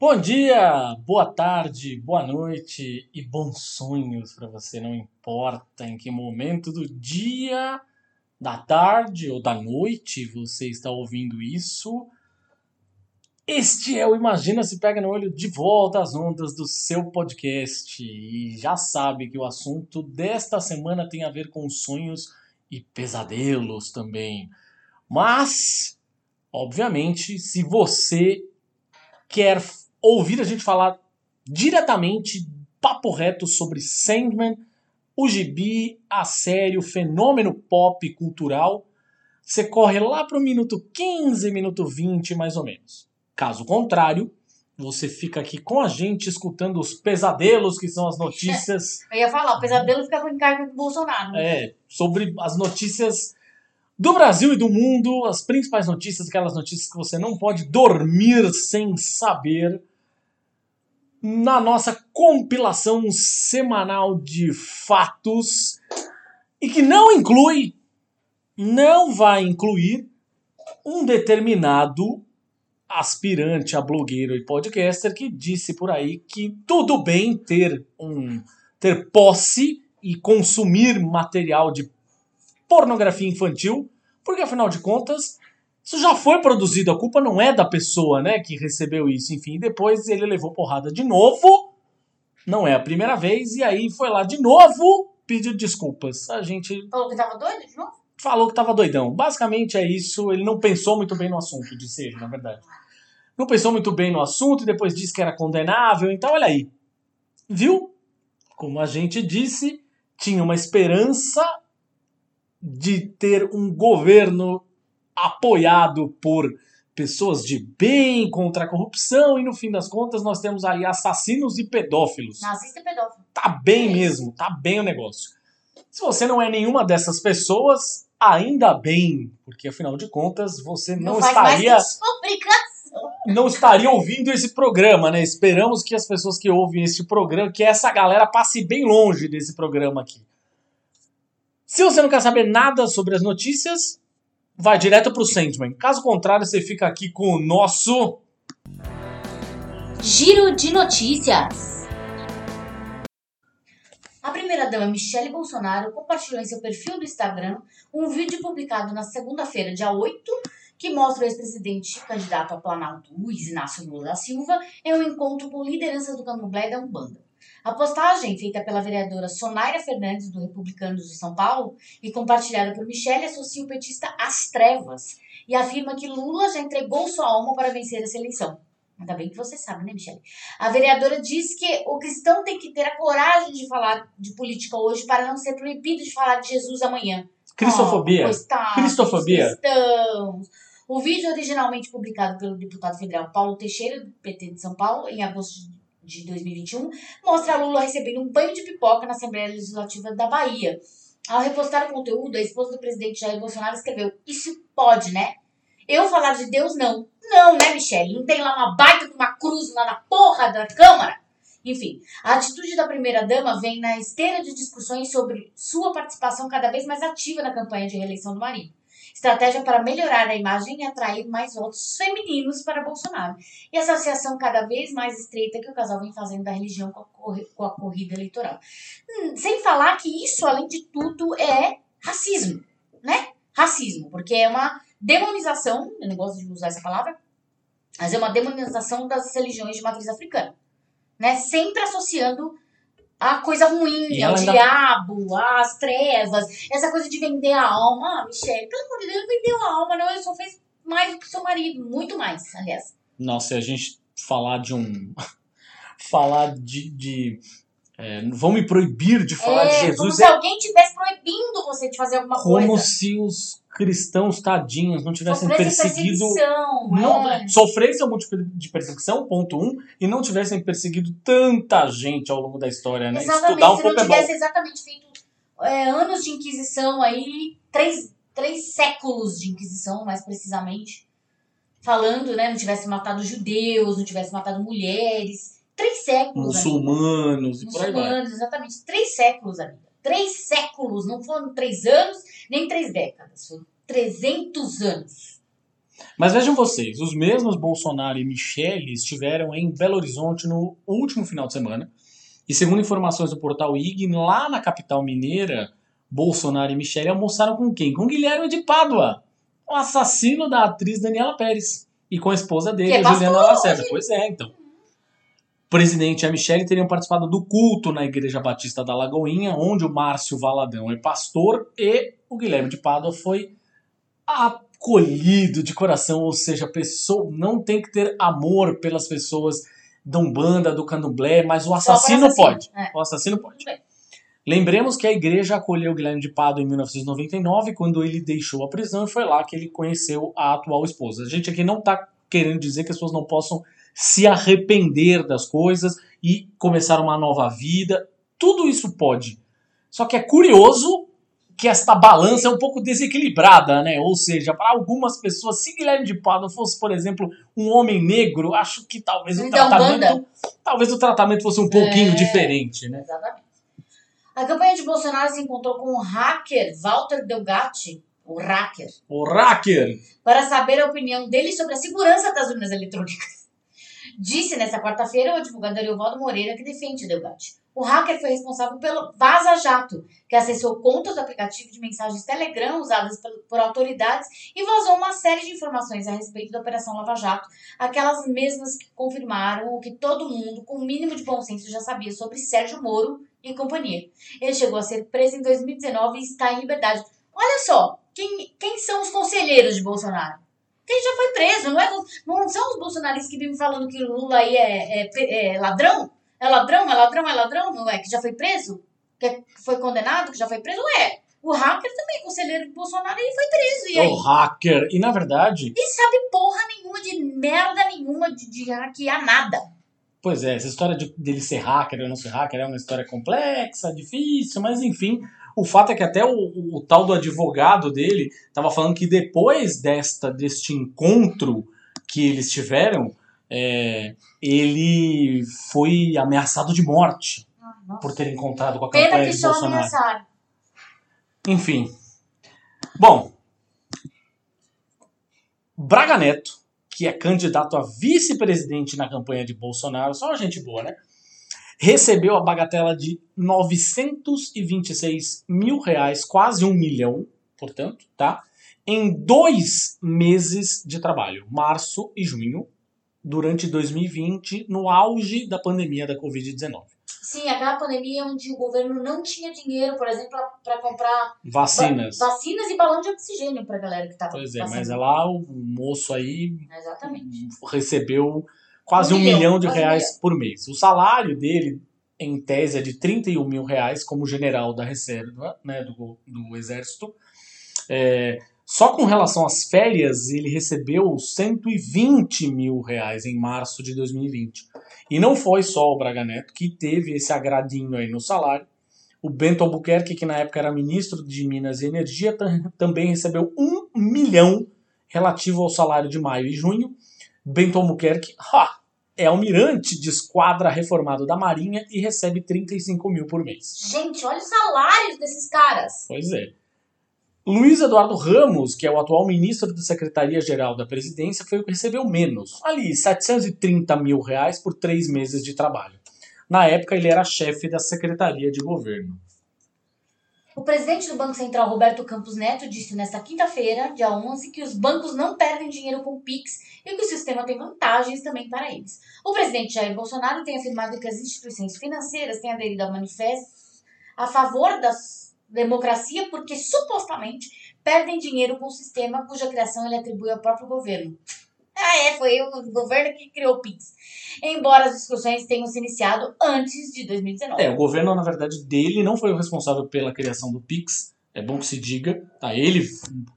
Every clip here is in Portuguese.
Bom dia, boa tarde, boa noite e bons sonhos para você, não importa em que momento do dia, da tarde ou da noite você está ouvindo isso. Este é o Imagina se pega no olho de volta às ondas do seu podcast. E já sabe que o assunto desta semana tem a ver com sonhos e pesadelos também. Mas, obviamente, se você quer ouvir a gente falar diretamente, papo reto sobre Sandman, o gibi, a série, o fenômeno pop cultural, você corre lá para o minuto 15, minuto 20 mais ou menos. Caso contrário, você fica aqui com a gente escutando os pesadelos que são as notícias. Eu ia falar, o pesadelo fica com o encargo do Bolsonaro. É, sobre as notícias do Brasil e do mundo, as principais notícias, aquelas notícias que você não pode dormir sem saber na nossa compilação semanal de fatos e que não inclui, não vai incluir um determinado aspirante a blogueiro e podcaster que disse por aí que tudo bem ter um ter posse e consumir material de pornografia infantil, porque afinal de contas isso já foi produzido, a culpa não é da pessoa, né, que recebeu isso. Enfim, depois ele levou porrada de novo. Não é a primeira vez e aí foi lá de novo pedir desculpas. A gente Falou que tava doido de novo? falou que tava doidão. Basicamente é isso, ele não pensou muito bem no assunto, disse ele, na verdade. Não pensou muito bem no assunto e depois disse que era condenável, então olha aí. Viu? Como a gente disse, tinha uma esperança de ter um governo apoiado por pessoas de bem contra a corrupção e no fim das contas nós temos aí assassinos e pedófilos. Nazista e pedófilo. Tá bem É mesmo, tá bem o negócio. Se você não é nenhuma dessas pessoas, ainda bem, porque afinal de contas você não, faz estaria não estaria ouvindo esse programa, né? Esperamos que as pessoas que ouvem este programa, que essa galera passe bem longe desse programa aqui. Se você não quer saber nada sobre as notícias, vai direto pro Sandman. Caso contrário, você fica aqui com o nosso Giro de notícias. A primeira-dama Michele Bolsonaro compartilhou em seu perfil do Instagram um vídeo publicado na segunda-feira, dia 8, que mostra o ex-presidente candidato a Planalto Luiz Inácio Lula da Silva em um encontro com lideranças do Candomblé da Umbanda. A postagem, feita pela vereadora Sonaira Fernandes, do Republicanos de São Paulo, e compartilhada por Michele, associa o petista às trevas e afirma que Lula já entregou sua alma para vencer essa eleição. Ainda bem que você sabe, né, Michele? A vereadora diz que o cristão tem que ter a coragem de falar de política hoje para não ser proibido de falar de Jesus amanhã. Cristofobia. Oh, Cristofobia. Cristãos. O vídeo originalmente publicado pelo deputado federal Paulo Teixeira, do PT de São Paulo, em agosto de 2021, mostra Lula recebendo um banho de pipoca na Assembleia Legislativa da Bahia. Ao repostar o conteúdo, a esposa do presidente Jair Bolsonaro escreveu: Isso pode, né? Eu falar de Deus, não. Não, né, Michele? Não tem lá uma baita de uma cruz lá na porra da Câmara? Enfim, a atitude da primeira-dama vem na esteira de discussões sobre sua participação cada vez mais ativa na campanha de reeleição do marido. Estratégia para melhorar a imagem e atrair mais votos femininos para Bolsonaro. E a associação cada vez mais estreita que o casal vem fazendo da religião com a, com a corrida eleitoral. Hum, sem falar que isso, além de tudo, é racismo, né? Racismo, porque é uma demonização, eu não gosto de usar essa palavra, mas é uma demonização das religiões de matriz africana, né? Sempre associando a coisa ruim, ao ela ainda- diabo, às trevas, essa coisa de vender a alma. Ah, Michelle, pelo amor de Deus, vendeu a alma, não, ele só fez mais do que seu marido, muito mais, aliás. Nossa, e a gente falar de um. falar de. de é, vão me proibir de falar é, de como Jesus. se É alguém estivesse proibindo você de fazer alguma como coisa. se os cristãos tadinhos não tivessem perseguido. Não, é. sofressem algum tipo de perseguição, ponto um, e não tivessem perseguido tanta gente ao longo da história, né? Exatamente, Estudar um se pouco não é tivesse exatamente feito é, anos de Inquisição aí, três, três séculos de Inquisição, mais precisamente, falando, né, não tivesse matado judeus, não tivesse matado mulheres, três séculos. Muçulmanos e por aí vai. Muçulmanos, exatamente, três séculos ali. Três séculos, não foram três anos, nem três décadas, foram 300 anos. Mas vejam vocês, os mesmos Bolsonaro e Michele estiveram em Belo Horizonte no último final de semana. E segundo informações do portal IG, lá na capital mineira, Bolsonaro e Michele almoçaram com quem? Com Guilherme de Pádua, o assassino da atriz Daniela Pérez. E com a esposa dele, é a Juliana Lacerda. Pois é, então. O presidente e a Michele teriam participado do culto na Igreja Batista da Lagoinha, onde o Márcio Valadão é pastor e o Guilherme de Pádua foi acolhido de coração, ou seja, a pessoa não tem que ter amor pelas pessoas da Umbanda, do Candomblé, mas o assassino assassino, pode. é. O assassino pode. Bem. Lembremos que a igreja acolheu Guilherme de Pádua em 1999, quando ele deixou a prisão, e foi lá que ele conheceu a atual esposa. A gente aqui não está querendo dizer que as pessoas não possam se arrepender das coisas e começar uma nova vida. Tudo isso pode. Só que é curioso que esta balança é um pouco desequilibrada, né? Ou seja, para algumas pessoas, se Guilherme de Pádua fosse, por exemplo, um homem negro, acho que talvez o Então, tratamento, banda. talvez o tratamento fosse um pouquinho É. diferente, né? Exatamente. A campanha de Bolsonaro se encontrou com o hacker Walter Delgatti, o hacker, O hacker para saber a opinião dele sobre a segurança das urnas eletrônicas. Disse nesta quarta-feira o advogado Ariovaldo Moreira que defende Delgatti. O hacker foi responsável pelo Vaza Jato, que acessou contas do aplicativo de mensagens Telegram usadas por autoridades e vazou uma série de informações a respeito da Operação Lava Jato, aquelas mesmas que confirmaram o que todo mundo, com o mínimo de bom senso, já sabia sobre Sérgio Moro e companhia. Ele chegou a ser preso em 2019 e está em liberdade. Olha só, quem, quem são os conselheiros de Bolsonaro? Quem já foi preso, não, é, não são os bolsonaristas que vivem falando que o Lula aí é, é é ladrão? É ladrão, é ladrão, é ladrão, não é? Que já foi preso? Que é- foi condenado, que já foi preso? Ué, o hacker também é conselheiro Bolsonaro e foi preso. E aí? o hacker. E na verdade, E sabe porra nenhuma de merda nenhuma de, de hackear nada. pois é, essa história de, dele ser hacker ou não ser hacker é uma história complexa, difícil, mas enfim. O fato é que até o, o- o tal do advogado dele estava falando que depois desta deste encontro que eles tiveram, é, ele foi ameaçado de morte nossa. por ter encontrado com a Pena campanha que de só Bolsonaro. ameaçaram. Enfim. Bom. Braga Neto, que é candidato a vice-presidente na campanha de Bolsonaro, só gente boa, né? Recebeu a bagatela de 926 mil reais, quase um milhão, portanto, tá? Em dois meses de trabalho, março e junho, durante 2020, no auge da pandemia da Covid-19. Sim, aquela pandemia onde o governo não tinha dinheiro, por exemplo, para comprar Vacinas. va- vacinas e balão de oxigênio pra galera que tava Pois é, passando. mas é lá o moço aí Exatamente. recebeu quase Um um, milhão, milhão, de reais por mês. O salário dele, em tese, é de 31 mil reais como general da reserva né, do, do exército. É, só com relação às férias, ele recebeu 120 mil reais em março de 2020. E não foi só o Braga Neto que teve esse agradinho aí no salário. O Bento Albuquerque, que na época era ministro de Minas e Energia, tam- também recebeu um milhão relativo ao salário de maio e junho. Bento Albuquerque ha, é almirante de esquadra reformado da Marinha e recebe 35 mil por mês. Gente, olha os salários desses caras. Pois é. Luiz Eduardo Ramos, que é o atual ministro da Secretaria-Geral da Presidência, foi o que recebeu menos. Ali, 730 mil reais por três meses de trabalho. Na época, ele era chefe da Secretaria de Governo. O presidente do Banco Central, Roberto Campos Neto, disse nesta quinta-feira, dia 11, que os bancos não perdem dinheiro com o Pix e que o sistema tem vantagens também para eles. O presidente Jair Bolsonaro tem afirmado que as instituições financeiras têm aderido a manifestos a favor da democracia porque supostamente perdem dinheiro com o sistema cuja criação ele atribui ao próprio governo. Ah, é, foi o governo que criou o Pix. Embora as discussões tenham se iniciado antes de 2019. É, o governo, na verdade, dele não foi o responsável pela criação do Pix. É bom que se diga. Tá? Ele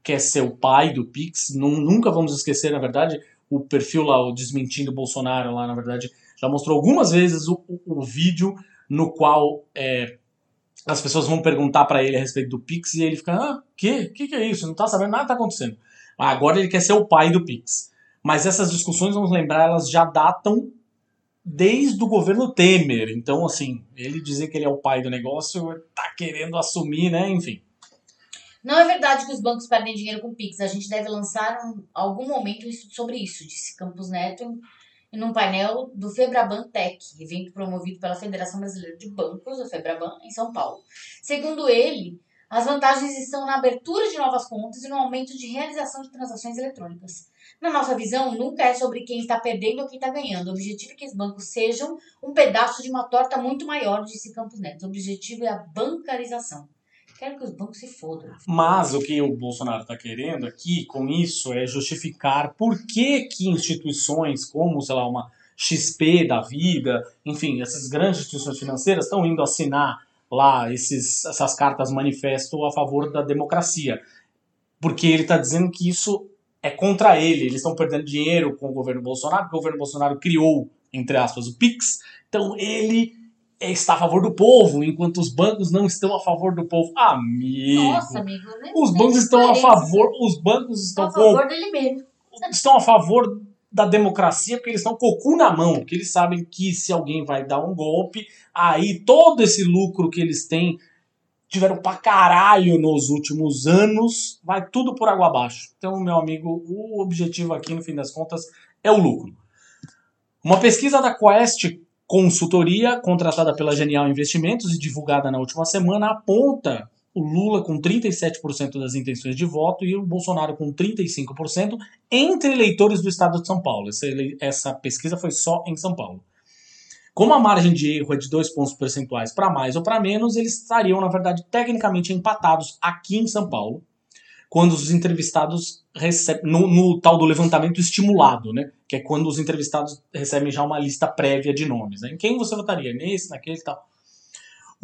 quer ser o pai do Pix. Nunca vamos esquecer, na verdade, o perfil lá, o Desmentindo Bolsonaro lá, na verdade, já mostrou algumas vezes o, o, o vídeo no qual é, as pessoas vão perguntar para ele a respeito do Pix e ele fica, ah, que? Que que é isso? Não tá sabendo nada que tá acontecendo. Agora ele quer ser o pai do Pix. Mas essas discussões, vamos lembrar, elas já datam desde o governo Temer. Então, assim, ele dizer que ele é o pai do negócio, tá querendo assumir, né? Enfim. Não é verdade que os bancos perdem dinheiro com Pix. A gente deve lançar um, algum momento sobre isso, disse Campos Neto em um painel do Febraban Tech, evento promovido pela Federação Brasileira de Bancos, a Febraban, em São Paulo. Segundo ele, as vantagens estão na abertura de novas contas e no aumento de realização de transações eletrônicas. Na nossa visão, nunca é sobre quem está perdendo ou quem está ganhando. O objetivo é que os bancos sejam um pedaço de uma torta muito maior, disse Campos Neto. O objetivo é a bancarização. Quero que os bancos se fodam. Mas o que o Bolsonaro está querendo aqui com isso é justificar por que, que instituições como, sei lá, uma XP da vida, enfim, essas grandes instituições financeiras estão indo assinar lá esses, essas cartas manifesto a favor da democracia. Porque ele está dizendo que isso é contra ele, eles estão perdendo dinheiro com o governo Bolsonaro, porque o governo Bolsonaro criou, entre aspas, o PIX, então ele está a favor do povo, enquanto os bancos não estão a favor do povo. Amigo. Nossa, amigo? Os bancos estão a favor, os bancos estão a favor dele mesmo. Estão a favor da democracia porque eles estão com o cu na mão, porque eles sabem que se alguém vai dar um golpe, aí todo esse lucro que eles têm tiveram pra caralho nos últimos anos, vai tudo por água abaixo. Então, meu amigo, o objetivo aqui, no fim das contas, é o lucro. Uma pesquisa da Quest Consultoria, contratada pela Genial Investimentos e divulgada na última semana, aponta o Lula com 37% das intenções de voto e o Bolsonaro com 35% entre eleitores do estado de São Paulo. Essa, essa pesquisa foi só em São Paulo. Como a margem de erro é de dois pontos percentuais para mais ou para menos, eles estariam, na verdade, tecnicamente empatados aqui em São Paulo, quando os entrevistados recebem. No, no, tal do levantamento estimulado, né? Que é quando os entrevistados recebem já uma lista prévia de nomes. Né? Em quem você votaria? Nesse, naquele e tal.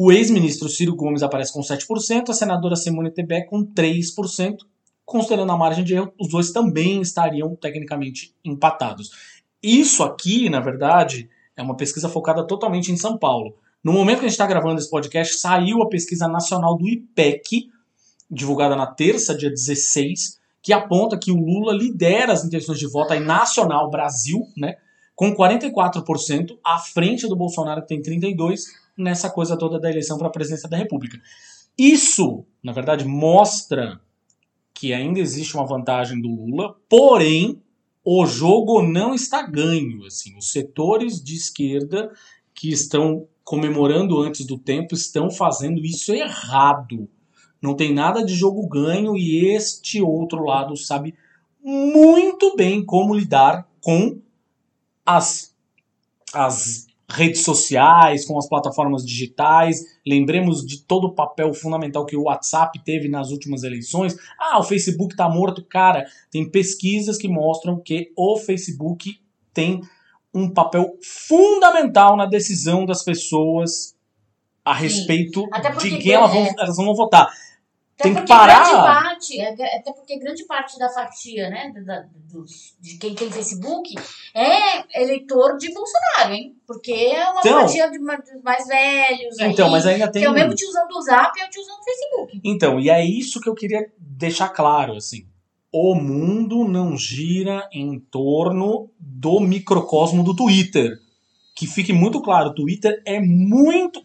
O ex-ministro Ciro Gomes aparece com 7%, a senadora Simone Tebet com 3%. Considerando a margem de erro, os dois também estariam tecnicamente empatados. Isso aqui, na verdade, é uma pesquisa focada totalmente em São Paulo. No momento que a gente está gravando esse podcast, saiu a pesquisa nacional do IPEC, divulgada na terça, dia 16, que aponta que o Lula lidera as intenções de voto aí nacional Brasil, né, com 44% à frente do Bolsonaro, que tem 32%, nessa coisa toda da eleição para a presidência da República. Isso, na verdade, mostra que ainda existe uma vantagem do Lula, porém o jogo não está ganho. Assim, os setores de esquerda que estão comemorando antes do tempo estão fazendo isso errado. Não tem nada de jogo ganho e este outro lado sabe muito bem como lidar com as, as redes sociais, com as plataformas digitais. Lembremos de todo o papel fundamental que o WhatsApp teve nas últimas eleições. Ah, o Facebook está morto. Cara, tem pesquisas que mostram que o Facebook tem um papel fundamental na decisão das pessoas a respeito de quem elas vão, elas vão votar. Tem que parar. Grande parte, é, até porque grande parte da fatia, né, da, dos, de quem tem Facebook é eleitor de Bolsonaro, hein? Porque é uma então, fatia de, dos mais velhos. Então, aí, mas ainda tem. Que é o mesmo tiozão do Zap e é o tiozão do Facebook. Então, e é isso que eu queria deixar claro, assim. O mundo não gira em torno do microcosmo do Twitter. Que fique muito claro, o Twitter é muito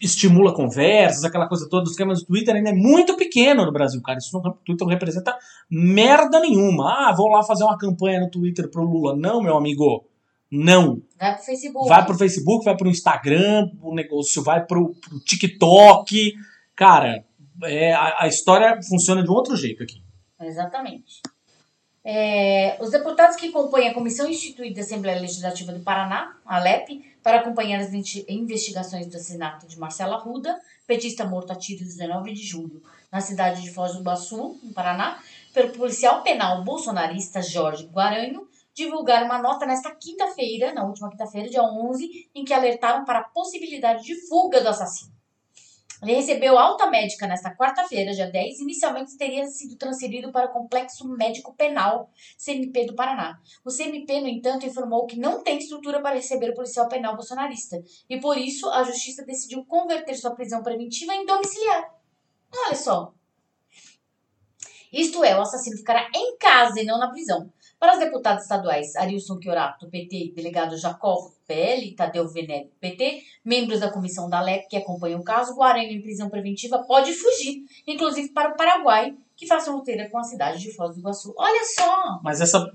estimula conversas, aquela coisa toda, os esquemas do Twitter ainda é muito pequeno no Brasil, cara. Isso no Twitter não representa merda nenhuma. Ah, vou lá fazer uma campanha no Twitter pro Lula. Não, meu amigo. Não. Vai pro Facebook. Vai pro Facebook, vai pro Instagram, o negócio vai pro, pro TikTok. Cara, é, a, a história funciona de um outro jeito aqui. Exatamente. É, os deputados que compõem a Comissão Instituída da Assembleia Legislativa do Paraná, a ALEP, para acompanhar as investigações do assassinato de Marcela Ruda, petista morto a tiros 19 de julho, na cidade de Foz do Iguaçu, no Paraná, pelo policial penal bolsonarista Jorge Guaranho, divulgaram uma nota nesta quinta-feira, na última quinta-feira, dia 11, em que alertaram para a possibilidade de fuga do assassino. Ele recebeu alta médica nesta quarta-feira, dia 10, e inicialmente teria sido transferido para o Complexo Médico Penal CMP do Paraná. O CMP, no entanto, informou que não tem estrutura para receber o policial penal bolsonarista, e por isso a justiça decidiu converter sua prisão preventiva em domiciliar. Olha só. Isto é, o assassino ficará em casa e não na prisão. Para os deputados estaduais Arilson Chiorato, PT, delegado Jacob, PL, Tadeu Venere, PT, membros da comissão da LEP que acompanham o caso, Guarani em prisão preventiva pode fugir, inclusive para o Paraguai, que faz fronteira com a cidade de Foz do Iguaçu. Olha só! Mas essa,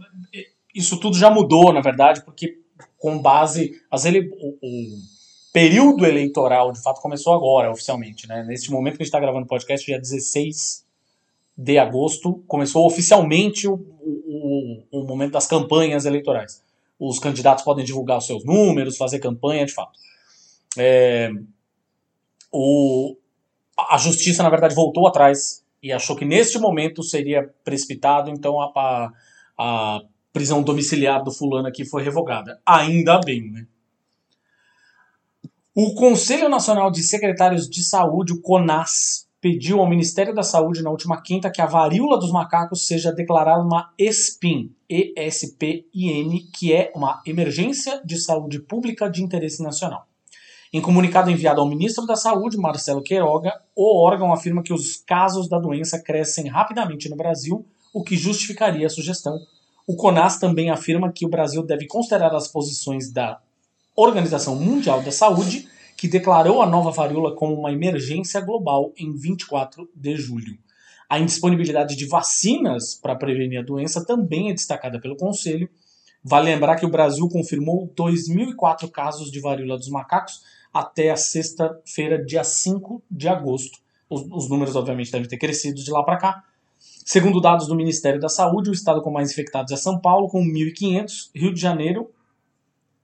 isso tudo já mudou, na verdade, porque com base. As ele, o, o período eleitoral, de fato, começou agora, oficialmente. Né? Neste momento que a gente está gravando o podcast, dia 16 de agosto, começou oficialmente o, o, o, momento das campanhas eleitorais. Os candidatos podem divulgar os seus números, fazer campanha, de fato. É, o, a justiça, na verdade, voltou atrás e achou que neste momento seria precipitado, então a, a, a prisão domiciliar do fulano aqui foi revogada. Ainda bem, né? O Conselho Nacional de Secretários de Saúde, o CONAS, pediu ao Ministério da Saúde na última quinta que a varíola dos macacos seja declarada uma ESPIN, E-S-P-I-N, que é uma emergência de saúde pública de interesse nacional. Em comunicado enviado ao ministro da Saúde, Marcelo Queiroga, o órgão afirma que os casos da doença crescem rapidamente no Brasil, o que justificaria a sugestão. O CONAS também afirma que o Brasil deve considerar as posições da Organização Mundial da Saúde que declarou a nova varíola como uma emergência global em 24 de julho. A indisponibilidade de vacinas para prevenir a doença também é destacada pelo Conselho. Vale lembrar que o Brasil confirmou 2.004 casos de varíola dos macacos até a sexta-feira, dia 5 de agosto. Os, os números, obviamente, devem ter crescido de lá para cá. Segundo dados do Ministério da Saúde, o estado com mais infectados é São Paulo, com 1.500, Rio de Janeiro,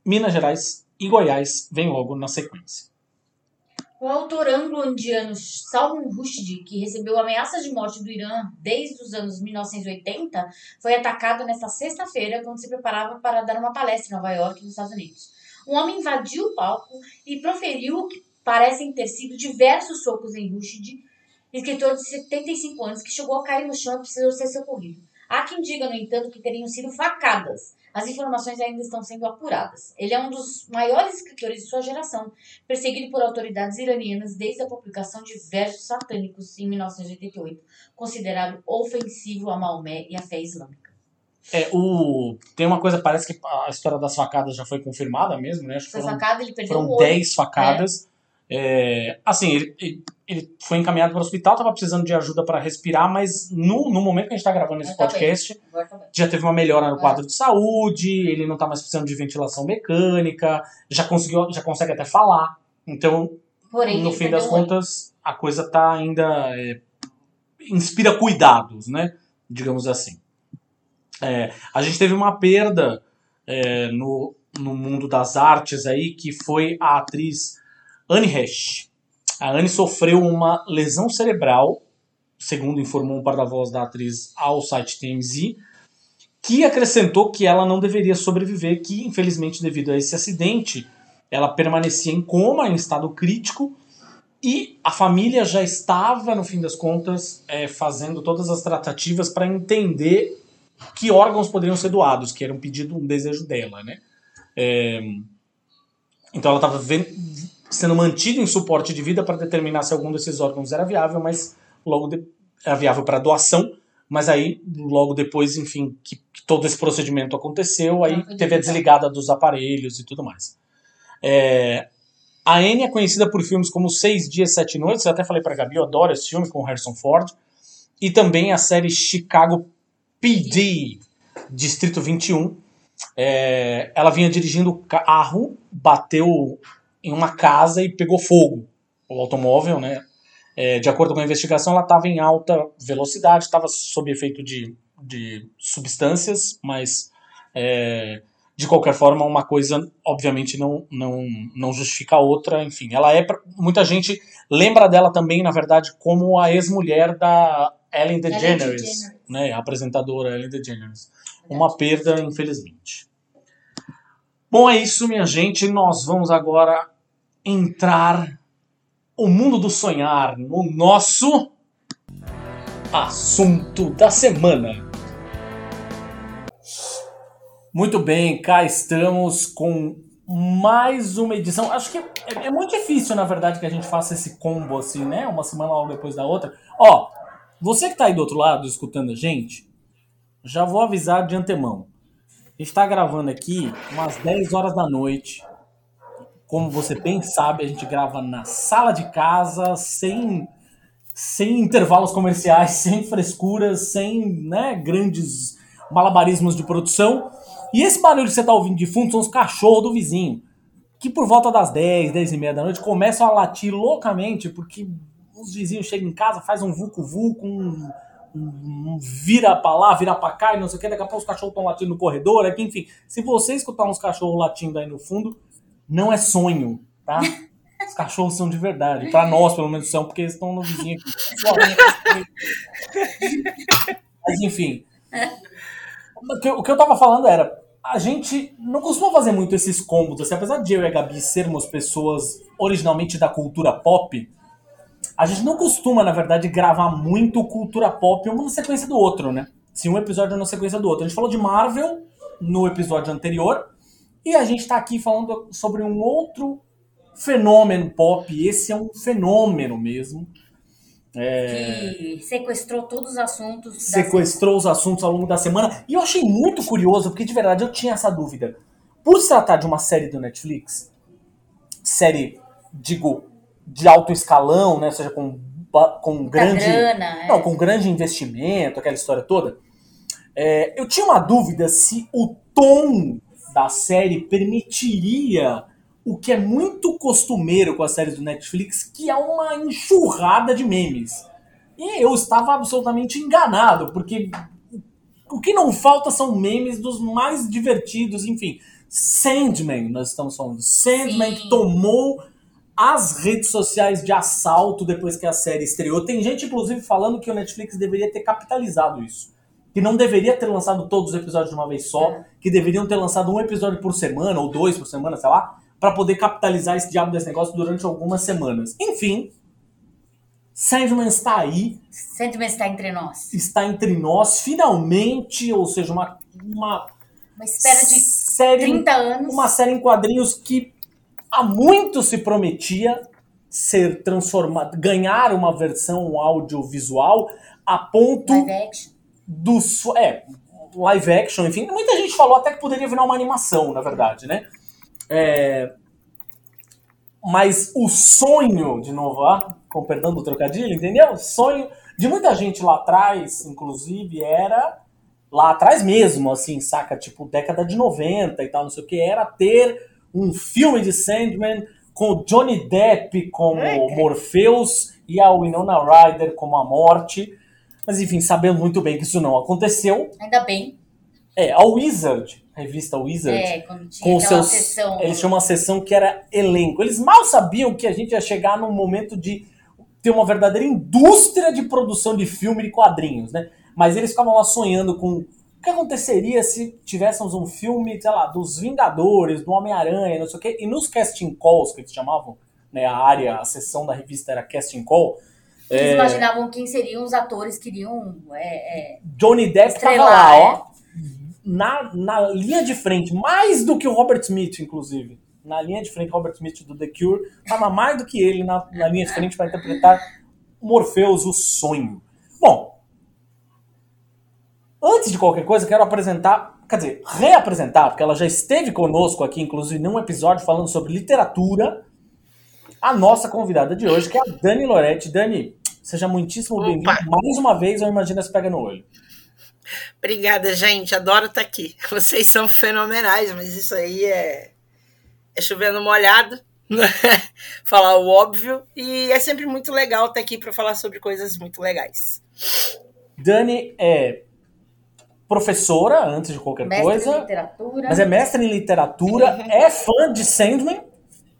Minas Gerais e Goiás vem logo na sequência. O autor anglo-indiano Salman Rushdie, que recebeu ameaças de morte do Irã desde os anos 1980, foi atacado nesta sexta-feira quando se preparava para dar uma palestra em Nova York, nos Estados Unidos. Um homem invadiu o palco e proferiu o que parecem ter sido diversos socos em Rushdie, escritor de 75 anos que chegou a cair no chão e precisou ser socorrido. Há quem diga, no entanto, que teriam sido facadas, as informações ainda estão sendo apuradas. Ele é um dos maiores escritores de sua geração, perseguido por autoridades iranianas desde a publicação de versos satânicos em 1988, considerado ofensivo a Maomé e à fé islâmica. É, o... Tem uma coisa, parece que a história das facadas já foi confirmada mesmo, né? Acho que foram, facada, ele perdeu foram o olho. 10 facadas. É. É, assim, ele, ele, ele, foi encaminhado para o hospital, estava precisando de ajuda para respirar, mas no, no momento que a gente está gravando esse podcast, já teve uma melhora no quadro de saúde, ele não está mais precisando de ventilação mecânica, já conseguiu, já consegue até falar. Então, Porém, no fim das contas, a coisa está ainda é, inspira cuidados, né? Digamos assim. É, a gente teve uma perda é, no, no mundo das artes aí, que foi a atriz Anne Hesh. A Anne sofreu uma lesão cerebral, segundo informou um porta-voz da atriz ao site TMZ, que acrescentou que ela não deveria sobreviver, que infelizmente devido a esse acidente, ela permanecia em coma, em estado crítico, e a família já estava, no fim das contas, é, fazendo todas as tratativas para entender que órgãos poderiam ser doados, que era um pedido, um desejo dela, né? É, então ela estava sendo mantido em suporte de vida para determinar se algum desses órgãos era viável, mas logo de, era viável para doação, mas aí logo depois, enfim, que, que todo esse procedimento aconteceu, aí teve a desligada dos aparelhos e tudo mais. É, a Anne é conhecida por filmes como Seis Dias, Sete Noites, eu até falei para Gabi, eu adoro esse filme com Harrison Ford, e também a série Chicago PD, Distrito 21. É, ela vinha dirigindo o carro, bateu em uma casa e pegou fogo. O automóvel, né? É, de acordo com a investigação, ela estava em alta velocidade, estava sob efeito de, de substâncias, mas é, de qualquer forma, uma coisa obviamente não, não, não justifica a outra. Enfim, ela é. Muita gente lembra dela também, na verdade, como a ex-mulher da Ellen DeGeneres, né? A apresentadora Ellen DeGeneres. Uma perda, infelizmente. Bom, é isso, minha gente. Nós vamos agora entrar o mundo do sonhar no nosso assunto da semana. Muito bem, cá estamos com mais uma edição. Acho que é, é, muito difícil, na verdade, que a gente faça esse combo assim, né? Uma semana logo depois da outra. Ó, você que tá aí do outro lado escutando a gente, já vou avisar de antemão. A gente tá gravando aqui umas 10 horas da noite. Como você bem sabe, a gente grava na sala de casa, sem, sem intervalos comerciais, sem frescuras, sem né, grandes malabarismos de produção. E esse barulho que você tá ouvindo de fundo são os cachorros do vizinho. Que por volta das 10, 10 e meia da noite começam a latir loucamente, porque os vizinhos chegam em casa, faz um um, um, vira pra lá, vira pra cá e não sei o que, daqui a pouco os cachorros estão latindo no corredor, aqui, enfim. Se você escutar uns cachorros latindo aí no fundo, não é sonho, tá? Os cachorros são de verdade. Pra nós, pelo menos, são, porque eles estão no vizinho aqui. Mas enfim. O que, eu, o que eu tava falando era, a gente não costuma fazer muito esses combos, assim, apesar de eu e a Gabi sermos pessoas originalmente da cultura pop, a gente não costuma, na verdade, gravar muito cultura pop um na sequência do outro, né? Sim, um episódio na sequência do outro. A gente falou de Marvel no episódio anterior, e a gente tá aqui falando sobre um outro fenômeno pop. Esse é um fenômeno mesmo. É... Que sequestrou todos os assuntos. Sequestrou os assuntos ao longo da semana. E eu achei muito curioso, porque de verdade eu tinha essa dúvida. Por se tratar de uma série do Netflix, série, digo, de alto escalão, né? Ou seja, com, com grande. Grana, é. Não, com grande investimento, aquela história toda. É, eu tinha uma dúvida se o tom da série permitiria o que é muito costumeiro com as séries do Netflix, que é uma enxurrada de memes. E eu estava absolutamente enganado, porque o que não falta são memes dos mais divertidos, enfim. Sandman, nós estamos falando. Sandman Sim. que tomou as redes sociais de assalto depois que a série estreou. Tem gente, inclusive, falando que o Netflix deveria ter capitalizado isso. Que não deveria ter lançado todos os episódios de uma vez só, é. que deveriam ter lançado um episódio por semana, ou dois por semana, sei lá, para poder capitalizar esse diabo desse negócio durante algumas semanas. Enfim, Sandman está aí. Sandman está entre nós. Está entre nós, finalmente, ou seja, uma. Uma, uma espera de série, 30 anos. Uma série em quadrinhos que há muito se prometia ser transformada, ganhar uma versão audiovisual a ponto. Live action. Do, é, live action, enfim. Muita gente falou até que poderia virar uma animação, na verdade, né? É, mas o sonho, de novo, ah, com perdão do trocadilho, entendeu? O sonho de muita gente lá atrás, inclusive, era lá atrás mesmo, assim, saca? Tipo, década de 90 e tal, não sei o que, era ter um filme de Sandman com Johnny Depp como Morpheus e a Winona Ryder como a morte. Mas enfim, sabendo muito bem que isso não aconteceu. Ainda bem. É, a Wizard, a revista Wizard, é, com seus, sessão. eles tinham uma sessão que era elenco. Eles mal sabiam que a gente ia chegar num momento de ter uma verdadeira indústria de produção de filme e quadrinhos, né? Mas eles ficavam lá sonhando com que aconteceria se tivéssemos um filme, sei lá, dos Vingadores, do Homem-Aranha, não sei o quê, e nos casting calls que eles chamavam, né, a área, a sessão da revista era casting call, eles é... imaginavam quem seriam os atores que iriam. É, é, Johnny Depp estava lá, ó. É na, na linha de frente, mais do que o Robert Smith, inclusive. Na linha de frente, Robert Smith do The Cure, estava mais do que ele na, na linha de frente para interpretar Morpheus, o sonho. Bom, antes de qualquer coisa, quero apresentar, quer dizer, reapresentar, porque ela já esteve conosco aqui, inclusive, num episódio falando sobre literatura, a nossa convidada de hoje, que é a Dani Loretti. Dani, seja muitíssimo bem-vinda. Mais uma vez, eu imagino se pega no olho. Obrigada, gente. Adoro estar aqui. Vocês são fenomenais, mas isso aí é, é chovendo molhado. falar o óbvio. E é sempre muito legal estar aqui para falar sobre coisas muito legais. Dani é professora, antes de qualquer mestre coisa. Em literatura. Mas é mestre em literatura, é fã de Sandman,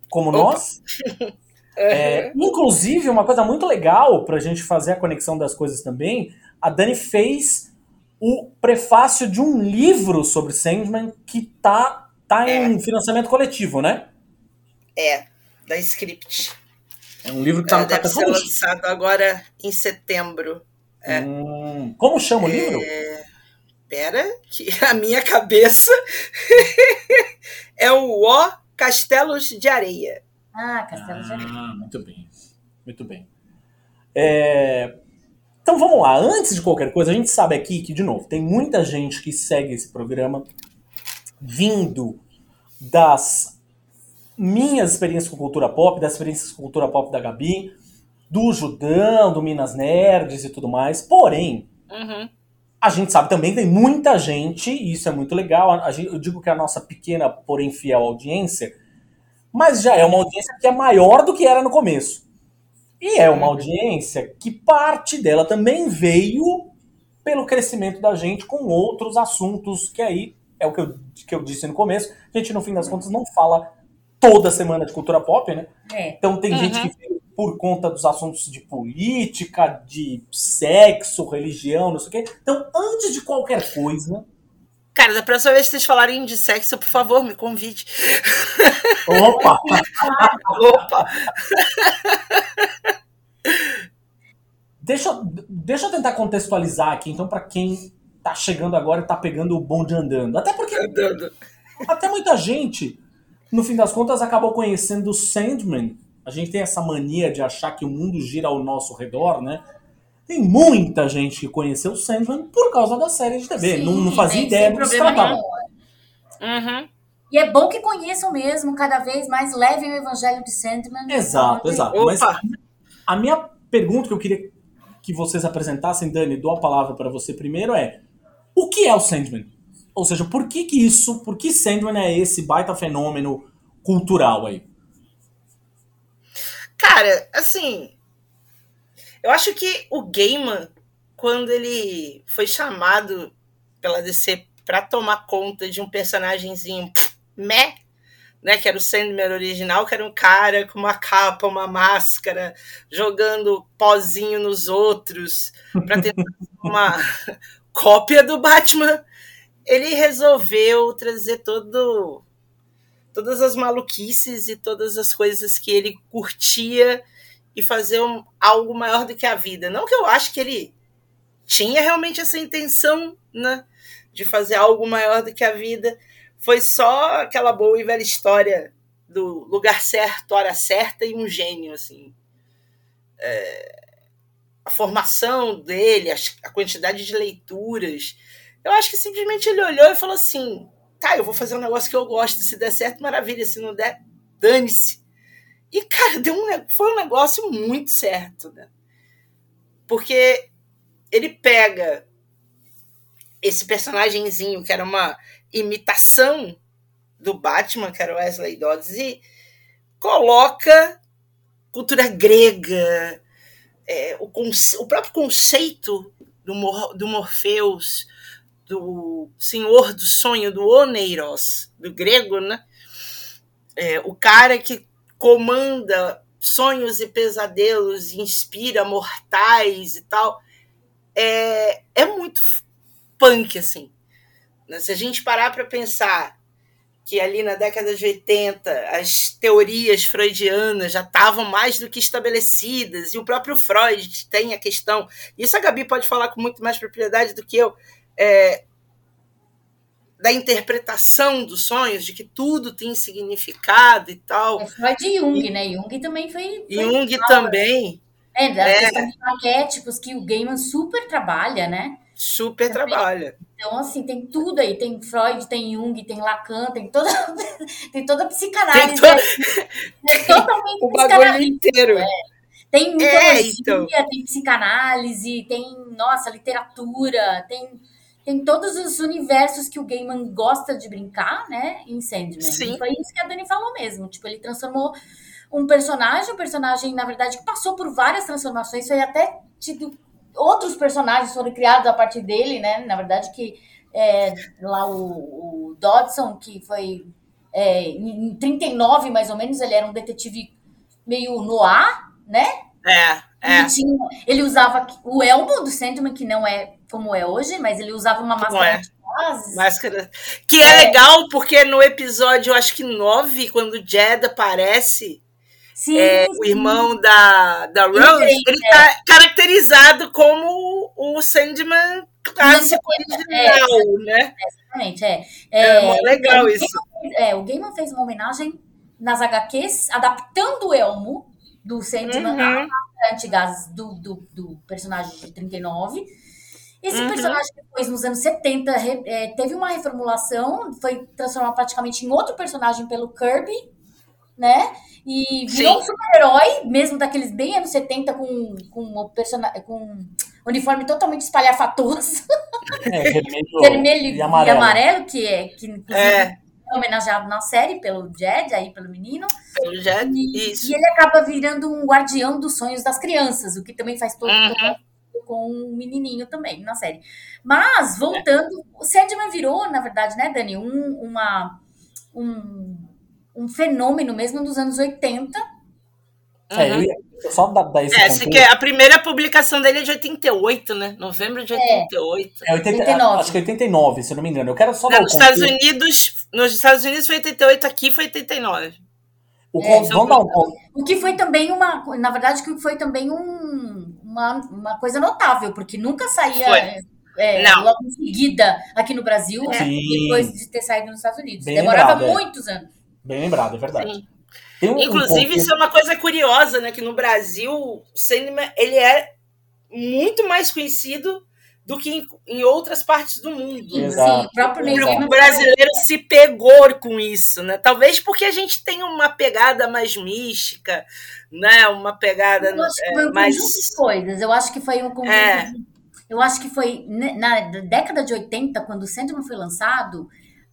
como Opa. nós. É, inclusive, uma coisa muito legal para a gente fazer a conexão das coisas também, a Dani fez o prefácio de um livro sobre Sandman que tá, tá é. em financiamento coletivo, né? É, da Script. É um livro que está É, no deve ser lançado agora em setembro. é. Hum, como chama o livro? Pera, que a minha cabeça é o O Castelos de Areia. Ah, Castelo de Areia. Ah, muito bem. Muito bem. É, Então vamos lá. Antes de qualquer coisa, a gente sabe aqui que, de novo, tem muita gente que segue esse programa vindo das minhas experiências com cultura pop, das experiências com cultura pop da Gabi, do Judão, do Minas Nerds e tudo mais. Porém, Uhum. A gente sabe também que tem muita gente, e isso é muito legal. a gente- eu digo que é a nossa pequena, porém fiel audiência, mas já é uma audiência que é maior do que era no começo. E é uma audiência que parte dela também veio pelo crescimento da gente com outros assuntos, que aí é o que eu, que eu disse no começo. A gente, no fim das contas, não fala toda semana de cultura pop, né? É. Então tem Uhum. gente que veio por conta dos assuntos de política, de sexo, religião, não sei o quê. Então, antes de qualquer coisa. Cara, da próxima vez que vocês falarem de sexo, por favor, me convide. Opa! Opa! Deixa, eu- deixa eu tentar contextualizar aqui, então, para quem tá chegando agora e tá pegando o bonde andando. Até porque Andando. até muita gente, no fim das contas, acabou conhecendo o Sandman. A gente tem essa mania de achar que o mundo gira ao nosso redor, né? Tem muita gente que conheceu o Sandman por causa da série de TV. Sim, não, não fazia nem ideia do que se problema tratava. nenhum. Uhum. E é bom que conheçam mesmo, cada vez mais levem o evangelho de Sandman. Exato, exato. Mas Opa! a minha pergunta que eu queria que vocês apresentassem, Dani, dou a palavra para você primeiro é: o que é o Sandman? Ou seja, por que que isso, por que Sandman é esse baita fenômeno cultural aí? Cara, assim. Eu acho que o Gaiman, quando ele foi chamado pela DC pra tomar conta de um personagemzinho meh, né? Que era o Sandman original, que era um cara com uma capa, uma máscara, jogando pozinho nos outros, pra tentar uma cópia do Batman. Ele resolveu trazer todo todas as maluquices e todas as coisas que ele curtia e fazer um, algo maior do que a vida. Não que eu acho que ele tinha realmente essa intenção, né, de fazer algo maior do que a vida. Foi só aquela boa e velha história do lugar certo, hora certa e um gênio, assim. É, a formação dele, a, a quantidade de leituras. Eu acho que simplesmente ele olhou e falou assim: tá, eu vou fazer um negócio que eu gosto. Se der certo, maravilha. Se não der, dane-se. E, cara, deu um, foi um negócio muito certo, né? Porque ele pega esse personagemzinho que era uma imitação do Batman, que era Wesley Dodds, e coloca cultura grega, é, o, o próprio conceito do, Mor do Morpheus, do Senhor do Sonho, do Oneiros, do grego, né? É, o cara que comanda sonhos e pesadelos, inspira mortais e tal, é, é muito punk, assim. Se a gente parar para pensar que ali na década de 80 as teorias freudianas já estavam mais do que estabelecidas, e o próprio Freud tem a questão, isso a Gabi pode falar com muito mais propriedade do que eu, é, da interpretação dos sonhos, de que tudo tem significado e tal. É Freud e Jung, né? Jung também foi. foi Jung legal, também. É, da É. questão arquétipos que o Gaiman super trabalha, né? Super trabalha. Então, assim, tem tudo aí. Tem Freud, tem Jung, tem Lacan, tem toda, tem toda a psicanálise. Tem to- aí. É totalmente O bagulho inteiro. Tem mitologia, É, então. tem psicanálise, tem, nossa, literatura, tem, tem todos os universos que o Gaiman gosta de brincar, né, em Sandman. Sim. Foi isso que a Dani falou mesmo. Tipo, ele transformou um personagem, um personagem, na verdade, que passou por várias transformações, foi até tido... Outros personagens foram criados a partir dele, né? Na verdade, que é, lá o, o Dodson, que foi é, em 39, mais ou menos, ele era um detetive meio noir, né? É, é. Ele, tinha- ele usava o elmo do Sandman, que não é como é hoje, mas ele usava uma Como máscara é. de gases. Máscara. Que é, legal porque no episódio, eu acho que 9, quando Jed aparece, Sim, é, sim. o irmão da, da Rose, ele tá caracterizado como o Sandman clássico original, né? Exatamente, é. É, legal o isso. Gaiman- É, o Gaiman fez uma homenagem nas HQs, adaptando o Elmo do Sandman Uhum. à máscara antigás do, do, do personagem de 39. Esse Uhum. personagem depois, nos anos 70, re- é, teve uma reformulação, foi transformado praticamente em outro personagem pelo Kirby, né? E virou Sim. um super-herói, mesmo daqueles bem anos 70, com, com, o persona- com uniforme totalmente espalhafatoso É, vermelho, vermelho e amarelo. que é que inclusive É. é homenageado na série pelo Jed, aí pelo menino. Pelo Jet, E, isso. e ele acaba virando um guardião dos sonhos das crianças, o que também faz todo Uhum. todo com o menininho também na série. Mas voltando, o Sandman virou, na verdade, né, Dani, um, uma um, um fenômeno mesmo nos anos 80. É, eu ia só dar, dar esse É, se contexto. quer, a primeira publicação dele é de 88, né? Novembro de 88. É 80, 89. Acho que é 89, se eu não me engano. Eu quero só Não, dar o nos Estados. Unidos, nos Estados Unidos foi 88, aqui foi 89. O É, con- vamos dar um O que foi também uma, na verdade, que foi também um, uma, uma coisa notável, porque nunca saía é, Não. logo em seguida aqui no Brasil, Sim. depois de ter saído nos Estados Unidos. Bem Demorava lembrado, é. muitos anos. Bem lembrado, é verdade. Um- um Inclusive, contexto- isso é uma coisa curiosa, né? Que no Brasil, o Sandman, ele é muito mais conhecido do que em, em outras partes do mundo. Exato. sim, o próprio O público brasileiro se pegou com isso, né? Talvez porque a gente tem uma pegada mais mística, né? Uma pegada Eu acho que é, foi um mais. conjunto de coisas. Eu acho que foi um conjunto É. de- Eu acho que foi na década de 80, quando o Sandman foi lançado,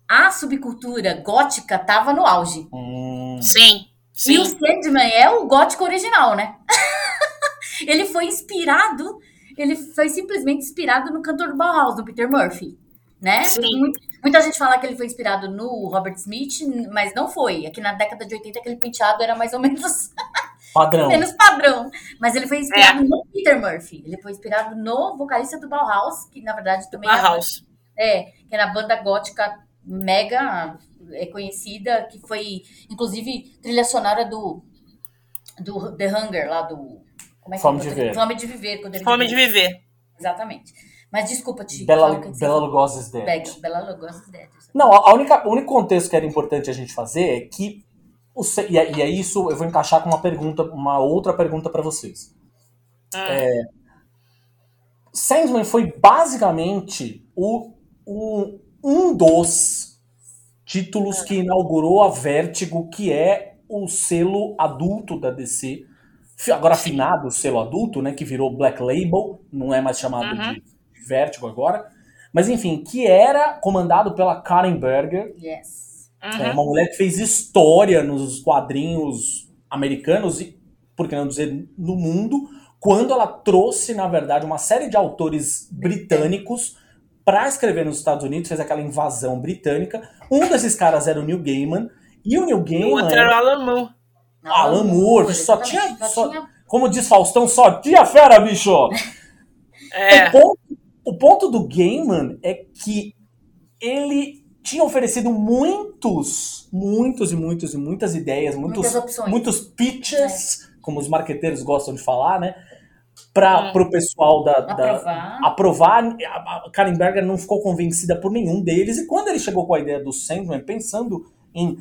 a subcultura gótica estava no auge. Hum, Sim, E o sim. Sandman é o gótico original, né? ele foi inspirado, ele foi simplesmente inspirado no cantor do Bauhaus, do Peter Murphy, né? Sim. Muito- muita gente fala que ele foi inspirado no Robert Smith, mas não foi. Aqui na década de 80 aquele penteado era mais ou menos padrão. menos padrão. Mas ele foi inspirado É. no Peter Murphy. Ele foi inspirado no vocalista do Bauhaus, que na verdade também é, Bauhaus. é, que era a banda gótica mega é, conhecida, que foi, inclusive, trilha sonora do, do The Hunger, lá do... Como é que Fome é? de Viver. Fome de Viver. Quando ele Fome de viver. Exatamente. Mas desculpa te Bela, você Bela. Lugosi's Dead. Bela, Lugosi's Dead. Não, a a única, o único contexto que era importante a gente fazer é que. E, é, e é isso, eu vou encaixar com uma pergunta, uma outra pergunta para vocês. Hum. Sandman foi basicamente o, o- um dos títulos que inaugurou a Vertigo, que é o selo adulto da DC. Agora afinado o selo adulto, né? Que virou Black Label, não é mais chamado Uhum. de Vertigo agora. Mas enfim, que era comandado pela Karen Berger, Yes. É Uhum. uma mulher que fez história nos quadrinhos americanos e, por que não dizer, no mundo, quando ela trouxe, na verdade, uma série de autores britânicos para escrever nos Estados Unidos, fez aquela invasão britânica. Um desses caras era o Neil Gaiman, e o Neil O Gaiman, outro era, o Alan Moore. Alan Moore, só tinha- só só- tinha como diz Faustão, só tinha fera, bicho! É. O, ponto, o ponto do Gaiman é que ele tinha oferecido muitos, muitos e muitos e muitas ideias, muitos, muitas muitos pitches, como os marqueteiros gostam de falar, né? Para Hum. o pessoal da, da- Aprovar. aprovar. A Karen Berger não ficou convencida por nenhum deles. E quando ele chegou com a ideia do Sandman, pensando em.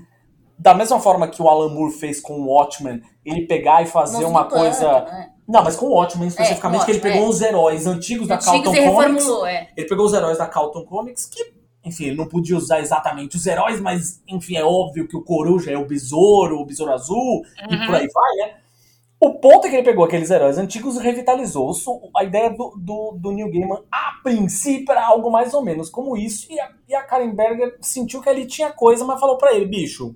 Da mesma forma que o Alan Moore fez com o Watchmen, ele pegar e fazer uma coisa. né? Não, mas com o Watchmen especificamente, com que ele pegou os heróis antigos da Antigos Carlton Comics. é. Ele pegou os heróis da Carlton Comics, que, enfim, ele não podia usar exatamente os heróis, mas, enfim, é óbvio que o Coruja é o Besouro, o Besouro Azul, e Uhum. por aí vai, né? O ponto é que ele pegou aqueles heróis antigos e revitalizou. A ideia do, do, do Neil Gaiman, a princípio, era algo mais ou menos como isso, e a, e a Karen Berger sentiu que ali tinha coisa, mas falou pra ele, bicho,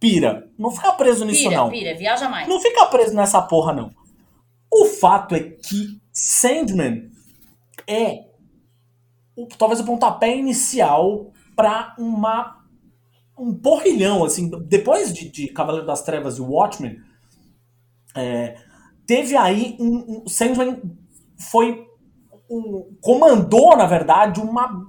pira, não fica preso nisso Pira, não. pira, viaja mais. Não fica preso nessa porra, não. O fato é que Sandman é o- talvez o pontapé inicial pra uma um porrilhão, assim, depois de, de Cavaleiro das Trevas e Watchmen, é, teve aí um, um Sandman foi um, comandou, na verdade, uma,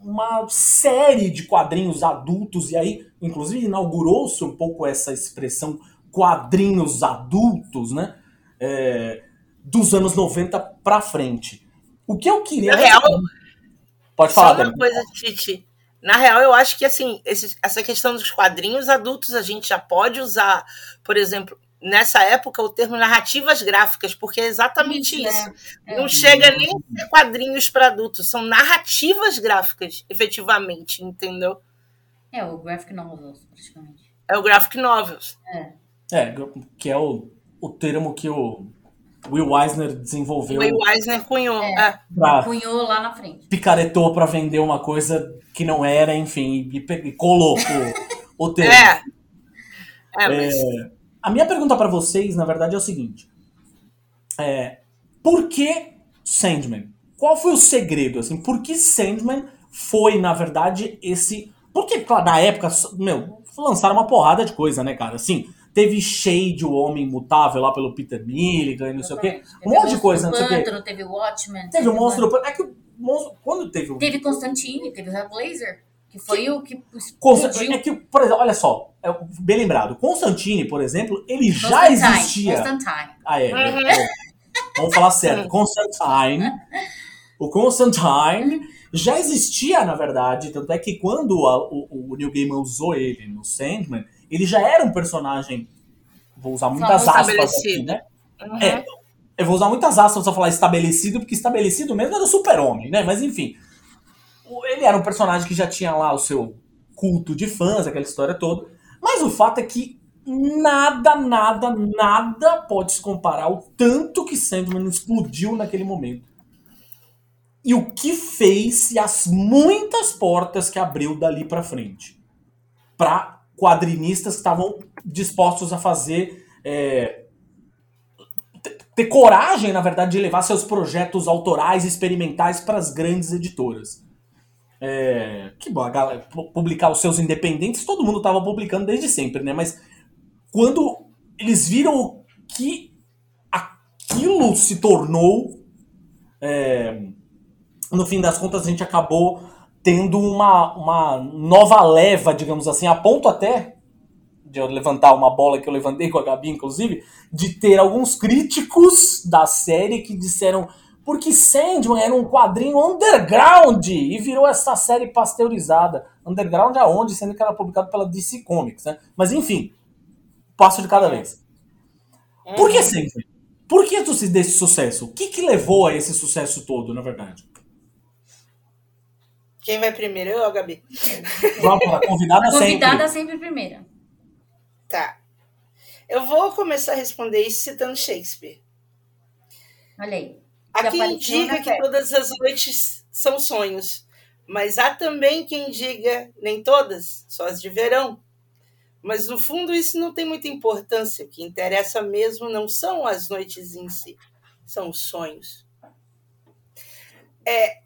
uma série de quadrinhos adultos, e aí, inclusive, inaugurou-se um pouco essa expressão quadrinhos adultos, né? É, dos anos 90 pra frente. O que eu queria. Na real, Pode falar, Só uma coisa, Titi. Na real, eu acho que assim, esse- essa questão dos quadrinhos adultos a gente já pode usar, por exemplo, nessa época, o termo narrativas gráficas, porque é exatamente Isso, isso. né? É. Não chega nem a ser quadrinhos para adultos, são narrativas gráficas, efetivamente, entendeu? É, o graphic novels, praticamente. É o graphic novels. É, que é o, o termo que o Will Eisner desenvolveu O Will Eisner cunhou. É. pra, Cunhou lá na frente. picaretou pra vender uma coisa que não era, enfim, e, e colocou o termo. É. É, mas A minha pergunta pra vocês, na verdade, é o seguinte: É, por que Sandman? Qual foi o segredo? Assim, por que Sandman foi, na verdade, esse. Porque, claro, na época, meu, lançaram uma porrada de coisa, né, cara? Assim, teve Shade, o Homem Imutável, lá pelo Peter Milligan e não sei o quê. Um monte de coisa, não sei o quê. Teve o Watchmen. Teve o Monstro. Pântano- É que o monstro. Quando teve o. Teve Constantine, teve o Hellblazer, que foi o que Consta- explodiu. É que, por exemplo, olha só, é bem lembrado, Constantine, por exemplo, ele já Constantine, existia. Constantine. Ah, é. Uhum. é. Vamos falar certo. Constantine. O Constantine já existia, na verdade. Tanto é que quando a- o, o Neil Gaiman usou ele no Sandman, ele já era um personagem. Vou usar muitas Famoso, aspas aqui, né? Uhum. É, eu vou usar muitas aspas pra falar estabelecido, porque estabelecido mesmo era o super-homem, né? Mas enfim. Ele era um personagem que já tinha lá o seu culto de fãs, aquela história toda. Mas o fato é que nada, nada, nada pode se comparar ao tanto que Sandman explodiu naquele momento. E o que fez e as muitas portas que abriu dali pra frente. Pra quadrinistas que estavam dispostos a fazer. é, ter coragem, na verdade, de levar seus projetos autorais experimentais para as grandes editoras. É, que bom, galera, pu- publicar os seus independentes, todo mundo estava publicando desde sempre, né? Mas quando eles viram que aquilo se tornou, é, no fim das contas a gente acabou tendo uma, uma nova leva, digamos assim, a ponto até de eu levantar uma bola que eu levantei com a Gabi, inclusive, de ter alguns críticos da série que disseram porque Sandman era um quadrinho underground e virou essa série pasteurizada. Underground aonde? Sendo que era publicado pela DC Comics, né? Mas enfim, passo de cada vez. Por que Sandman? Por que esse- desse sucesso? O que, que levou a esse sucesso todo, na verdade? Quem vai primeiro? Eu ou a Gabi? Vamos lá, convidada A convidada sempre. sempre primeira. Tá. Eu vou começar a responder isso citando Shakespeare. Olha aí. Há quem diga que todas as noites são sonhos, mas há também quem diga nem todas, só as de verão. Mas no fundo isso não tem muita importância. O que interessa mesmo não são as noites em si, são os sonhos. É,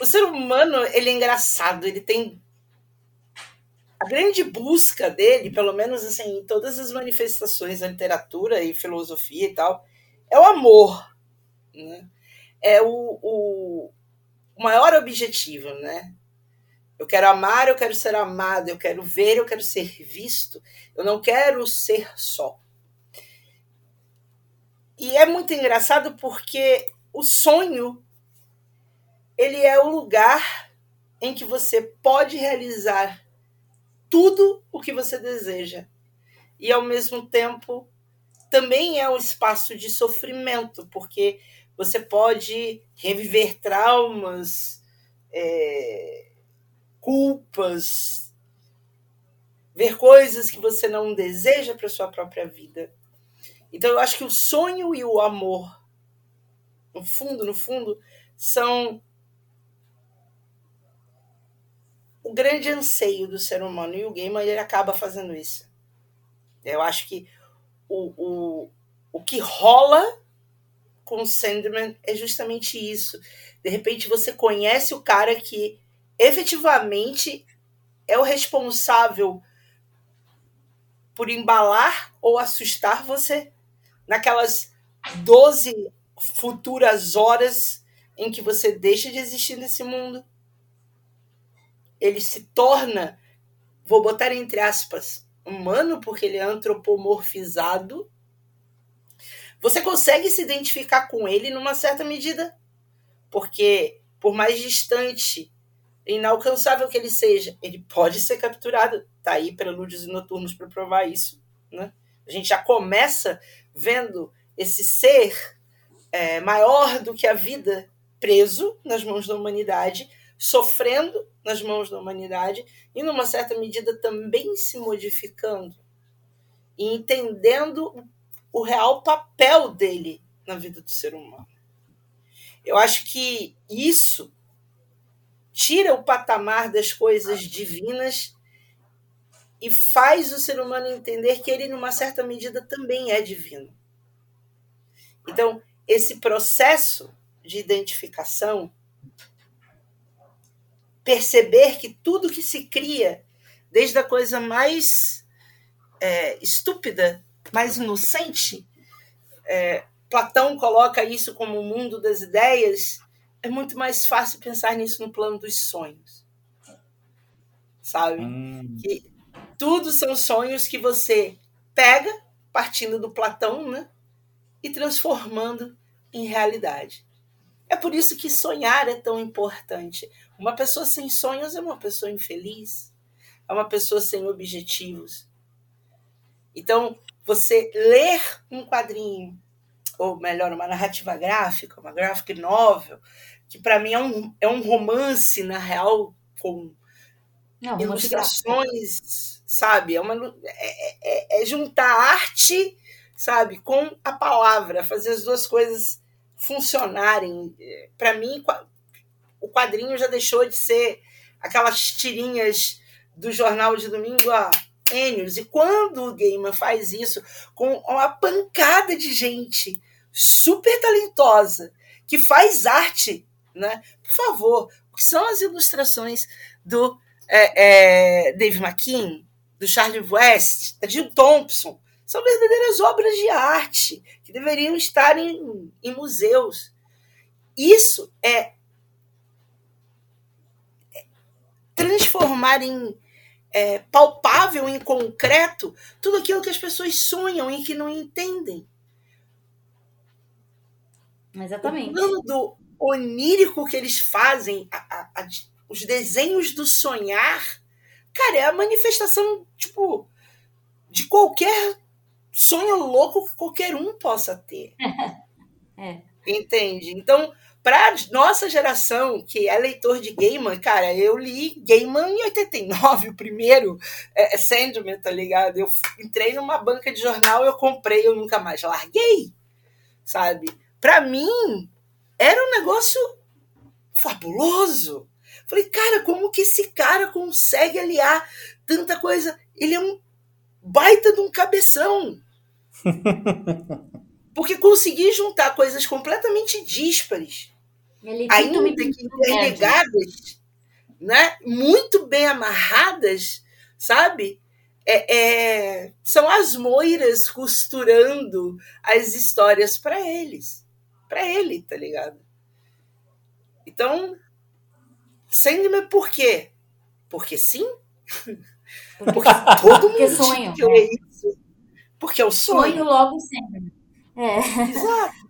o ser humano ele é engraçado, ele tem a grande busca dele, pelo menos assim, em todas as manifestações da literatura e filosofia e tal, é o amor. Né? É o, o, maior objetivo, né? Eu quero amar, eu quero ser amado, eu quero ver, eu quero ser visto, eu não quero ser só. E é muito engraçado porque o sonho ele é o lugar em que você pode realizar tudo o que você deseja. E ao mesmo tempo também é um espaço de sofrimento, porque você pode reviver traumas, é, culpas, ver coisas que você não deseja para sua própria vida. Então eu acho que o sonho e o amor, no fundo, no fundo, são o grande anseio do ser humano. E o Gaiman ele acaba fazendo isso. Eu acho que o, o, o que rola com o Sandman é justamente isso. De repente você conhece o cara que efetivamente é o responsável por embalar ou assustar você naquelas 12 futuras horas em que você deixa de existir nesse mundo. Ele se torna, vou botar entre aspas, humano, porque ele é antropomorfizado, você consegue se identificar com ele numa certa medida. Porque, por mais distante, inalcançável que ele seja, ele pode ser capturado. Tá aí prelúdios e noturnos para provar isso. Né? A gente já começa vendo esse ser é, maior do que a vida preso nas mãos da humanidade, sofrendo nas mãos da humanidade e, numa certa medida, também se modificando e entendendo o real papel dele na vida do ser humano. Eu acho que isso tira o patamar das coisas divinas e faz o ser humano entender que ele, numa certa medida, também é divino. Então, esse processo de identificação, perceber que tudo que se cria, desde a coisa mais é, estúpida mais inocente, é, Platão coloca isso como o mundo das ideias, é muito mais fácil pensar nisso no plano dos sonhos. Sabe? Hum. Que tudo são sonhos que você pega, partindo do Platão, né? E transformando em realidade. É por isso que sonhar é tão importante. Uma pessoa sem sonhos é uma pessoa infeliz, é uma pessoa sem objetivos. Então, você ler um quadrinho, ou melhor, uma narrativa gráfica, uma graphic novel, que para mim é um, é um romance, na real, com Não, ilustrações, sabe? É, uma, é, é, é juntar arte, sabe, com a palavra, fazer as duas coisas funcionarem. Para mim, o quadrinho já deixou de ser aquelas tirinhas do jornal de domingo, a gênios. E quando o Gaiman faz isso com uma pancada de gente super talentosa que faz arte, né? Por favor, o que são as ilustrações do é, é, Dave McKean, do Charlie West, da Jill Thompson? São verdadeiras obras de arte que deveriam estar em, em museus. Isso é transformar em é, palpável, em concreto, tudo aquilo que as pessoas sonham e que não entendem. Exatamente. O plano do onírico que eles fazem, a, a, a, os desenhos do sonhar, cara, é a manifestação, tipo, de qualquer sonho louco que qualquer um possa ter. é. Entende? Então, para nossa geração, que é leitor de Gaiman, cara, eu li Gaiman em 89, o primeiro é, é Sandman, tá ligado? Eu entrei numa banca de jornal, eu comprei, eu nunca mais larguei, sabe? Para mim, era um negócio fabuloso. Falei, cara, como que esse cara consegue aliar tanta coisa? Ele é um baita de um cabeção. Porque consegui juntar coisas completamente díspares ainda que interligadas, né? muito bem amarradas, sabe? É, é, são as moiras costurando as histórias para eles, para ele, tá ligado? Então, Sandman por quê? Porque sim? Porque todo mundo sonho, né? isso. Porque é o sonho. Sonho logo sempre. É. Exato.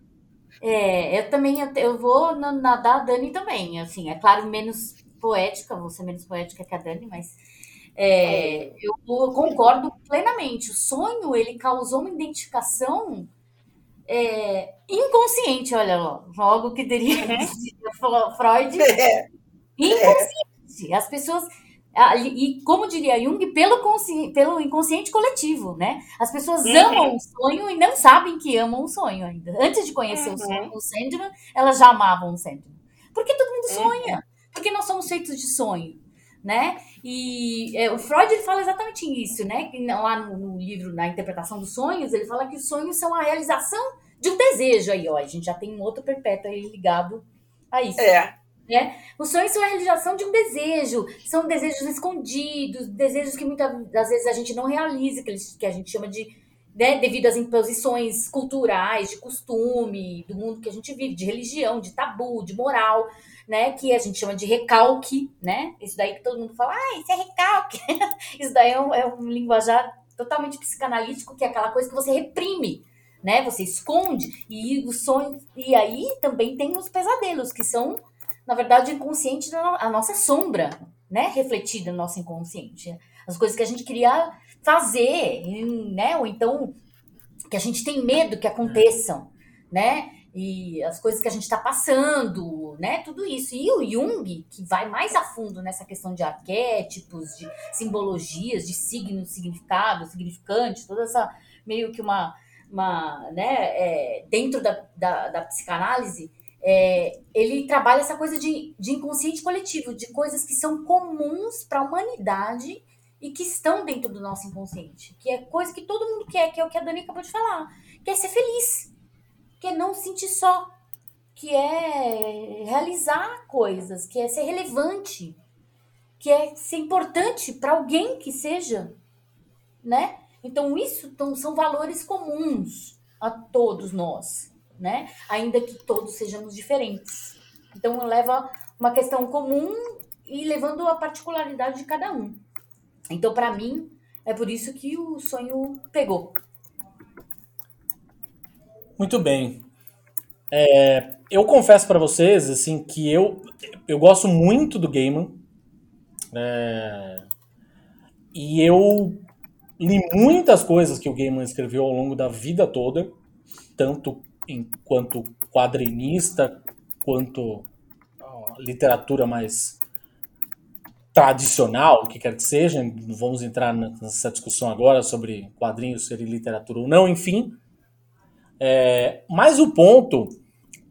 É, eu também eu, eu vou nadar a Dani também, assim, é claro, menos poética, vou ser menos poética que a Dani, mas é, eu, concordo plenamente. O sonho, ele causou uma identificação é, inconsciente, olha lá, logo que teria uhum. Freud, é. inconsciente. As pessoas e como diria Jung, pelo, pelo inconsciente coletivo, né? As pessoas uhum. amam o sonho e não sabem que amam o sonho ainda. Antes de conhecer uhum. o sonho, o Sandman, elas já amavam o Sandman. Porque todo mundo uhum. sonha. Uhum. Porque nós somos feitos de sonho, né? E é, o Freud ele fala exatamente isso, né? Lá no, no, livro, na interpretação dos sonhos, ele fala que os sonhos são a realização de um desejo aí, ó. A gente já tem um outro perpétuo aí ligado a isso. É. Né? Os sonhos são a realização de um desejo, são desejos escondidos, desejos que muitas vezes a gente não realiza, que, que a gente chama de né, devido às imposições culturais, de costume, do mundo que a gente vive, de religião, de tabu, de moral, né, que a gente chama de recalque, né? Isso daí que todo mundo fala, ah, isso é recalque. isso daí é um, é um linguajar totalmente psicanalítico, que é aquela coisa que você reprime, né? Você esconde e o sonho e aí também tem os pesadelos que são, na verdade, inconsciente a nossa sombra, né? Refletida no nosso inconsciente, as coisas que a gente queria fazer, né? Ou então que a gente tem medo que aconteçam, né? E as coisas que a gente está passando, né? Tudo isso. E o Jung, que vai mais a fundo nessa questão de arquétipos, de simbologias, de signos, significados, significantes, toda essa meio que uma, uma né? É, dentro da, da, da psicanálise, é, ele trabalha essa coisa de, de inconsciente coletivo, de coisas que são comuns para a humanidade e que estão dentro do nosso inconsciente, que é coisa que todo mundo quer, que é o que a Dani acabou de falar, que é ser feliz, que é não sentir só, que é realizar coisas, que é ser relevante, que é ser importante para alguém que seja, né? Então isso então, são valores comuns a todos nós, né? Ainda que todos sejamos diferentes. Então leva uma questão comum e levando a particularidade de cada um. Então, para mim, é por isso que o sonho pegou. Muito bem. É, eu confesso para vocês assim que eu, eu gosto muito do Gaiman. É, e eu li muitas coisas que o Gaiman escreveu ao longo da vida toda, tanto enquanto quadrinista, quanto literatura mais tradicional, o que quer que seja, não vamos entrar nessa discussão agora sobre quadrinhos ser literatura ou não, enfim. É, mas o ponto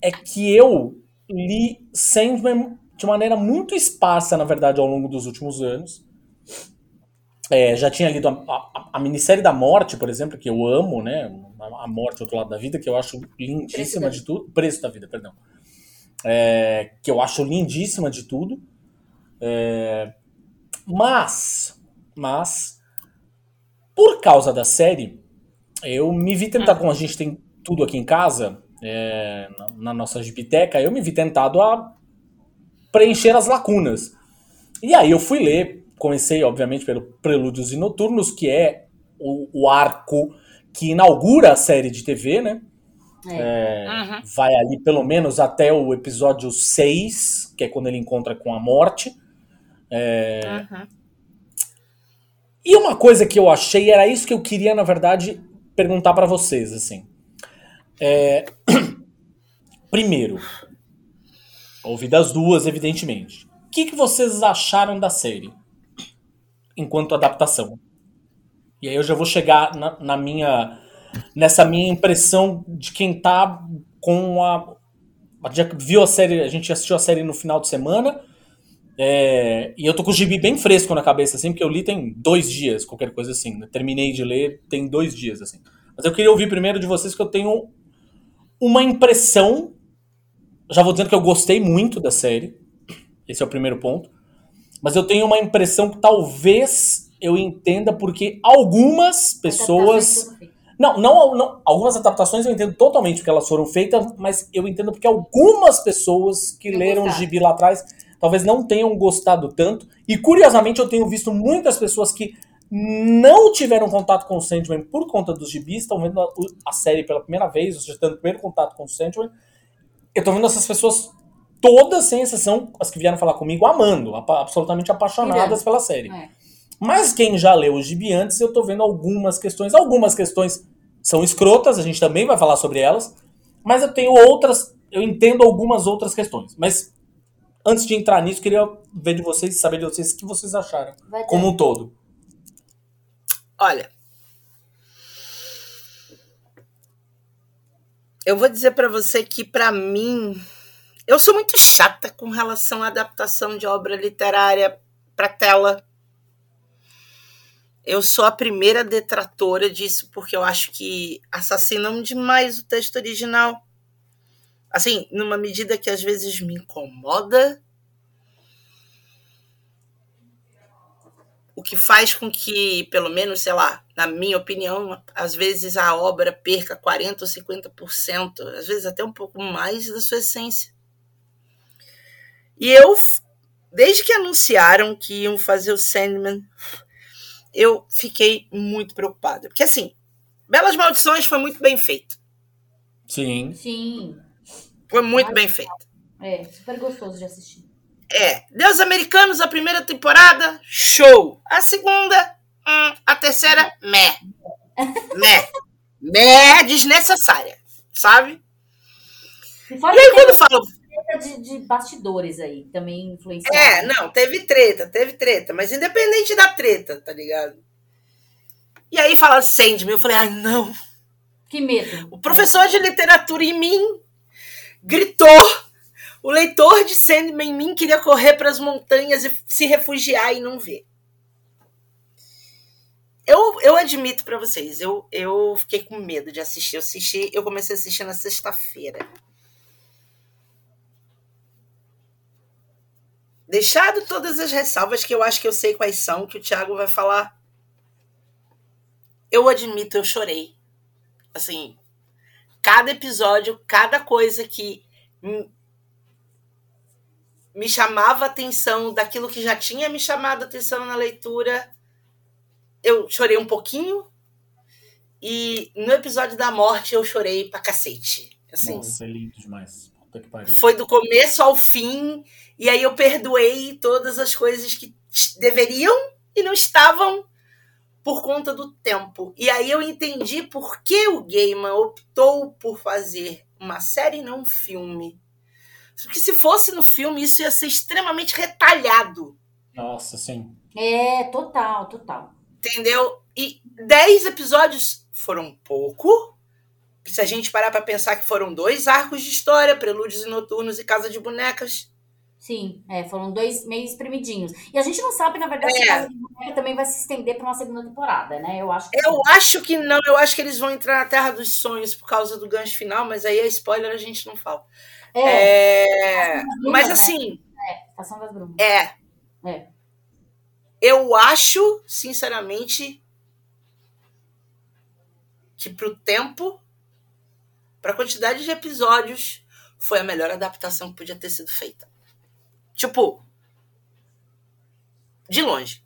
é que eu li Sandman de maneira muito esparsa, na verdade, ao longo dos últimos anos. É, já tinha lido a, a, a, minissérie da morte, por exemplo, que eu amo, né? A morte outro lado da vida, que eu acho lindíssima de tudo. Preço da vida, perdão. É, que eu acho lindíssima de tudo. É, mas, mas, por causa da série, eu me vi tentar, como a gente tem tudo aqui em casa, é, na, nossa biblioteca, eu me vi tentado a preencher as lacunas. E aí eu fui ler, comecei, obviamente, pelo Prelúdios e Noturnos, que é o, o arco que inaugura a série de TV, né? É. É, uhum. Vai ali pelo menos até o episódio 6, que é quando ele encontra com a morte. É... Uhum. E uma coisa que eu achei, era isso que eu queria, na verdade, perguntar para vocês, assim. É... Primeiro, ouvi das duas, evidentemente. O que, que vocês acharam da série? Enquanto adaptação. E aí eu já vou chegar na, na minha. nessa minha impressão de quem tá com a. A gente viu a série, a gente assistiu a série no final de semana é, e eu tô com o gibi bem fresco na cabeça, assim, porque eu li tem dois dias, qualquer coisa assim. Né? Terminei de ler tem dois dias, assim. Mas eu queria ouvir primeiro de vocês que eu tenho uma impressão. Já vou dizendo que eu gostei muito da série. Esse é o primeiro ponto. Mas eu tenho uma impressão que talvez eu entenda porque algumas pessoas. Não, não, não, algumas adaptações eu entendo totalmente porque elas foram feitas, mas eu entendo porque algumas pessoas que eu leram o gibi lá atrás talvez não tenham gostado tanto. E curiosamente eu tenho visto muitas pessoas que não tiveram contato com o Sandman por conta dos gibis, estão vendo a, a, série pela primeira vez, ou seja, tendo o primeiro contato com o Sandman. Eu tô vendo essas pessoas todas, sem exceção, as que vieram falar comigo, amando, absolutamente apaixonadas pela série. É. Mas quem já leu o gibi antes, eu tô vendo algumas questões. Algumas questões são escrotas, a gente também vai falar sobre elas. Mas eu tenho outras, eu entendo algumas outras questões. Mas antes de entrar nisso, queria ver de vocês, saber de vocês o que vocês acharam, como um todo. Olha, eu vou dizer para você que para mim, eu sou muito chata com relação à adaptação de obra literária para tela. Eu sou a primeira detratora disso porque eu acho que assassinam demais o texto original assim, numa medida que às vezes me incomoda, o que faz com que, pelo menos, sei lá, na minha opinião, às vezes a obra perca 40% ou 50%, às vezes até um pouco mais da sua essência. E eu, desde que anunciaram que iam fazer o Sandman, eu fiquei muito preocupada. Porque, assim, Belas Maldições foi muito bem feito. Sim. Sim. Foi muito bem feito. É, super gostoso de assistir. É, Deus Americanos, a primeira temporada, show. A segunda, hum, a terceira, meh. Meh. Meh, desnecessária, sabe? E E aí quando falo, uma treta de, de bastidores aí, também influenciaram. é, não, teve treta, teve treta, mas independente da treta, tá ligado? E aí fala Sandman, eu falei, ai não, Que medo. O professor de literatura em mim gritou. O leitor de Sandman em mim queria correr para as montanhas e se refugiar e não ver. Eu, eu admito para vocês, eu, eu fiquei com medo de assistir. Eu assisti, eu comecei a assistir na sexta-feira. Deixado todas as ressalvas que eu acho que eu sei quais são, que o Thiago vai falar. Eu admito, eu chorei assim, cada episódio, cada coisa que me chamava a atenção daquilo que já tinha me chamado atenção na leitura, eu chorei um pouquinho. E no episódio da morte eu chorei pra cacete. Assim, Nossa, é lindo demais. Puta que pariu. foi do começo ao fim, e aí eu perdoei todas as coisas que deveriam e não estavam por conta do tempo. E aí eu entendi por que o Gaiman optou por fazer uma série e não um filme. Porque se fosse no filme, isso ia ser extremamente retalhado, Nossa, sim. É, total, total. entendeu? E 10 episódios foram pouco. Se a gente parar para pensar que foram dois arcos de história, Prelúdios e Noturnos e Casa de Bonecas, Sim, é, foram dois meio espremidinhos. E a gente não sabe, na verdade, se É. Casa de Boneca também vai se estender para uma segunda temporada, né? Eu acho que Eu sim. acho que não, eu acho que eles vão entrar na Terra dos Sonhos por causa do gancho final, mas aí é spoiler, a gente não fala. É, É, Brumas, mas né? assim, Estação das Brumas. é. É. Eu acho, sinceramente, que pro tempo, pra quantidade de episódios, foi a melhor adaptação que podia ter sido feita. Tipo, de longe.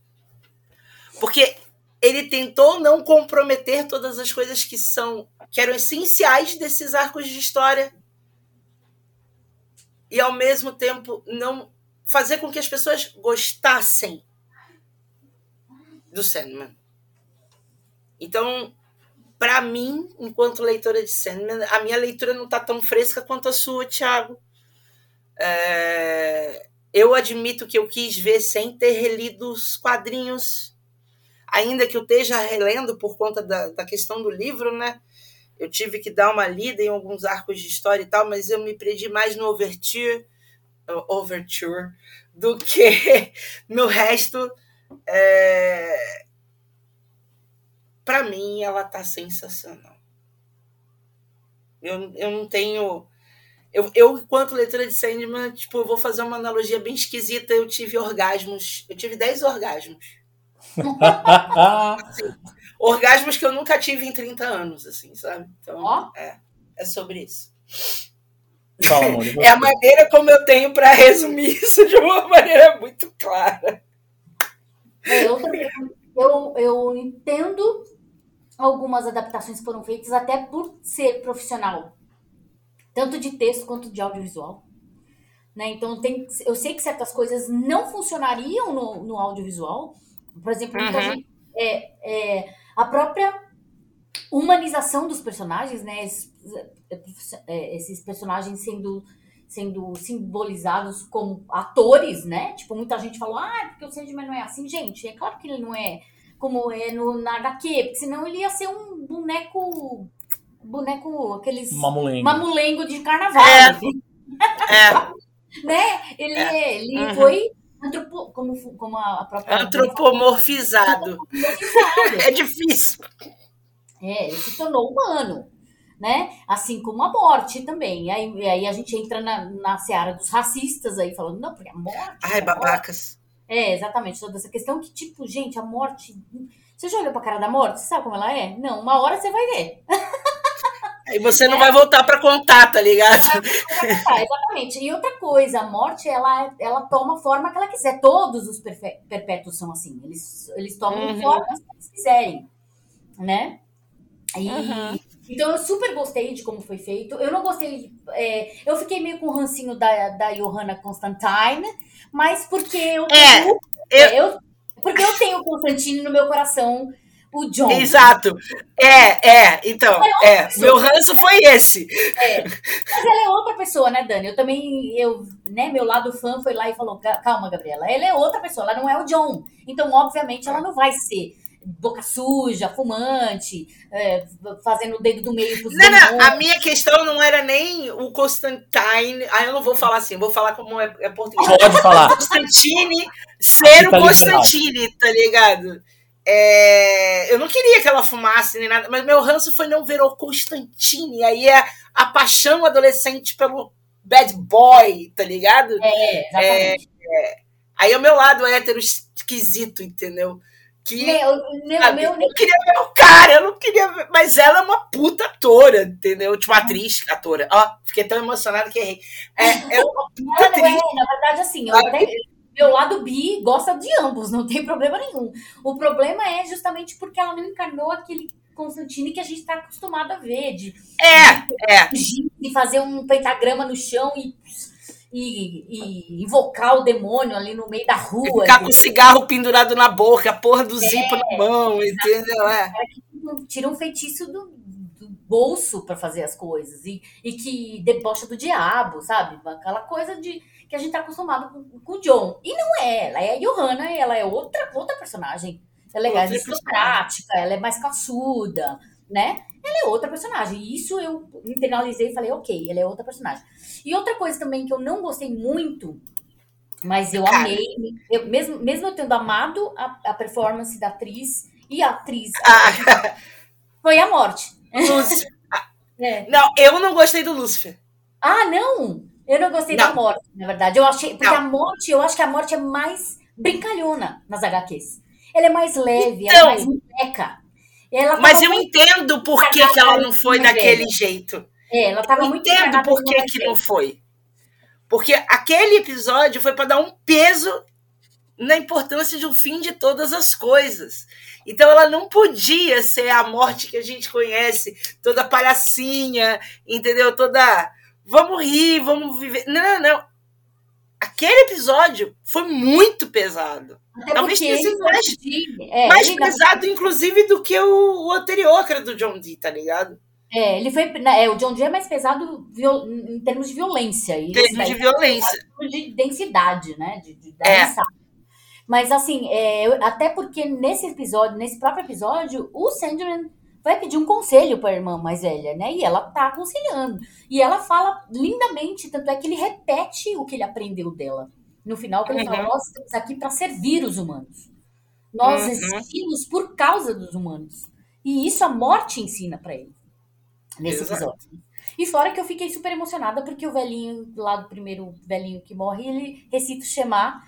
Porque ele tentou não comprometer todas as coisas que são que eram essenciais desses arcos de história e ao mesmo tempo não fazer com que as pessoas gostassem do Sandman. Então, para mim, enquanto leitora de Sandman, a minha leitura não tá tão fresca quanto a sua, Thiago. É, eu admito que eu quis ver sem ter relido os quadrinhos, ainda que eu esteja relendo por conta da, da questão do livro, né? Eu tive que dar uma lida em alguns arcos de história e tal, mas eu me perdi mais no Overture, overture do que no resto. É... Para mim, ela tá sensacional. Eu, eu não tenho. Eu, eu, enquanto leitora de Sandman, tipo, eu vou fazer uma analogia bem esquisita. Eu tive orgasmos. Eu tive 10 orgasmos. Orgasmos que eu nunca tive em 30 anos, assim, sabe? Então, Ó. é, é sobre isso. Fala, amor. É a maneira como eu tenho para resumir isso de uma maneira muito clara. É, eu, eu, eu entendo algumas adaptações foram feitas até por ser profissional, tanto de texto quanto de audiovisual. Né? Então, tem, eu sei que certas coisas não funcionariam no, no audiovisual. Por exemplo, Uhum. gente, é, é, a própria humanização dos personagens, né? Esses, é, esses personagens sendo sendo simbolizados como atores, né? Tipo, muita gente falou, ah, porque o Sandman não é assim. Gente, é claro que ele não é como é no, na HQ, porque senão ele ia ser um boneco, boneco, aqueles Mamulengo. mamulengo de carnaval, É. É, né? Ele, É. ele Uhum. foi antropo, como, como a própria... antropomorfizado. É difícil. É, ele se tornou humano, né? Assim como a morte também. E aí, e aí a gente entra na, na seara dos racistas aí, falando, não, porque a morte... Ai, babacas. É, exatamente, toda essa questão que, tipo, gente, a morte... Você já olhou pra cara da morte? Você sabe como ela é? Não, uma hora você vai ver. Aí você não vai voltar para contar, tá ligado? Ah, exatamente. E outra coisa, a morte, ela, ela toma a forma que ela quiser. Todos os perpétuos são assim. Eles, eles tomam uhum. formas que eles quiserem, né? E, uhum. Então eu super gostei de como foi feito. Eu não gostei. É, eu fiquei meio com o rancinho da, da Johanna Constantine, mas porque eu, é, eu, eu, porque eu tenho o Constantine no meu coração o John. Exato. É, é, então, é, é meu ranço foi esse. É. Mas ela é outra pessoa, né, Dani? Eu também, eu, né, meu lado fã foi lá e falou, calma, Gabriela, ela é outra pessoa, ela não é o John. Então, obviamente, ela não vai ser boca suja, fumante, é, fazendo o dedo do meio pros Não, não, a minha questão não era nem o Constantine, aí eu não vou falar assim, vou falar como é, é português. Pode falar. Constantine ser tá o Constantine, tá ligado? É, eu não queria que ela fumasse nem nada, mas meu ranço foi não ver o Constantine. Aí é a paixão adolescente pelo bad boy, tá ligado? É, exatamente. É, é, aí é o meu lado hétero esquisito, entendeu? Que, meu, meu, meu, eu queria ver o cara, eu não queria ver, mas ela é uma puta atora, entendeu? Tipo, atriz, atora. Ó, fiquei tão emocionada que errei. É, é uma puta é, atriz. É, na verdade, assim, eu até meu lado bi gosta de ambos, não tem problema nenhum. O problema é justamente porque ela não encarnou aquele Constantine que a gente está acostumado a ver. De, é, de, é. De fazer um pentagrama no chão e, e, e, invocar o demônio ali no meio da rua. Ficar com o cigarro pendurado na boca, a porra do é, zipo na mão, entendeu? É. Tira um feitiço do, do bolso para fazer as coisas e, e que debocha do diabo, sabe? Aquela coisa de que a gente tá acostumado com, com o John. E não é, ela é a Johanna, ela é outra, outra personagem. Ela é mais prática, ela é mais caçuda, né? Ela é outra personagem. E isso eu internalizei e falei, ok, ela é outra personagem. E outra coisa também que eu não gostei muito, mas eu amei, eu, mesmo, mesmo eu tendo amado a, a performance da atriz e a atriz, ah. foi a morte. Lúcifer. é. Não, eu não gostei do Lúcifer. Ah, não? Eu não gostei não. da morte, na verdade. Eu achei. Porque não. a morte, eu acho que a morte é mais brincalhona nas HQs. Ela é mais leve, então, ela é então. mais moleca. Mas eu entendo por que, que ela não foi daquele jeito. É, ela tava eu muito entendo por que, que não foi. Porque aquele episódio foi para dar um peso na importância de um fim de todas as coisas. Então ela não podia ser a morte que a gente conhece, toda palhacinha, entendeu? Toda vamos rir, vamos viver. Não, não, não. Aquele episódio foi muito pesado. Até Talvez tenha sido mais, é, mais pesado, não... inclusive, do que o, o, anterior, que era do John Dee, tá ligado? É, ele foi. Né, é, o John Dee é mais pesado viol, em termos de violência. Em termos de violência. De densidade, né? De, de, é. Mas assim, é, até porque nesse episódio, nesse próprio episódio, o Sandman vai pedir um conselho para a irmã mais velha, né? E ela tá aconselhando. E ela fala lindamente, tanto é que ele repete o que ele aprendeu dela. No final, que ele uhum. fala: Nós estamos aqui para servir os humanos. Nós uhum. existimos por causa dos humanos. E isso a morte ensina para ele nesse Exato. episódio. E fora que eu fiquei super emocionada porque o velhinho lá do primeiro velhinho que morre, ele recita o Shema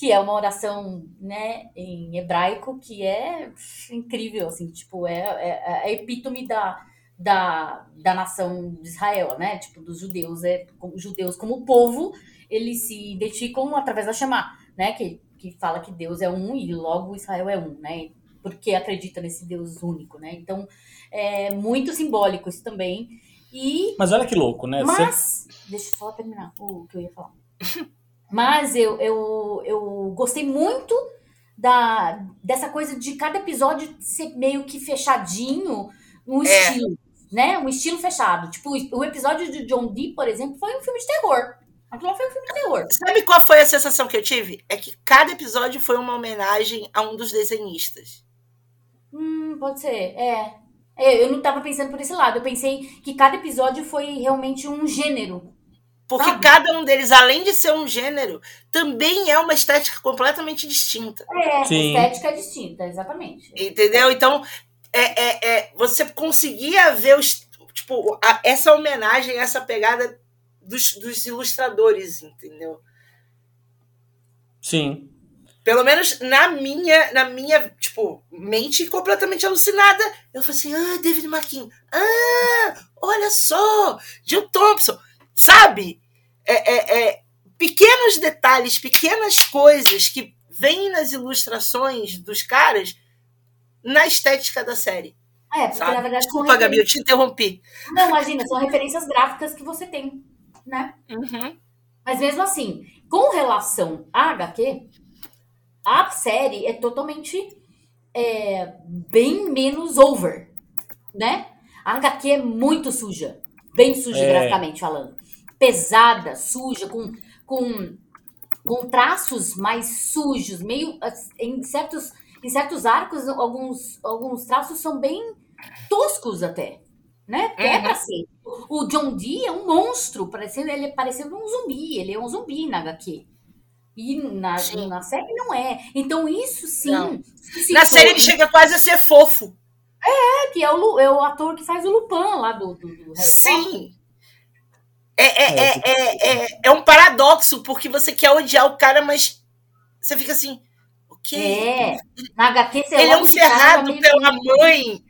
que é uma oração, né, em hebraico, que é incrível, assim, tipo, é, é, é a epítome da, da, da nação de Israel, né, tipo, dos judeus, é, como, judeus como povo, eles se identificam através da Shema, né, que, que fala que Deus é um e logo Israel é um, né, porque acredita nesse Deus único, né, então, é muito simbólico isso também, e... Mas olha que louco, né? Mas, Você... deixa eu só terminar o que eu ia falar. Mas eu, eu, eu gostei muito da, dessa coisa de cada episódio ser meio que fechadinho, um é. estilo, né? Um estilo fechado. Tipo, o episódio de John Dee, por exemplo, foi um filme de terror. Aquilo foi um filme de terror. Sabe qual foi a sensação que eu tive? É que cada episódio foi uma homenagem a um dos desenhistas. Hum, pode ser, é. É eu não estava pensando por esse lado. Eu pensei que cada episódio foi realmente um gênero porque Sabe? cada um deles, além de ser um gênero, também é uma estética completamente distinta. É, Sim. estética é distinta, exatamente. Entendeu? Então, é, é, é você conseguia ver os, tipo, a, essa homenagem, essa pegada dos, dos ilustradores, entendeu? Sim. Pelo menos na minha, na minha, tipo, mente completamente alucinada. Eu falei assim, ah, David McKean. Ah, olha só, Jill Thompson. Sabe? É, é, é, pequenos detalhes, pequenas coisas que vêm nas ilustrações dos caras na estética da série. É, porque Sabe? na verdade Desculpa, Gabi, eu te interrompi. Não, imagina, são referências gráficas que você tem, né? Uhum. Mas mesmo assim, com relação à HQ, a série é totalmente é, bem menos over, né? A HQ é muito suja, bem suja É. graficamente falando. Pesada, suja, com, com, com traços mais sujos, meio em certos, em certos arcos, alguns, alguns traços são bem toscos até, né? Que É Uhum. pra ser. O John Dee é um monstro, parecendo, ele é parecendo um zumbi, ele é um zumbi na HQ. E na, Sim. na série não é. Então isso sim. Na série ele chega quase a ser fofo. É, que é o, é o ator que faz o Lupin lá do, do, do Potter. Sim. É, é, É, é, é, é, é um paradoxo, porque você quer odiar o cara, mas você fica assim, o quê? É. Na HQ você Ele é um ferrado pela mãe.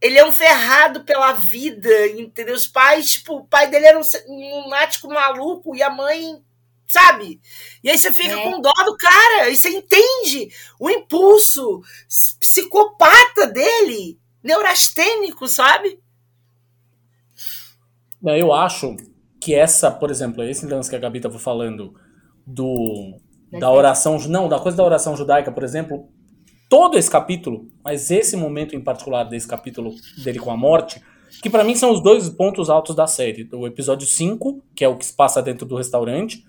Ele é um ferrado pela vida, entendeu? Os pais, tipo, o pai dele era um um lunático maluco e a mãe, sabe? E aí você fica É. com dó do cara, e você entende o impulso psicopata dele, neurastênico, sabe? Não, Eu acho que essa, por exemplo, esse lance que a Gabi estava falando do da oração, não, da coisa da oração judaica, por exemplo, todo esse capítulo, mas esse momento em particular desse capítulo dele com a morte, que pra mim são os dois pontos altos da série, o episódio 5, que é o que se passa dentro do restaurante,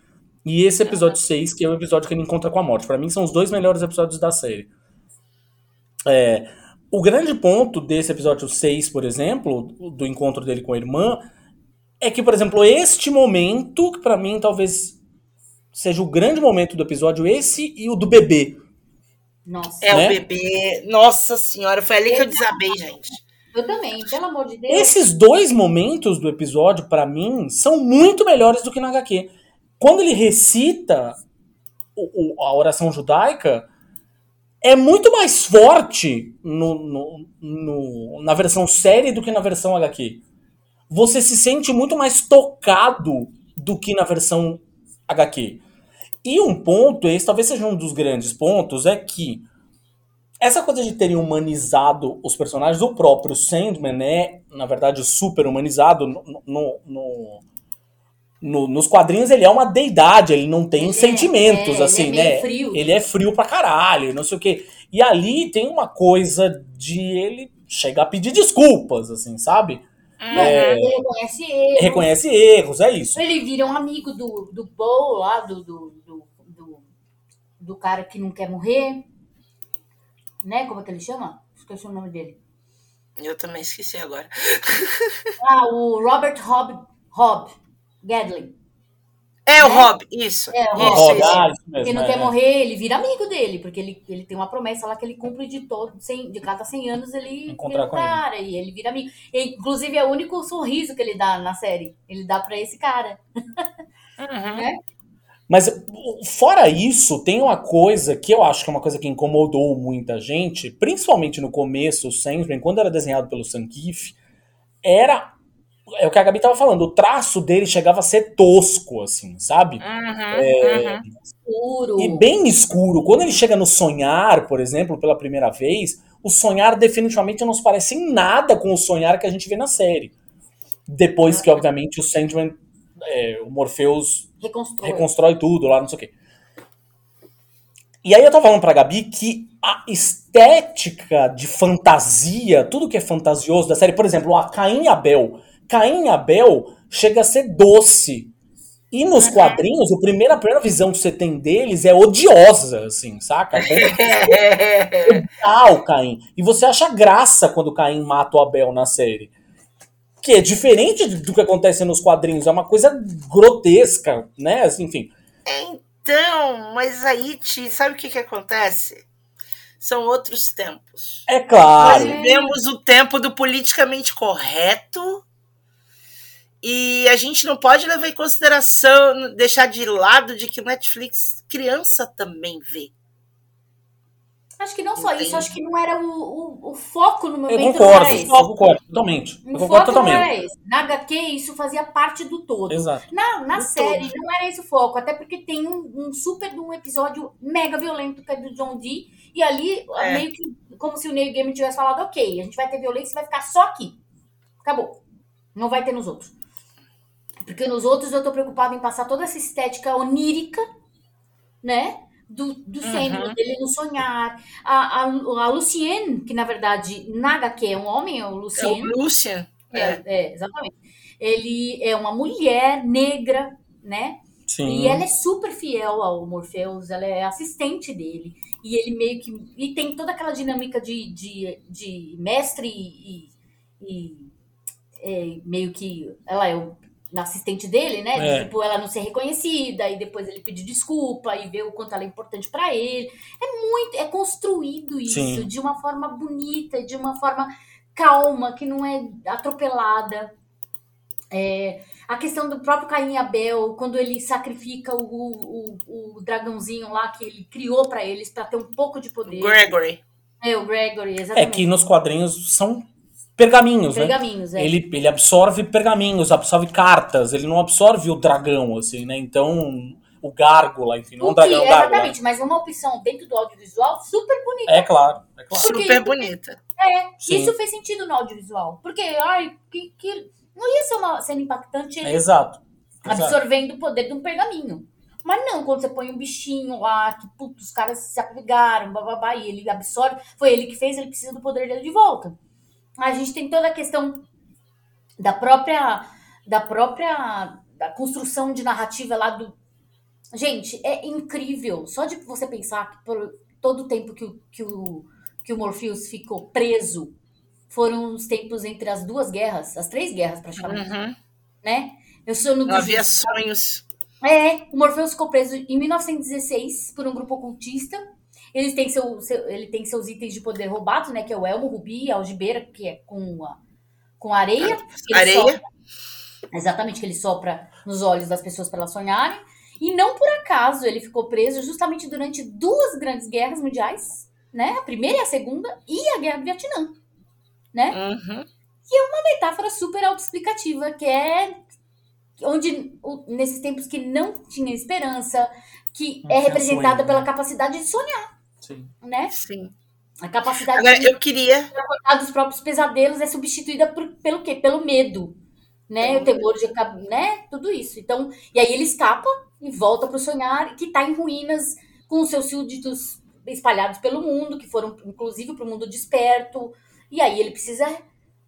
e esse episódio 6, que é o episódio que ele encontra com a morte. Pra mim são os dois melhores episódios da série. É, o grande ponto desse episódio 6, por exemplo, do encontro dele com a irmã, é que, por exemplo, este momento, que pra mim talvez seja o grande momento do episódio, esse e o do bebê. Nossa, É Né? o bebê. Nossa senhora, foi ali que eu desabei, gente. eu também, pelo amor de Deus. Esses dois momentos do episódio, pra mim, são muito melhores do que na HQ. Quando ele recita o- o- a oração judaica, é muito mais forte no, no- no- na versão série do que na versão HQ. Você se sente muito mais tocado do que na versão HQ. E um ponto, esse talvez seja um dos grandes pontos, é que essa coisa de terem humanizado os personagens, o próprio Sandman é, na verdade, super humanizado. No, no- no- no- nos quadrinhos ele é uma deidade, ele não tem Ele é- sentimentos, é, assim, ele é meio né? frio. Ele é frio pra caralho, não sei o quê. E ali tem uma coisa de ele chegar a pedir desculpas, assim, sabe? Não, É. Ele reconhece erros. Reconhece erros, é isso. Ele vira um amigo do, do Bo lá, do, do, do, do, do cara que não quer morrer. Né? Como é que ele chama? Esqueci o nome dele. Eu também esqueci agora. Ah, o Robert Hobb, Hobb Gadlin. É o Né? Rob, isso. É, o Rob. Isso. ah, Quem não é, quer morrer, ele vira amigo dele, porque ele, ele tem uma promessa lá que ele cumpre de todo, de cada 100 anos ele o com ele. cara e ele vira amigo. E, inclusive é o único sorriso que ele dá na série. Ele dá pra esse cara. Uhum. Mas fora isso, tem uma coisa que eu acho que é uma coisa que incomodou muita gente, principalmente no começo, o Sandman, quando era desenhado pelo Sankif, era é o que a Gabi tava falando, o traço dele chegava a ser tosco, assim, sabe? Uhum, É, uhum. Escuro. E bem escuro. Quando ele chega no sonhar, por exemplo, pela primeira vez, o sonhar definitivamente não se parece em nada com o sonhar que a gente vê na série. Depois que, obviamente, o Sandman, é, o Morpheus Reconstrói. reconstrói tudo lá, não sei o quê. E aí eu tava falando pra Gabi que a estética de fantasia, tudo que é fantasioso da série, por exemplo, a Caim e Abel. Caim e Abel chega a ser doce. E nos quadrinhos, a primeira, a primeira visão que você tem deles é odiosa, assim, saca? Ah, o Caim. E você acha graça quando o Caim mata o Abel na série. Que é diferente do que acontece nos quadrinhos, é uma coisa grotesca, né? Assim, enfim. Então, mas aí, Ti, sabe o que, que acontece? São outros tempos. É claro. Nós vivemos o tempo do politicamente correto e a gente não pode levar em consideração, deixar de lado de que o Netflix criança também vê. Acho que não só Entendi. isso, acho que não era o, o, o foco no Eu momento. não concordo, era esse. eu concordo totalmente. O Eu foco concordo não totalmente. era esse. Na HQ, isso fazia parte do todo. Exato. Na, na Do série, todo. não era esse o foco. Até porque tem um, um super de um episódio mega violento que é do John Dee. E ali, É. meio que como se o Neil Gaiman tivesse falado, ok, a gente vai ter violência e vai ficar só aqui. Acabou. Não vai ter nos outros. Porque nos outros eu tô preocupada em passar toda essa estética onírica, né? Do, do Uhum. Dele no sonhar. A, a, a Lucienne, que na verdade na HQ é um homem, é o É o Lucienne. Lucian. É. É, é, exatamente. Ele é uma mulher negra, né? Sim. E ela é super fiel ao Morpheus, ela é assistente dele. E ele meio que. E tem toda aquela dinâmica de, de, de mestre e. e- é, meio que. Ela é o assistente dele, né? É. Tipo, ela não ser reconhecida, e depois ele pedir desculpa e ver o quanto ela é importante pra ele. É muito. É construído isso Sim. de uma forma bonita, de uma forma calma, que não é atropelada. É, a questão do próprio Caim e Abel, quando ele sacrifica o, o, o dragãozinho lá que ele criou pra eles, pra ter um pouco de poder. Gregory. É, o Gregory, É exatamente. que nos quadrinhos são pergaminhos, né? Pergaminhos, é. Ele, ele absorve pergaminhos, absorve cartas, ele não absorve o dragão, assim, né? Então, o gárgula, enfim, não é O um que, dragão, é um gárgula. exatamente, mas uma opção dentro do audiovisual super bonita. É claro, é claro. Porque- Super bonita. Sim. Isso fez sentido no audiovisual. Porque, ai, que, que não ia ser uma cena impactante ele É exato. exato. absorvendo o poder de um pergaminho. Mas não, quando você põe um bichinho lá, que putz, os caras se apegaram, bababá, e ele absorve, foi ele que fez, ele precisa do poder dele de volta. A gente tem toda a questão da própria da própria da construção de narrativa lá do Gente, é incrível. Só de você pensar que por todo o tempo que o, que o, que o Morpheus ficou preso foram os tempos entre as duas guerras, as três guerras praticamente, Uhum. né? Eu sou no havia sonhos. é, o Morpheus ficou preso em 1916 por um grupo ocultista. Eles têm seu, seu- ele tem seus itens de poder roubados, né? Que é o elmo, o rubi, a algibeira, que é com, a, com areia. que ele Areia. sopra- exatamente, que ele sopra nos olhos das pessoas para elas sonharem. E não por acaso ele ficou preso justamente durante duas grandes guerras mundiais, né? A primeira e a segunda, e a guerra do Vietnã. Né? Uhum. metáfora super autoexplicativa, que é onde o- nesses tempos que não tinha esperança, que Não é representada sonho, pela né? capacidade de sonhar, Sim. né? Sim. A capacidade Agora, de eu queria. dos próprios pesadelos é substituída por, pelo quê? Pelo medo, né? Pelo o temor de acab- né? Tudo isso. Então, e aí ele escapa e volta pro sonhar, que tá em ruínas com os seus súditos espalhados pelo mundo, que foram inclusive pro mundo desperto. E aí ele precisa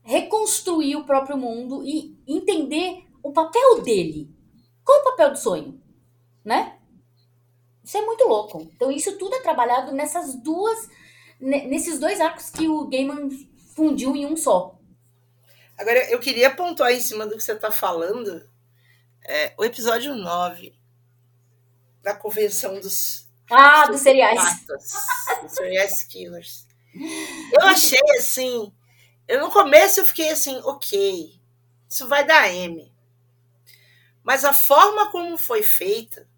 reconstruir o próprio mundo e entender o papel dele. Qual é o papel do sonho, né? Isso é muito louco. Então isso tudo é trabalhado nessas duas ne- nesses dois arcos que o Gaiman fundiu em um só. Agora, eu queria pontuar em cima do que você está falando. é, o episódio 9 da convenção dos Ah, dos cereais. dos serial killers. Eu achei assim. Eu, no começo eu fiquei assim, ok, isso vai dar M. Mas a forma como foi feita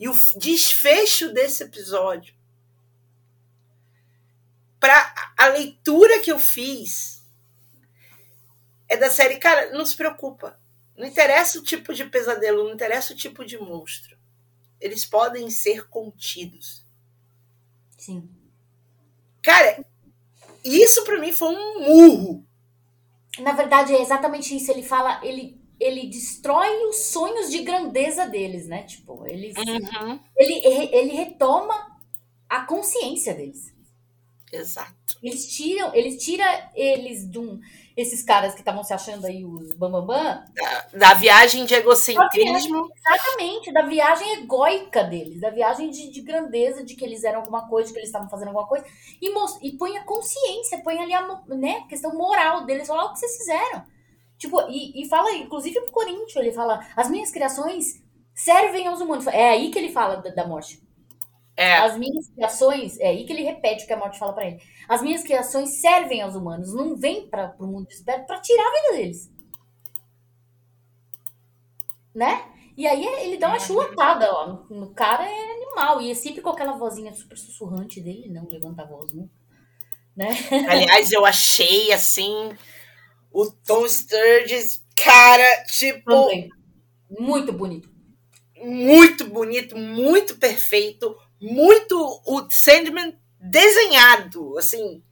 e o desfecho desse episódio, para a leitura que eu fiz, é da série, cara, não se preocupa. Não interessa o tipo de pesadelo, não interessa o tipo de monstro. Eles podem ser contidos. Sim. Cara, isso pra mim foi um murro. Na verdade, é exatamente isso. Ele fala, ele, ele destrói os sonhos de grandeza deles, né? Tipo, eles, ele, ele retoma a consciência deles. Exato. Eles tiram, eles tira eles de um, esses caras que estavam se achando aí os bambambam, Da, da viagem de egocentrismo. exatamente da viagem egóica deles, da viagem de, de grandeza, de que eles eram alguma coisa, de que eles estavam fazendo alguma coisa, e, mos- e põe a consciência, põe ali a né, questão moral deles, "Olha o que vocês fizeram. Tipo, e, e fala, inclusive pro Corinthians, ele fala, as minhas criações servem aos humanos. É aí que ele fala da, da morte. É, As minhas criações, é aí que ele repete o que a morte fala pra ele. As minhas criações servem aos humanos, não vêm para o mundo desperto pra tirar a vida deles. Né? E aí ele dá uma chulatada, ó. No, no cara é animal. E é sempre com aquela vozinha super sussurrante dele, não levanta a voz nunca. Né? Aliás, eu achei assim o Tom Sturges, cara, tipo. Também. Muito bonito. Muito bonito, muito perfeito, muito o Sandman desenhado, assim,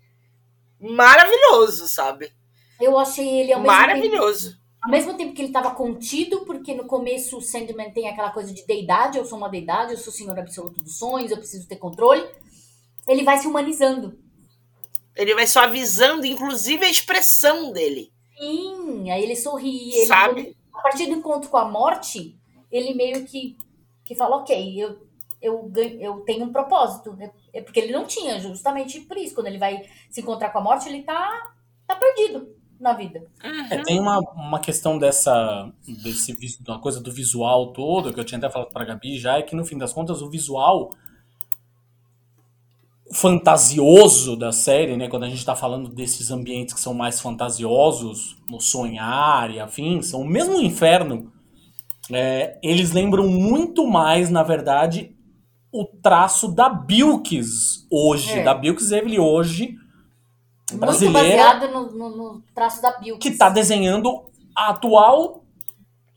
maravilhoso, sabe? Eu achei ele ao maravilhoso. Tempo, ao mesmo tempo que ele estava contido, porque no começo o Sandman tem aquela coisa de deidade, eu sou uma deidade, eu sou o senhor absoluto dos sonhos, eu preciso ter controle. Ele vai se humanizando. Ele vai suavizando, inclusive, a expressão dele. Sim, aí ele sorri. Ele, Sabe? a partir do encontro com a morte, ele meio que, que fala, ok, eu, eu, ganho, eu tenho um propósito. É, é porque ele não tinha, justamente por isso. Quando ele vai se encontrar com a morte, ele tá, tá perdido na vida. É, tem uma, uma questão dessa desse uma coisa do visual todo que eu tinha até falado para Gabi já é que no fim das contas o visual fantasioso da série, né, quando a gente está falando desses ambientes que são mais fantasiosos, no sonhar e afins, são o mesmo inferno. É, eles lembram muito mais, na verdade, o traço da Bilks hoje, É. da Bilks Evelyn hoje, Muito brasileira, baseado no, no, no traço da Bill. que está desenhando a atual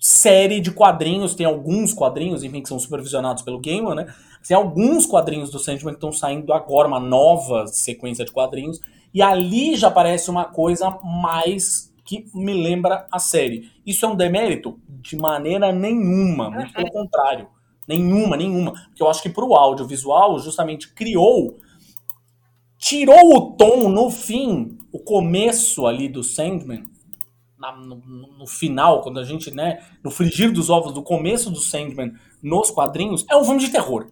série de quadrinhos. Tem alguns quadrinhos, enfim, que são supervisionados pelo Gaiman, né? Tem alguns quadrinhos do Sandman que estão saindo agora, uma nova sequência de quadrinhos. E ali já parece uma coisa mais que me lembra a série. Isso é um demérito? De maneira nenhuma, muito pelo contrário. Nenhuma, nenhuma. Porque eu acho que pro audiovisual, justamente criou tirou o tom no fim, o começo ali do Sandman, na- no, no- final, quando a gente, né, no frigir dos ovos do começo do Sandman nos quadrinhos, é um filme de terror.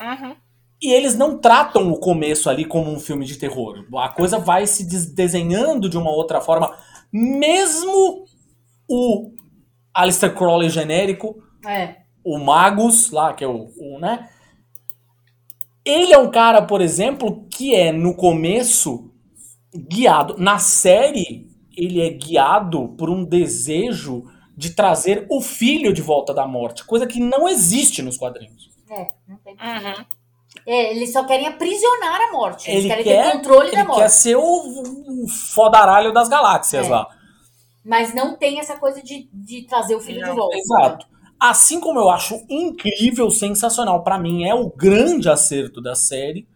Uhum. E eles não tratam o começo ali como um filme de terror. A coisa vai se des- desenhando de uma outra forma, mesmo o Alistair Crowley genérico, É. o Magus, lá, que é o, o, né? Ele é um cara, por exemplo, que é no começo guiado. Na série, ele é guiado por um desejo de trazer o filho de volta da morte, coisa que não existe nos quadrinhos. É, não tem. Uhum. É, eles só querem aprisionar a morte. Eles Ele querem quer, ter controle ele da morte. quer ser o, o fodaralho das galáxias É. lá. Mas não tem essa coisa de, de trazer o filho Não, de volta. Exato. Assim como eu acho incrível, sensacional, pra mim é o grande acerto da série,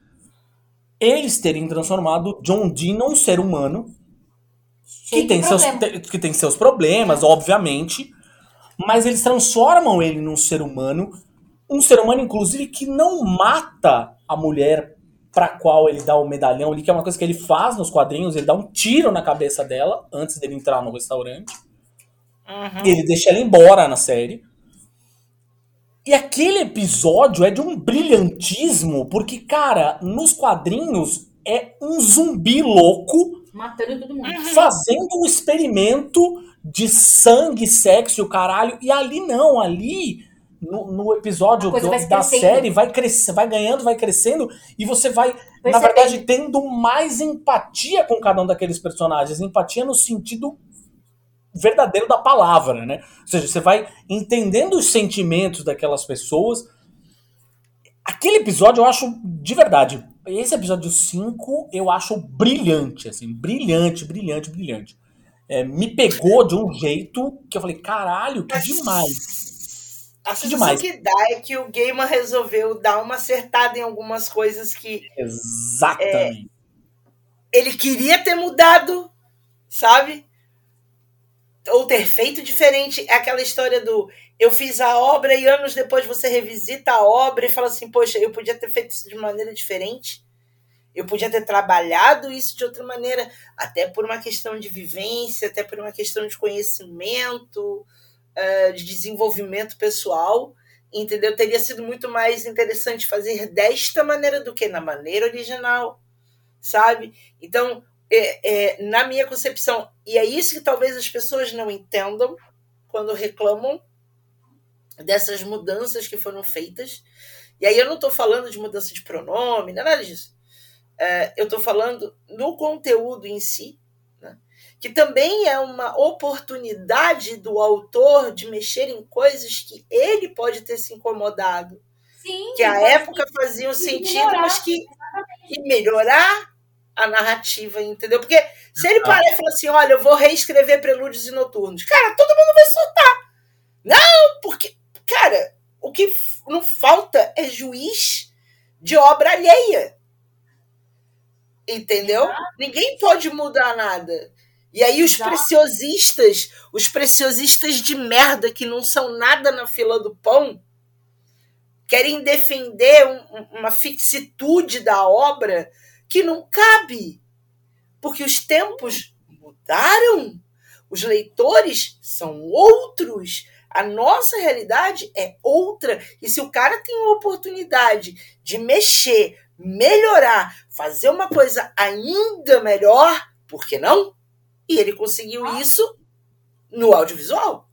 eles terem transformado John Dee num ser humano Cheio de tem, seus, te- que tem seus problemas, obviamente, mas eles transformam ele num ser humano, um ser humano, inclusive, que não mata a mulher pra qual ele dá o medalhão ali, que é uma coisa que ele faz nos quadrinhos, ele dá um tiro na cabeça dela antes dele entrar no restaurante. Uhum. Ele deixa ela embora na série. E aquele episódio é de um brilhantismo, porque, cara, nos quadrinhos é um zumbi louco Matando todo mundo. fazendo um experimento de sangue, sexo e o caralho. E ali não, ali no, no episódio do- da crescendo. série vai crescendo, vai ganhando, vai crescendo e você vai, na Percebendo. verdade, tendo mais empatia com cada um daqueles personagens. Empatia no sentido verdadeiro da palavra, né? Ou seja, você vai entendendo os sentimentos daquelas pessoas. Aquele episódio eu acho de verdade. Esse episódio 5 eu acho brilhante, assim, brilhante, brilhante, brilhante. É, me pegou de um jeito que eu falei, caralho, que demais. A Que demais. que dá é que o Gaiman resolveu dar uma acertada em algumas coisas que Exatamente. ele queria ter mudado, sabe? Ou ter feito diferente. É aquela história do eu fiz a obra e anos depois você revisita a obra e fala assim: Poxa, eu podia ter feito isso de maneira diferente. Eu podia ter trabalhado isso de outra maneira, até por uma questão de vivência, até por uma questão de conhecimento, eh, de desenvolvimento pessoal. Entendeu? Teria sido muito mais interessante fazer desta maneira do que na maneira original, sabe? Então, é, é, na minha concepção, e é isso que talvez as pessoas não entendam quando reclamam dessas mudanças que foram feitas. E aí eu não estou falando de mudança de pronome, não é nada disso. É, eu estou falando no conteúdo em si, né? que também é uma oportunidade do autor de mexer em coisas que ele pode ter se incomodado Sim, que a então, época faziam sentido, melhorar. mas que e melhorar a narrativa, entendeu? Porque se ele parar e falar assim, olha, eu vou reescrever Prelúdios e Noturnos, cara, todo mundo vai soltar. Não, porque, cara, o que não falta é juiz de obra alheia. Entendeu? Ninguém pode mudar nada. E aí os Exato. preciosistas, os preciosistas de merda que não são nada na fila do pão, querem defender um- uma fixitude da obra que não cabe. Porque os tempos mudaram. Os leitores são outros. A nossa realidade é outra. E se o cara tem a oportunidade de mexer, melhorar, fazer uma coisa ainda melhor, por que não? E ele conseguiu isso no audiovisual.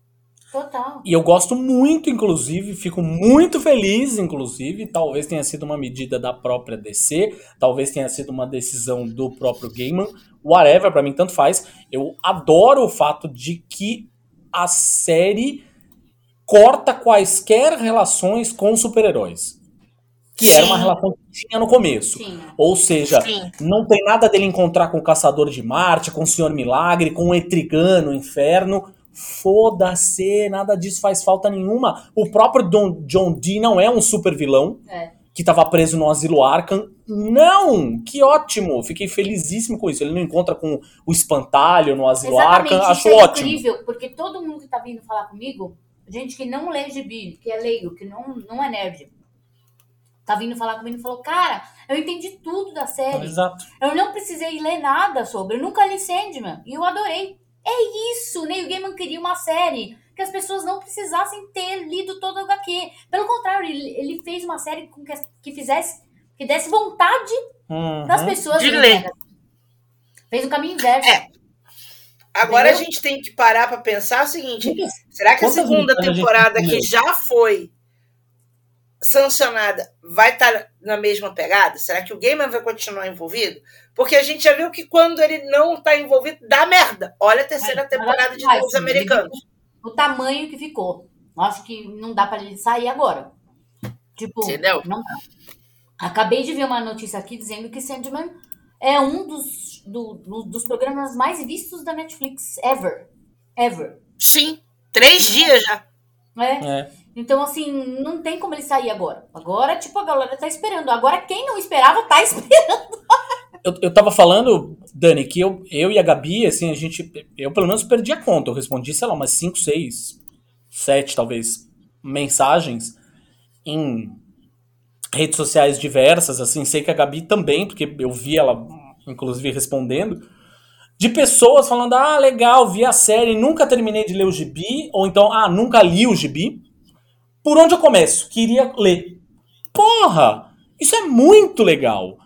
Total. E eu gosto muito, inclusive, fico muito feliz, inclusive. Talvez tenha sido uma medida da própria DC, talvez tenha sido uma decisão do próprio Gaiman, whatever, pra mim tanto faz. Eu adoro o fato de que a série corta quaisquer relações com super-heróis. Que era uma Sim. relação que tinha no começo. Sim. Ou seja, Sim. não tem nada dele encontrar com o Caçador de Marte, com o Senhor Milagre, com o Etrigano, o Inferno. Foda-se, nada disso faz falta nenhuma. O próprio Don, John Dee não é um super vilão É. que tava preso no asilo Arkham. Não! Que ótimo! Fiquei felizíssimo com isso. Ele não encontra com o espantalho no asilo Exatamente, Arkham. isso Acho é ótimo. incrível, porque todo mundo que tá vindo falar comigo, gente que não lê gibi, que é leigo, que não, não é nerd, tá vindo falar comigo e falou, cara, eu entendi tudo da série. Exato. Eu não precisei ler nada sobre. Eu nunca li Sandman. E eu adorei. É isso. Neil Gaiman queria uma série que as pessoas não precisassem ter lido todo o HQ. Pelo contrário, ele, ele fez uma série com que, que fizesse. que desse vontade Uhum. das pessoas De lerem. ler. Fez o caminho inverso. É. Agora Entendeu? a gente tem que parar para pensar o seguinte: será que a segunda temporada tem que já foi sancionada vai estar na mesma pegada? Será que o Gaiman vai continuar envolvido? Porque a gente já viu que quando ele não está envolvido, dá merda. Olha a terceira temporada de vai, Os sim. Americanos. O tamanho que ficou. Acho que não dá pra ele sair agora. Tipo, Entendeu? não dá. Acabei de ver uma notícia aqui dizendo que Sandman é um dos, do- do- dos programas mais vistos da Netflix ever. Ever. Sim, três dias já. É. É. Então, assim, não tem como ele sair agora. Agora, tipo, a galera tá esperando. Agora, quem não esperava, tá esperando. Eu, eu tava falando, Dani, que eu, eu e a Gabi, assim, a gente. Eu pelo menos perdi a conta. Eu respondi, sei lá, umas 5, 6, 7, talvez, mensagens em redes sociais diversas, assim. Sei que a Gabi também, porque eu vi ela, inclusive, respondendo. De pessoas falando, ah, legal, vi a série, nunca terminei de ler o gibi. Ou então, ah, nunca li o gibi. Por onde eu começo? Queria ler. Porra! Isso é muito legal.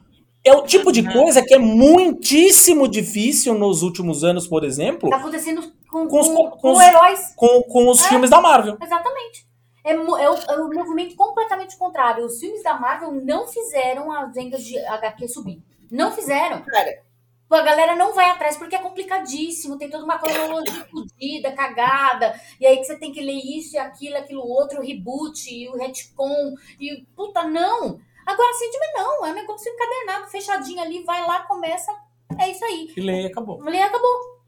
É o tipo de coisa que é muitíssimo difícil nos últimos anos, por exemplo, Tá acontecendo com, Com os- com, com os- heróis. com, com os É. filmes da Marvel. Exatamente. É, é o, é o movimento completamente contrário. Os filmes da Marvel não fizeram as vendas de HQ subir. Não fizeram. Cara, A galera não vai atrás porque é complicadíssimo. Tem toda uma cronologia fodida, cagada. E aí que você tem que ler isso e aquilo, aquilo outro, o reboot e o retcon. E puta, não. Agora, Sandman não. É um negócio encadernado, fechadinho ali. Vai lá, começa. É isso aí. E lê, acabou. Lê, acabou.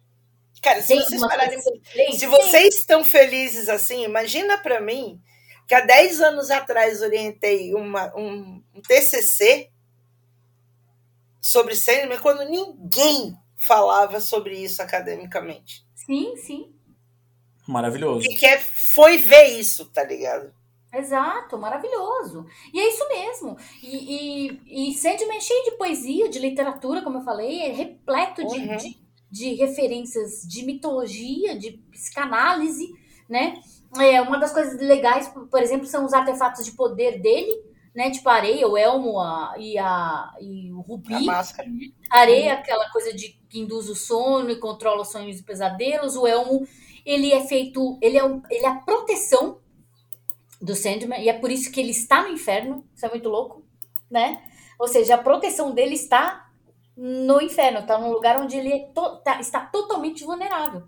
cara, se Tem vocês pararem lê, Se vocês estão felizes assim, imagina pra mim que há 10 anos atrás orientei uma, um, um TCC sobre Sandman quando ninguém falava sobre isso academicamente. Sim, sim. Maravilhoso. E que é, foi ver isso, tá ligado? Exato, maravilhoso. E é isso mesmo. E, e, e Sandman é cheio de poesia, de literatura, como eu falei, é repleto de, Uhum. de, de referências de mitologia, de psicanálise, né? É, uma das coisas legais, por exemplo, são os artefatos de poder dele, né? Tipo a areia, o elmo a, e, a, e o A rubi. máscara. A areia, aquela coisa de que induz o sono e controla os sonhos e pesadelos. O elmo, ele é feito, ele é, ele é a proteção do Sandman, e é por isso que ele está no inferno. Isso é muito louco, né? Ou seja, a proteção dele está no inferno, está num lugar onde ele é to- tá- está totalmente vulnerável,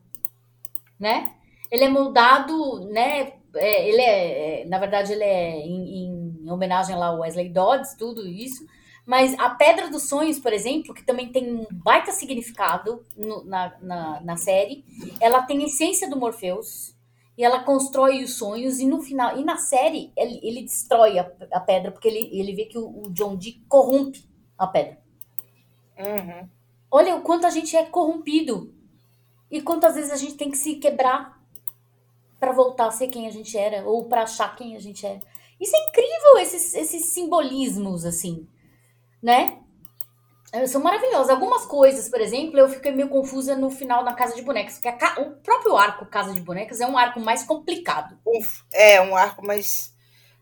né? Ele é moldado, né? é, ele é, é, na verdade, ele é em, em em homenagem lá ao Wesley Dodds, tudo isso. Mas a Pedra dos Sonhos, por exemplo, que também tem um baita significado no, na, na, na, série, ela tem a essência do Morpheus e ela constrói os sonhos e no final, e na série ele, ele destrói a, a pedra porque ele, ele vê que o, o John Dee corrompe a pedra. Uhum. Olha o quanto a gente é corrompido e quantas vezes a gente tem que se quebrar para voltar a ser quem a gente era ou para achar quem a gente era. Isso é incrível, esses, esses simbolismos, assim, né? São maravilhosos. Algumas coisas, por exemplo, eu fiquei meio confusa no final da Casa de Bonecas, porque ca... o próprio arco Casa de Bonecas é um arco mais complicado. É, um arco mais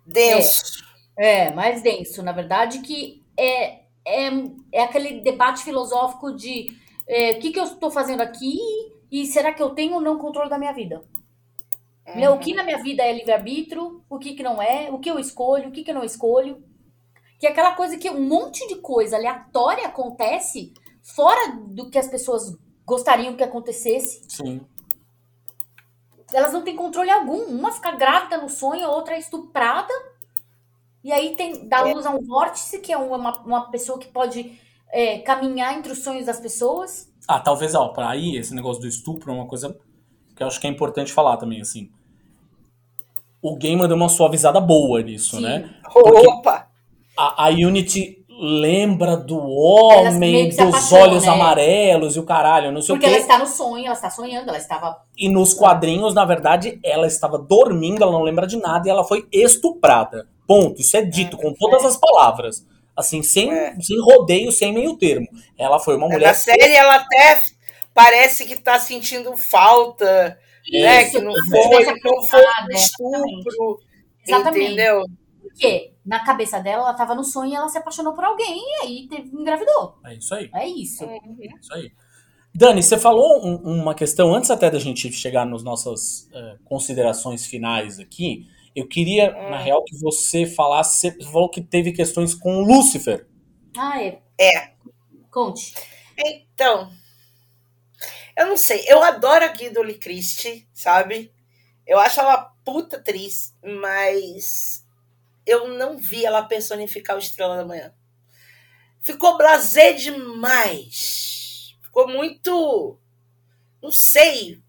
denso. É, é mais denso, na verdade, que é, é, é aquele debate filosófico de é, o que, que eu estou fazendo aqui e será que eu tenho ou não controle da minha vida? Uhum. O que na minha vida é livre-arbítrio, o que, que não é, o que eu escolho, o que, que eu não escolho. Que é aquela coisa que um monte de coisa aleatória acontece fora do que as pessoas gostariam que acontecesse. Sim. Elas não têm controle algum. Uma fica grávida no sonho, a outra é estuprada. E aí tem dá é. luz a um vórtice, que é uma, uma pessoa que pode é, caminhar entre os sonhos das pessoas. Ah, talvez, ó, para aí, esse negócio do estupro é uma coisa que eu acho que é importante falar também, assim. O game deu uma suavizada boa nisso, Sim. né? Porque Opa! A, a Unity lembra do homem, dos olhos né? amarelos e o caralho, não sei Porque o quê. Porque ela está no sonho, ela está sonhando, ela estava. E nos quadrinhos, na verdade, ela estava dormindo, ela não lembra de nada e ela foi estuprada. Ponto. Isso é dito é, com todas é. as palavras. Assim, sem, é. sem rodeio, sem meio termo. Ela foi uma mulher. Na série, ela até parece que tá sentindo falta, Isso, né? Que não foi, não foi um estupro. Exatamente. Entendeu? Porque na cabeça dela, ela tava no sonho e ela se apaixonou por alguém e aí teve, engravidou. É isso aí. É isso. É isso aí. Dani, você falou um, uma questão antes até da gente chegar nas nossas uh, considerações finais aqui. Eu queria, hum. na real, que você falasse. Você falou que teve questões com Lúcifer. Ah, é. É. Conte. Então, eu não sei, eu adoro a Guidoli Christie, sabe? Eu acho ela puta atriz, mas eu não vi ela personificar o Estrela da Manhã. Ficou blasé demais. Ficou muito. Não sei.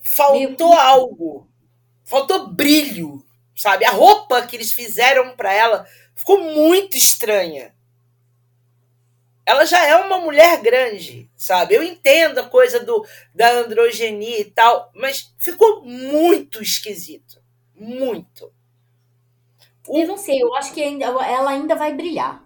Faltou Meu... algo. Faltou brilho, sabe? A roupa que eles fizeram para ela ficou muito estranha ela já é uma mulher grande, sabe? Eu entendo a coisa do, da androgenia e tal, mas ficou muito esquisito. Muito. O, eu não sei, eu acho que ainda, ela ainda vai brilhar.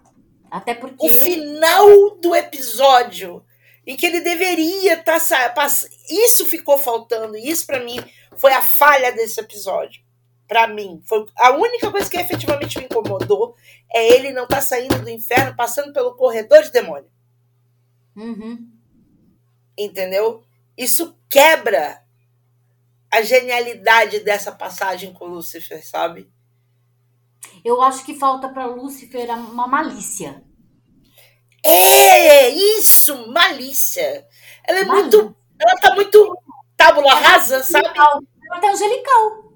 Até porque. O final do episódio, em que ele deveria estar. Tá, isso ficou faltando. Isso, para mim, foi a falha desse episódio para mim, foi a única coisa que efetivamente me incomodou é ele não estar tá saindo do inferno, passando pelo corredor de demônio. Uhum. Entendeu? Isso quebra a genialidade dessa passagem com Lúcifer, sabe? Eu acho que falta para Lúcifer uma malícia. É, isso, malícia. Ela é malícia. muito. Ela tá muito tábula rasa, sabe? Ela tá angelical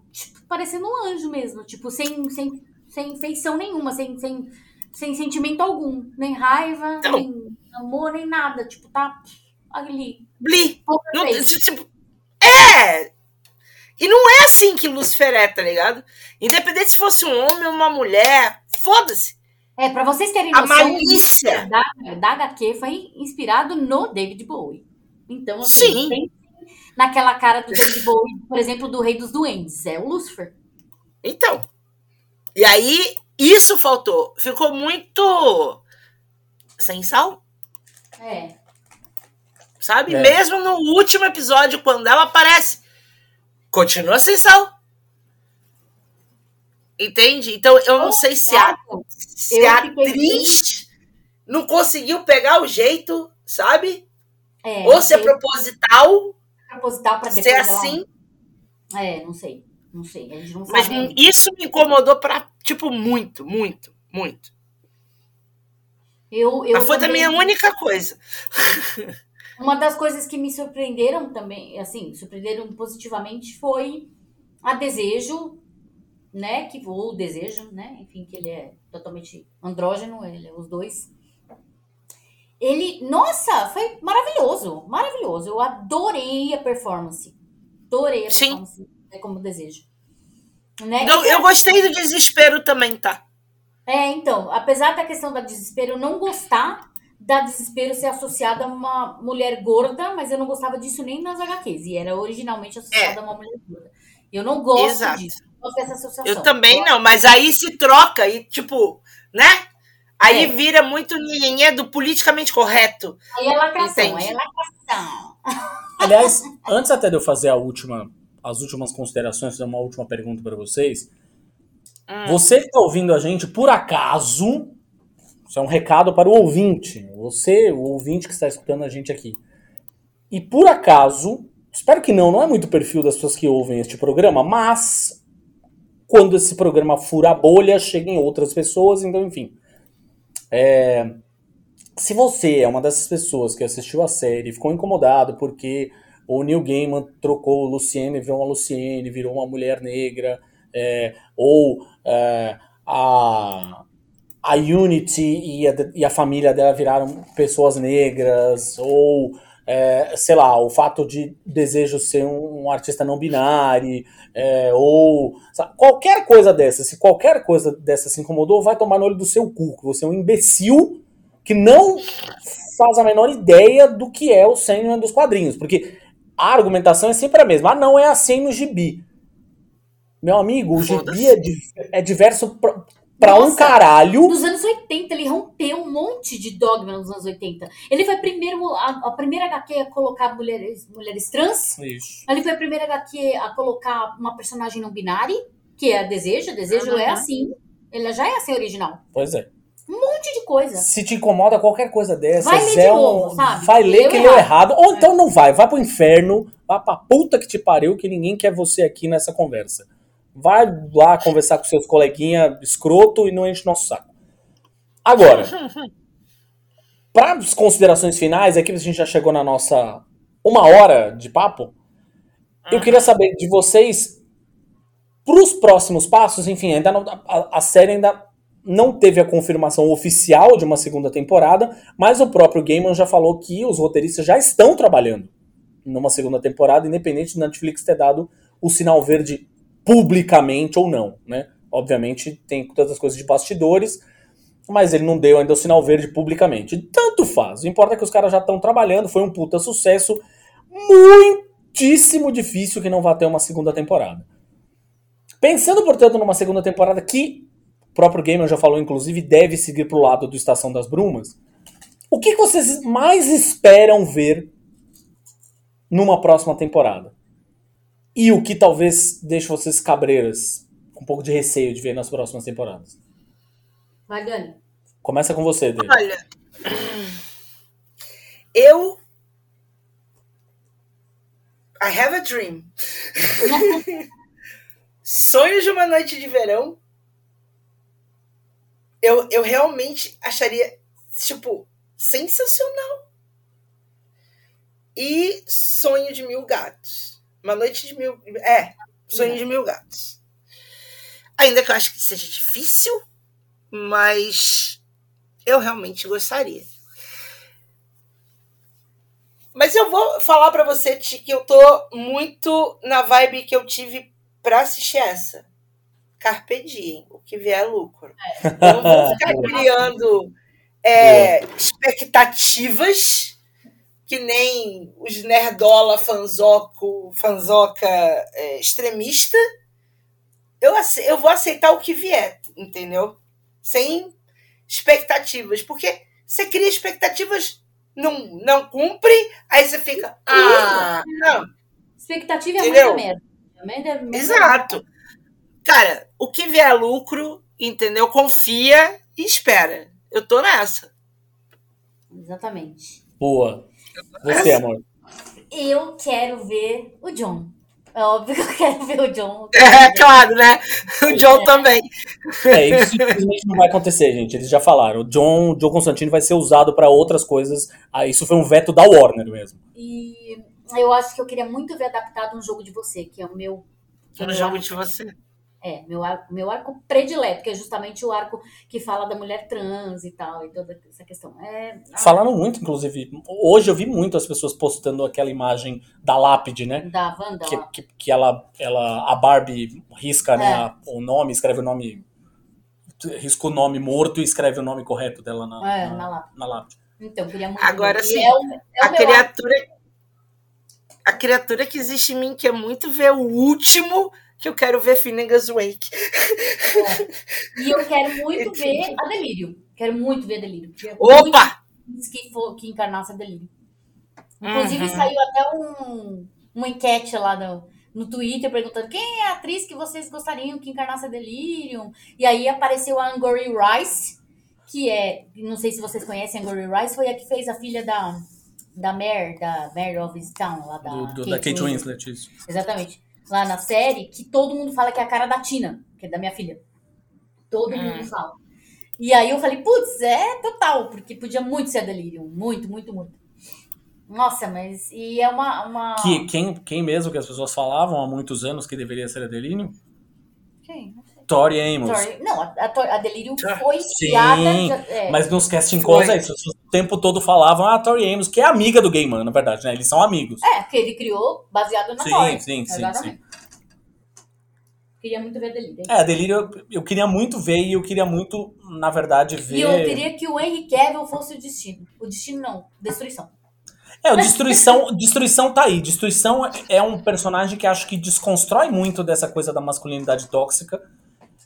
parecendo um anjo mesmo, tipo, sem, sem, sem feição nenhuma, sem, sem, sem sentimento algum. Nem raiva, nem amor, nem nada. Tipo, tá ali. Bli. Não, tipo, é! E não é assim que Lucifer é, tá ligado? Independente se fosse um homem ou uma mulher, foda-se. É, pra vocês terem noção, a malícia da, da HQ foi inspirado no David Bowie. Então, assim, Sim naquela cara do David Bowie, por exemplo, do Rei dos Duendes. É o Lucifer. Então. E aí, isso faltou. Ficou muito. sem sal. É. Sabe? É. Mesmo no último episódio, quando ela aparece, continua sem sal. Entende? Então eu não sei se a, se a atriz não conseguiu pegar o jeito, sabe? É, Ou se é proposital proposital para. Ser assim? Ela... É, não sei. Não sei. A gente não Mas sabe. isso me incomodou para tipo, muito, muito, muito. Eu, eu Mas foi também a única coisa. Uma das coisas que me surpreenderam também, assim, surpreenderam positivamente foi a Desejo né? Que o desejo, né? Enfim, que ele é totalmente andrógeno, ele é os dois. Ele, nossa, foi maravilhoso, maravilhoso. Eu adorei a performance. Adorei a Sim. performance é como desejo. Né? Eu, eu gostei do desespero também, tá? É, então, apesar da questão da desespero, eu não gostar da desespero ser associada a uma mulher gorda, mas eu não gostava disso nem nas HQs. E era originalmente associada a uma mulher gorda. Eu não gosto Exato. disso. Não gosto dessa associação. Eu também não, mas aí se troca e, tipo, né? Aí É. vira muito ninguém do politicamente correto. Aí é lacração, Entendi. aí é lacração. Aliás, antes até de eu fazer a última, as últimas considerações, fazer uma última pergunta para vocês. Hum. Você que está ouvindo a gente, por acaso, isso é um recado para o ouvinte. Você, o ouvinte que está escutando a gente aqui. E por acaso, espero que não, não é muito o perfil das pessoas que ouvem este programa, mas quando esse programa fura a bolha, cheguem outras pessoas, então enfim. É, se você é uma dessas pessoas que assistiu a série e ficou incomodado porque o Neil Gaiman trocou Luciene, virou uma Luciene, virou uma mulher negra, é, ou é, a, a Unity e a, e a família dela viraram pessoas negras, ou é, sei lá, o fato de desejo ser um, um artista não binário, é, ou sabe, qualquer coisa dessa, se qualquer coisa dessa se incomodou, vai tomar no olho do seu cu, que você é um imbecil que não faz a menor ideia do que é o Sandman dos quadrinhos, porque a argumentação é sempre a mesma. Ah, não é assim no gibi. Meu amigo, o gibi é, di- é diverso pra, pra um Nossa. caralho. Nos anos 80, ele rompeu um monte de dogma nos anos 80. Ele foi primeiro, a, a primeira HQ a colocar mulheres, mulheres trans. Isso. Ele foi a primeira HQ a colocar uma personagem não binária, que é a Desejo. A Desejo é Uhum. assim. Ele já é assim original. Pois é. Um monte de coisa. Se te incomoda qualquer coisa dessas, Vai ler de é um, novo, sabe? vai ler que leu errado. errado. Ou então não vai, vai pro inferno, vai pra puta que te pariu, que ninguém quer você aqui nessa conversa. Vai lá conversar com seus coleguinha escroto e não enche nosso saco. Agora, para as considerações finais, aqui a gente já chegou na nossa uma hora de papo. Eu queria saber de vocês para os próximos passos, enfim, ainda não, a, a série ainda não teve a confirmação oficial de uma segunda temporada, mas o próprio Gaiman já falou que os roteiristas já estão trabalhando numa segunda temporada, independente do Netflix ter dado o sinal verde publicamente ou não, né? Obviamente tem todas as coisas de bastidores, mas ele não deu ainda o sinal verde publicamente. Tanto faz. O importa é que os caras já estão trabalhando, foi um puta sucesso, muitíssimo difícil que não vá ter uma segunda temporada. Pensando, portanto, numa segunda temporada que o próprio Gamer já falou, inclusive, deve seguir pro lado do Estação das Brumas, o que vocês mais esperam ver numa próxima temporada? E o que talvez deixe vocês cabreiras, com um pouco de receio de ver nas próximas temporadas? Vai, Dani. Começa com você, Dê. Olha, eu. I have a dream. Sonhos de uma noite de verão. Eu, eu realmente acharia, tipo, sensacional. E Sonho de Mil Gatos. Uma noite de mil. É, Sonho de Mil Gatos. Ainda que eu acho que seja difícil, mas eu realmente gostaria. Mas eu vou falar pra você, Ti, que eu tô muito na vibe que eu tive pra assistir essa. Carpe diem, o que vier é lucro. Eu não vou ficar criando é, expectativas que nem os nerdola fanzoco, fanzoca é, extremista. Eu, eu vou aceitar o que vier, entendeu? Sem expectativas. Porque você cria expectativas, não, não cumpre, aí você fica. Ah, não. Expectativa é Entendeu? muita merda. Merda é merda. Exato. Cara, o que vier é lucro, entendeu? Confia e espera. Eu tô nessa. Exatamente. Boa. Você, amor. Eu quero ver o John. É óbvio que eu quero ver o John. É, claro, né? O John também. É, isso simplesmente não vai acontecer, gente. Eles já falaram. O John, o John Constantine vai ser usado pra outras coisas. Ah, isso foi um veto da Warner mesmo. E eu acho que eu queria muito ver adaptado um jogo de você, que é o meu. que é meu jogo de você. É, meu arco, meu arco predileto, que é justamente o arco que fala da mulher trans e tal, e toda essa questão. É, Falaram muito, inclusive. Hoje eu vi muito as pessoas postando aquela imagem da lápide, né? Da Wanda. Que, que, que ela, ela, a Barbie risca né, É. a- o nome, escreve o nome. Risca o nome morto e escreve o nome correto dela na, É, na, na lápide. na lápide. Então, queria muito. Agora ver. Sim, É o, é a meu arco. criatura. A criatura que existe em mim quer muito ver o último que eu quero ver Finnegan's Wake. E eu quero muito ver a Delírio. Quero muito ver a Delírio. Opa! que, for, que encarnasse a Delírio. Inclusive, Uhum. saiu até um, uma enquete lá no, no Twitter perguntando quem é a atriz que vocês gostariam que encarnasse a Delirium. E aí apareceu a Angourie Rice, que é, não sei se vocês conhecem a Angourie Rice, foi a que fez a filha da, da Mare, da Mare of Town, lá da, Do, do- da Kate Winslet, isso. Exatamente. Lá na série, que todo mundo fala que é a cara da Tina, que é da minha filha. Todo Hum. mundo fala. E aí eu falei, putz, é total, porque podia muito ser a Delirium. Muito, muito, muito. Nossa, mas. E é uma. uma... Que, quem, quem mesmo que as pessoas falavam há muitos anos que deveria ser a Delirium? Quem? Tori Amos. Sorry. Não, a, a, Delirium foi sim, criada. é, Mas nos casting calls, é isso. Tempo todo falavam, ah, Tori Amos, que é amiga do Gaiman, na verdade, né? Eles são amigos. é, que ele criou baseado na Sim, Tori. sim, sim, Exatamente. Queria muito ver a Delirium. É, a Delírio eu, eu queria muito ver e eu queria muito, na verdade, ver. E eu queria que o Henry Cavill fosse o destino. O destino não, destruição. É, o Destruição, Destruição tá aí. Destruição é um personagem que acho que desconstrói muito dessa coisa da masculinidade tóxica.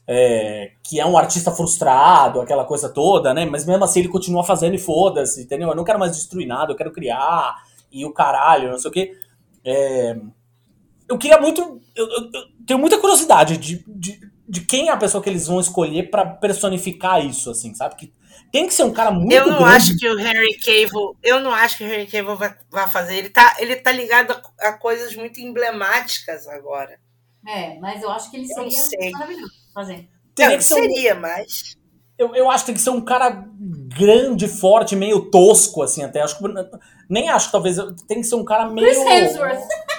É, que é um artista frustrado, aquela coisa toda, né? Mas mesmo assim ele continua fazendo e foda-se, entendeu? Eu não quero mais destruir nada, eu quero criar e o caralho, não sei o quê. É, eu queria muito. Eu, eu- eu tenho muita curiosidade de, de, de quem é a pessoa que eles vão escolher pra personificar isso, assim, sabe? Que tem que ser um cara muito Eu não grande. acho que o Henry Cavill, eu não acho que o Henry Cavill vai, vai fazer. Ele tá, ele tá ligado a, a coisas muito emblemáticas agora. É, mas eu acho que ele seria maravilhoso fazer. Teria Não, que ser um- seria, mas Eu, eu acho que tem que ser um cara grande, forte, meio tosco, assim, até. Acho que, nem acho que talvez. Tem que ser um cara meio. Chris Hemsworth.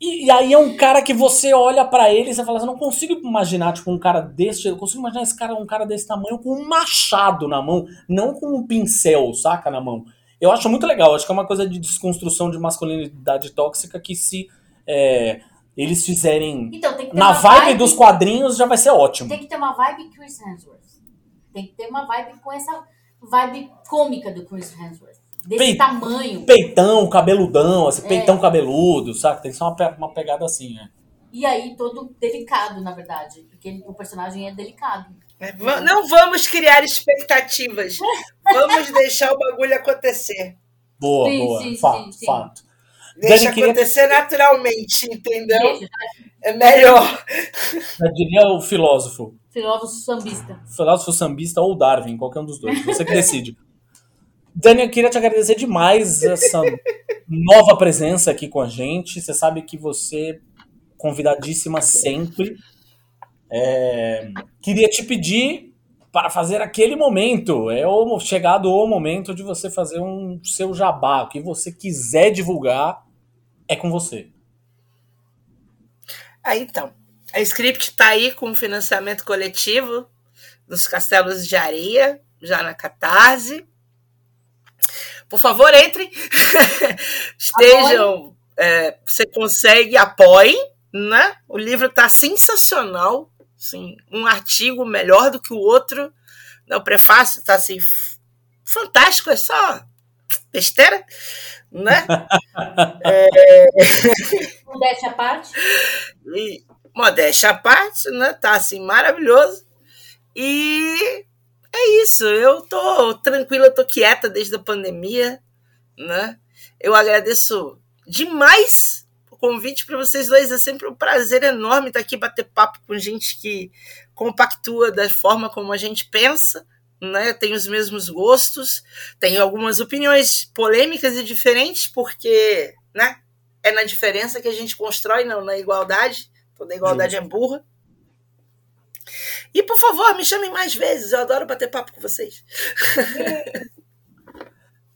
E, e aí é um cara que você olha pra ele e você fala assim, eu não consigo imaginar, tipo, um cara desse. Eu consigo imaginar esse cara, um cara desse tamanho com um machado na mão, não com um pincel, saca, na mão. Eu acho muito legal, acho que é uma coisa de desconstrução de masculinidade tóxica que se é, eles fizerem Então, na uma vibe dos quadrinhos já vai ser ótimo. Tem que ter uma vibe Chris Hemsworth. Tem que ter uma vibe com essa vibe cômica do Chris Hemsworth. Desse tamanho. peitão, cabeludão, assim, É. peitão cabeludo, saca? Tem que ser uma, pe- uma pegada assim, né? E aí, todo delicado, na verdade. Porque ele- o personagem é delicado. é, não vamos criar expectativas. Vamos deixar o bagulho acontecer. Boa, Sim, boa. sim, fato, sim, sim. fato. Deixa Dani, queria- acontecer naturalmente, entendeu? É melhor. Já diria o filósofo. filósofo sambista. Filósofo sambista ou Darwin, qualquer um dos dois. Você que decide. Dani, eu queria te agradecer demais essa nova presença aqui com a gente. Você sabe que você é convidadíssima sempre. É, queria te pedir para fazer aquele momento. É o chegado o momento de você fazer um seu jabá. O que você quiser divulgar é com você. Aí então, a Script está aí com financiamento coletivo dos Castelos de Areia, já na Catarse. Por favor, entrem. Estejam. é, você consegue, apoiem. Né? O livro está sensacional. Assim, um artigo melhor do que o outro. né? O prefácio está assim, fantástico, é só besteira. Né? Modéstia à parte. E, modéstia à parte, né? Tá assim, maravilhoso. E é isso. Eu tô tranquila, tô quieta desde a pandemia, né? Eu agradeço demais o convite para vocês dois. É sempre um prazer enorme estar aqui bater papo com gente que compactua da forma como a gente pensa. Né, tem os mesmos gostos, tem algumas opiniões polêmicas e diferentes, porque né, é na diferença que a gente constrói, não na igualdade. Toda igualdade é burra. E por favor, me chamem mais vezes. Eu adoro bater papo com vocês.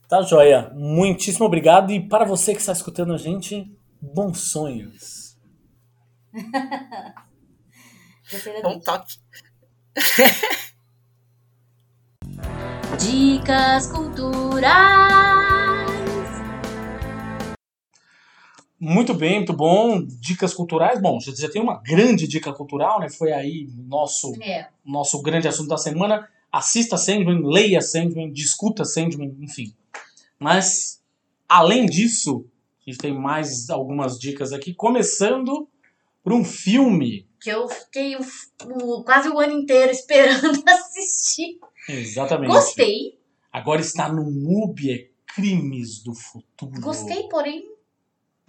Tá joia. Muitíssimo obrigado. E para você que está escutando a gente, bons sonhos. Bom toque. Dicas culturais. Muito bem, muito bom. Dicas culturais. Bom, já, já tem uma grande dica cultural, né? Foi aí nosso É. nosso grande assunto da semana. Assista Sandman, leia Sandman, discuta Sandman, enfim. Mas, além disso, a gente tem mais algumas dicas aqui, começando por um filme. Que eu fiquei o, o- quase o ano inteiro esperando assistir. Exatamente. Gostei. Agora está no MUBI, é Crimes do Futuro. Gostei, porém,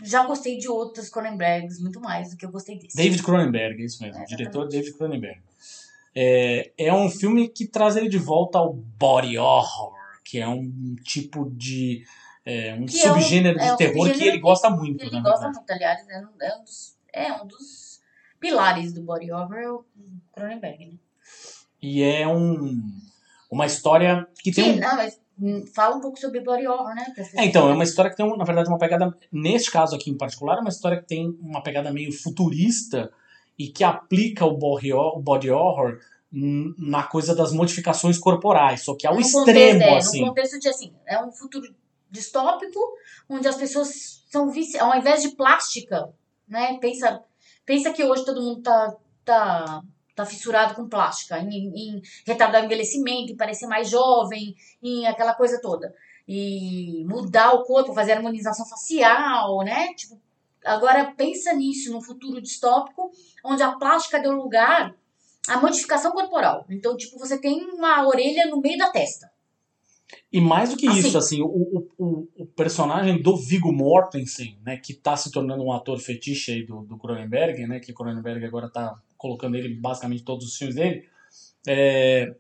já gostei de outros Cronenbergs muito mais do que eu gostei desse. David Cronenberg, é isso mesmo. É, diretor David Cronenberg. É, é um filme que traz ele de volta ao body horror, que é um tipo de. é, um Que é um- subgênero é de um terror que ele gosta muito, Ele na gosta verdade. muito, aliás, é um, é um dos, é um dos pilares do body horror, é o Cronenberg, né? E é um, uma história que tem Sim, um. não, mas hum, fala um pouco sobre body horror, né? É, então, é uma história que tem, na verdade, uma pegada. Neste caso aqui em particular, é uma história que tem uma pegada meio futurista e que aplica o body horror, o body horror na coisa das modificações corporais, só que ao No extremo, contexto, é, assim. No contexto de, assim, é um futuro distópico, onde as pessoas são viciadas, ao invés de plástica, né? Pensa, pensa que hoje todo mundo tá, tá, tá fissurado com plástica, em, em retardar o envelhecimento, em parecer mais jovem, em aquela coisa toda. E mudar o corpo, fazer harmonização facial, né? Tipo, agora pensa nisso, num futuro distópico, onde a plástica deu lugar à modificação corporal. Então, tipo, você tem uma orelha no meio da testa. E mais do que Assim. isso, assim, o, o, o, o personagem do Viggo Mortensen, né, que tá se tornando um ator fetiche aí do, do Cronenberg, né, que o Cronenberg agora tá colocando ele basicamente todos os filmes dele, é,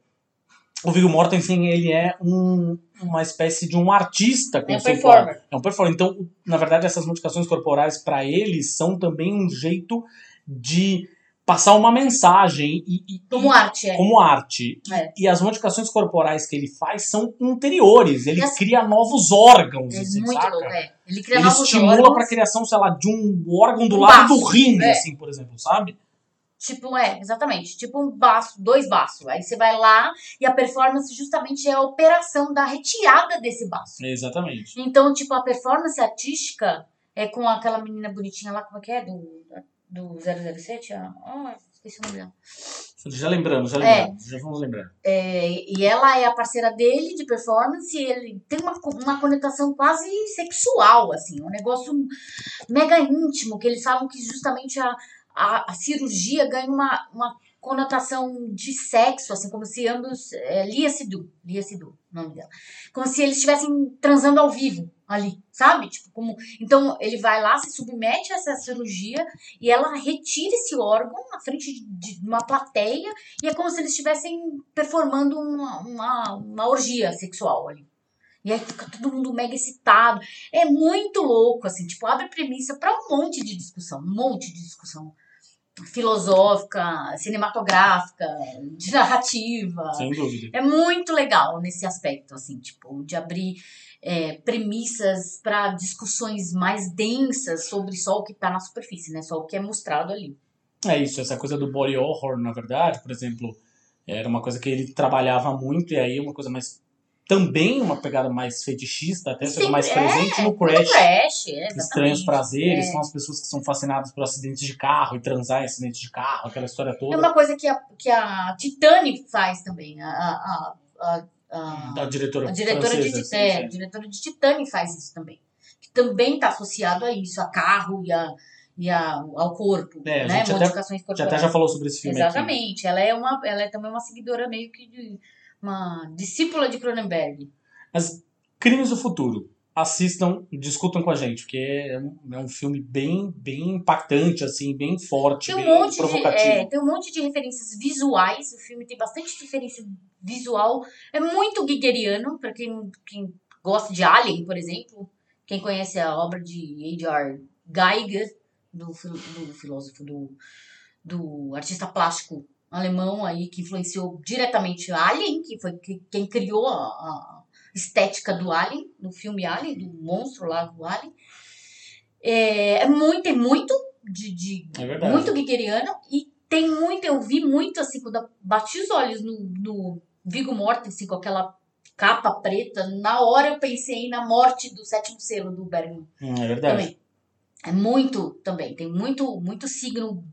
o Viggo Mortensen, ele é um, uma espécie de um artista É um performer. É um performer. Então, na verdade, essas modificações corporais, para ele, são também um jeito de passar uma mensagem e, e- Como arte, é. como arte. É. E as modificações corporais que ele faz são interiores. Ele cria novos órgãos, É assim, muito saca? louco, é. Ele cria Ele novos estimula órgãos, pra criação, sei lá, de um órgão do Um lado do baço, rim, é. assim, por exemplo, sabe? Tipo, é, exatamente. Tipo um baço, dois baços. Aí você vai lá e a performance justamente é a operação da retirada desse baço. Exatamente. Então, tipo, a performance artística é com aquela menina bonitinha lá, como é que é? Do, do 007? Ah, ah, esqueci o nome dela. Já lembramos, já É. lembramos, já vamos lembrar. É, e ela é a parceira dele de performance e ele tem uma, uma conotação quase sexual, assim, um negócio mega íntimo, que eles falam que justamente a, a, a cirurgia ganha uma, uma conotação de sexo, assim, como se ambos. É, Lia Sidu, Lia Sidu, nome dela. Como se eles estivessem transando ao vivo ali, sabe? Tipo, como. Então ele vai lá, se submete a essa cirurgia e ela retira esse órgão na frente de, de uma plateia e é como se eles estivessem performando uma, uma, uma orgia sexual ali. E aí fica todo mundo mega excitado. É muito louco, assim, tipo, abre premissa para um monte de discussão, um monte de discussão filosófica, cinematográfica, de narrativa. Sem dúvida. É muito legal nesse aspecto, assim, tipo, de abrir é, premissas para discussões mais densas sobre só o que tá na superfície, né? Só o que é mostrado ali. É isso, essa coisa do body horror, na verdade, por exemplo, era uma coisa que ele trabalhava muito, e aí uma coisa mais. Também uma pegada mais fetichista, até sendo Sim, mais é, presente no No Crash. Crash, é, Estranhos prazeres, É. são as pessoas que são fascinadas por acidentes de carro e transar em acidentes de carro, aquela história É toda. uma coisa que a, que a Titanic faz também. A, a, a, a, Da diretora, a diretora, de, francesa, Tit- assim, é, diretora de Titanic faz isso também. Que também está associado a isso, a carro e, a, e a, ao corpo. É, a né? gente até- Modificações Já corporais. até já falou sobre esse filme aqui. Exatamente. Ela é, uma, ela é também uma seguidora meio que de uma discípula de Cronenberg. Mas Crimes do Futuro. Assistam, discutam com a gente, porque é um, é um filme bem, bem impactante, assim, bem forte, Tem um, bem monte de, provocativo. é, tem um monte de referências visuais. O filme tem bastante referência visual. É muito guigueriano, para quem, quem gosta de Alien, por exemplo. Quem conhece a obra de H.R. Geiger, do, do filósofo, do, do artista plástico alemão aí, que influenciou diretamente Alien, que foi que- quem criou a, a estética do Alien, do filme Alien, do monstro lá do Alien. É, é muito, tem muito de, de É muito guigueriano e tem muito, eu vi muito assim, quando eu bati os olhos no, no Viggo Mortensen com aquela capa preta, na hora eu pensei na morte do sétimo selo do Bergman. Hum, é verdade. Também. É muito também, tem muito, muito signo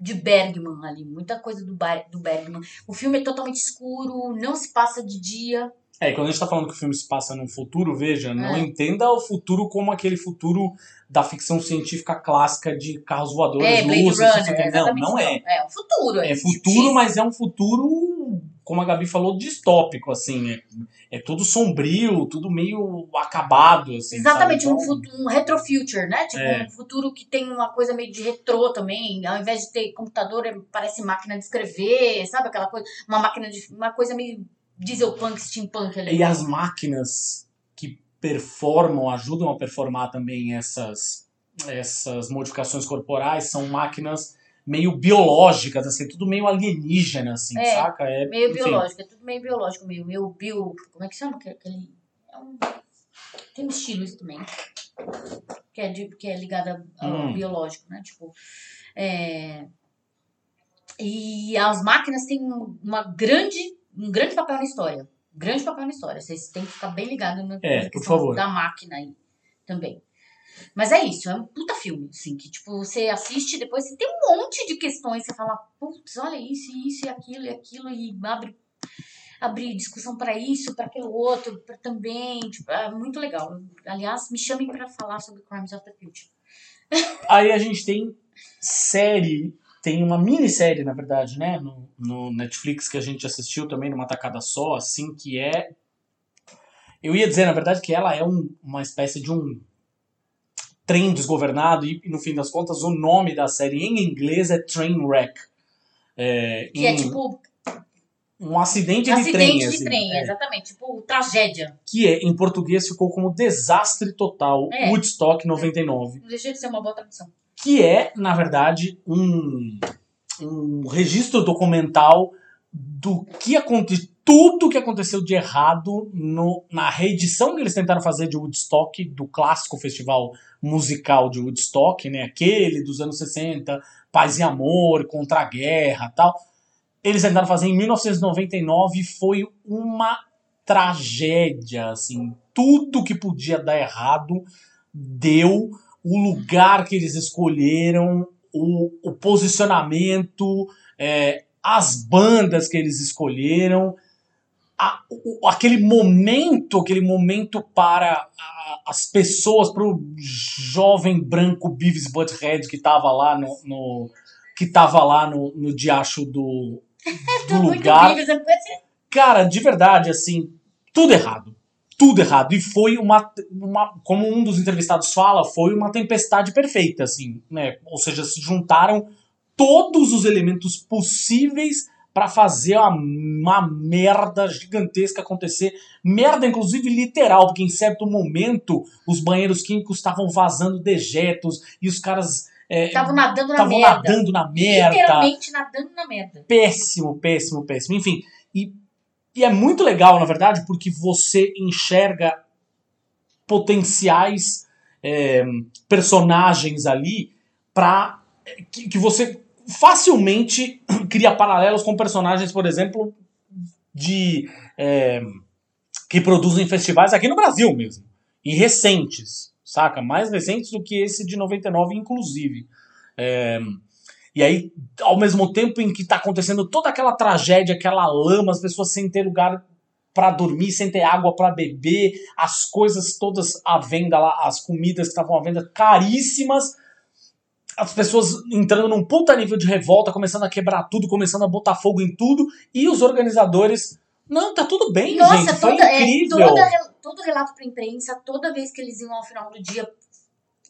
de Bergman ali, muita coisa do, do Bergman. O filme é totalmente escuro, não se passa de dia. É, quando a gente tá falando que o filme se passa num futuro, veja, não É. entenda o futuro como aquele futuro da ficção científica clássica de carros voadores, É, luzes, não Runner. Não, não é. É um futuro. É tipo, futuro, mas é um futuro, como a Gabi falou, distópico, assim. É, é tudo sombrio, tudo meio acabado, assim. Exatamente, sabe? um, Então, fu- um retrofuture, né? Tipo, É. um futuro que tem uma coisa meio de retrô também. Ao invés de ter computador, é- parece máquina de escrever, sabe? Aquela coisa, uma máquina de. Uma coisa meio dieselpunk, steampunk ali. E as máquinas que performam, ajudam a performar também essas, essas modificações corporais são máquinas meio biológicas, assim, tudo meio alienígena, assim, É, saca? É Meio enfim, biológico, é tudo meio biológico, meio, meio bio. Como é que chama? Que- Aquele. É um, tem um estilo isso também. Que é, de, que é ligado ao Hum. biológico, né? Tipo. é, e as máquinas têm um- uma grande, um grande papel na história. Grande papel na história. Vocês têm que ficar bem ligados na É, questão favor. da máquina aí também. Mas é isso, é um puta filme, assim, que tipo, você assiste depois você tem um monte de questões, você fala, putz, olha isso, isso e aquilo e aquilo, e abre, abre discussão pra isso, pra aquilo outro, também, tipo, é muito legal. Aliás, me chamem pra falar sobre Crimes of the Future. Aí a gente tem série, tem uma minissérie, na verdade, né, no, no Netflix que a gente assistiu também numa tacada só, assim, que é. Eu ia dizer, na verdade, que ela é um- uma espécie de um trem desgovernado, e no fim das contas, o nome da série em inglês é Trainwreck. É, Que é em- tipo, um acidente, de acidente trem, de assim, trem, é. exatamente, tipo, tragédia. que é, em português ficou como Desastre Total, É. Woodstock 99. Não deixa de ser uma boa tradução. que é, na verdade, um, um registro documental do que aconteceu, tudo que aconteceu de errado no, na reedição que eles tentaram fazer de Woodstock, do clássico festival musical de Woodstock, né, aquele dos anos 60, Paz e Amor, contra a guerra tal. Eles tentaram fazer em 1999 e foi uma tragédia, assim, tudo que podia dar errado deu o lugar que eles escolheram, o, o posicionamento, é, as bandas que eles escolheram, a- o- aquele momento, aquele momento para a- as pessoas, para o jovem branco Beavis Butthead que estava lá no, no- que tava lá no, no diacho do, do lugar. Cara, de verdade, assim, tudo errado. Tudo errado. E foi uma, uma. Como um dos entrevistados fala, foi uma tempestade perfeita, assim, né? Ou seja, se juntaram todos os elementos possíveis para fazer uma, uma merda gigantesca acontecer. Merda, inclusive, literal, porque em certo momento os banheiros químicos estavam vazando dejetos e os caras é, Estavam nadando na nadando na merda Literalmente nadando na merda. péssimo, péssimo, péssimo. Enfim, e, e é muito legal, na verdade, porque você enxerga potenciais é, personagens ali para que, que você facilmente cria paralelos com personagens, por exemplo, de é, que produzem festivais aqui no Brasil mesmo e recentes, saca? Mais recentes do que esse de 99, inclusive. É, e aí, ao mesmo tempo em que está acontecendo toda aquela tragédia, aquela lama, as pessoas sem ter lugar para dormir, sem ter água para beber, as coisas todas à venda lá, as comidas que estavam à venda caríssimas, as pessoas entrando num puta nível de revolta, começando a quebrar tudo, começando a botar fogo em tudo, e os organizadores, não, tá tudo bem, Nossa, gente, foi toda, é, incrível. toda, todo relato pra imprensa, toda vez que eles iam ao final do dia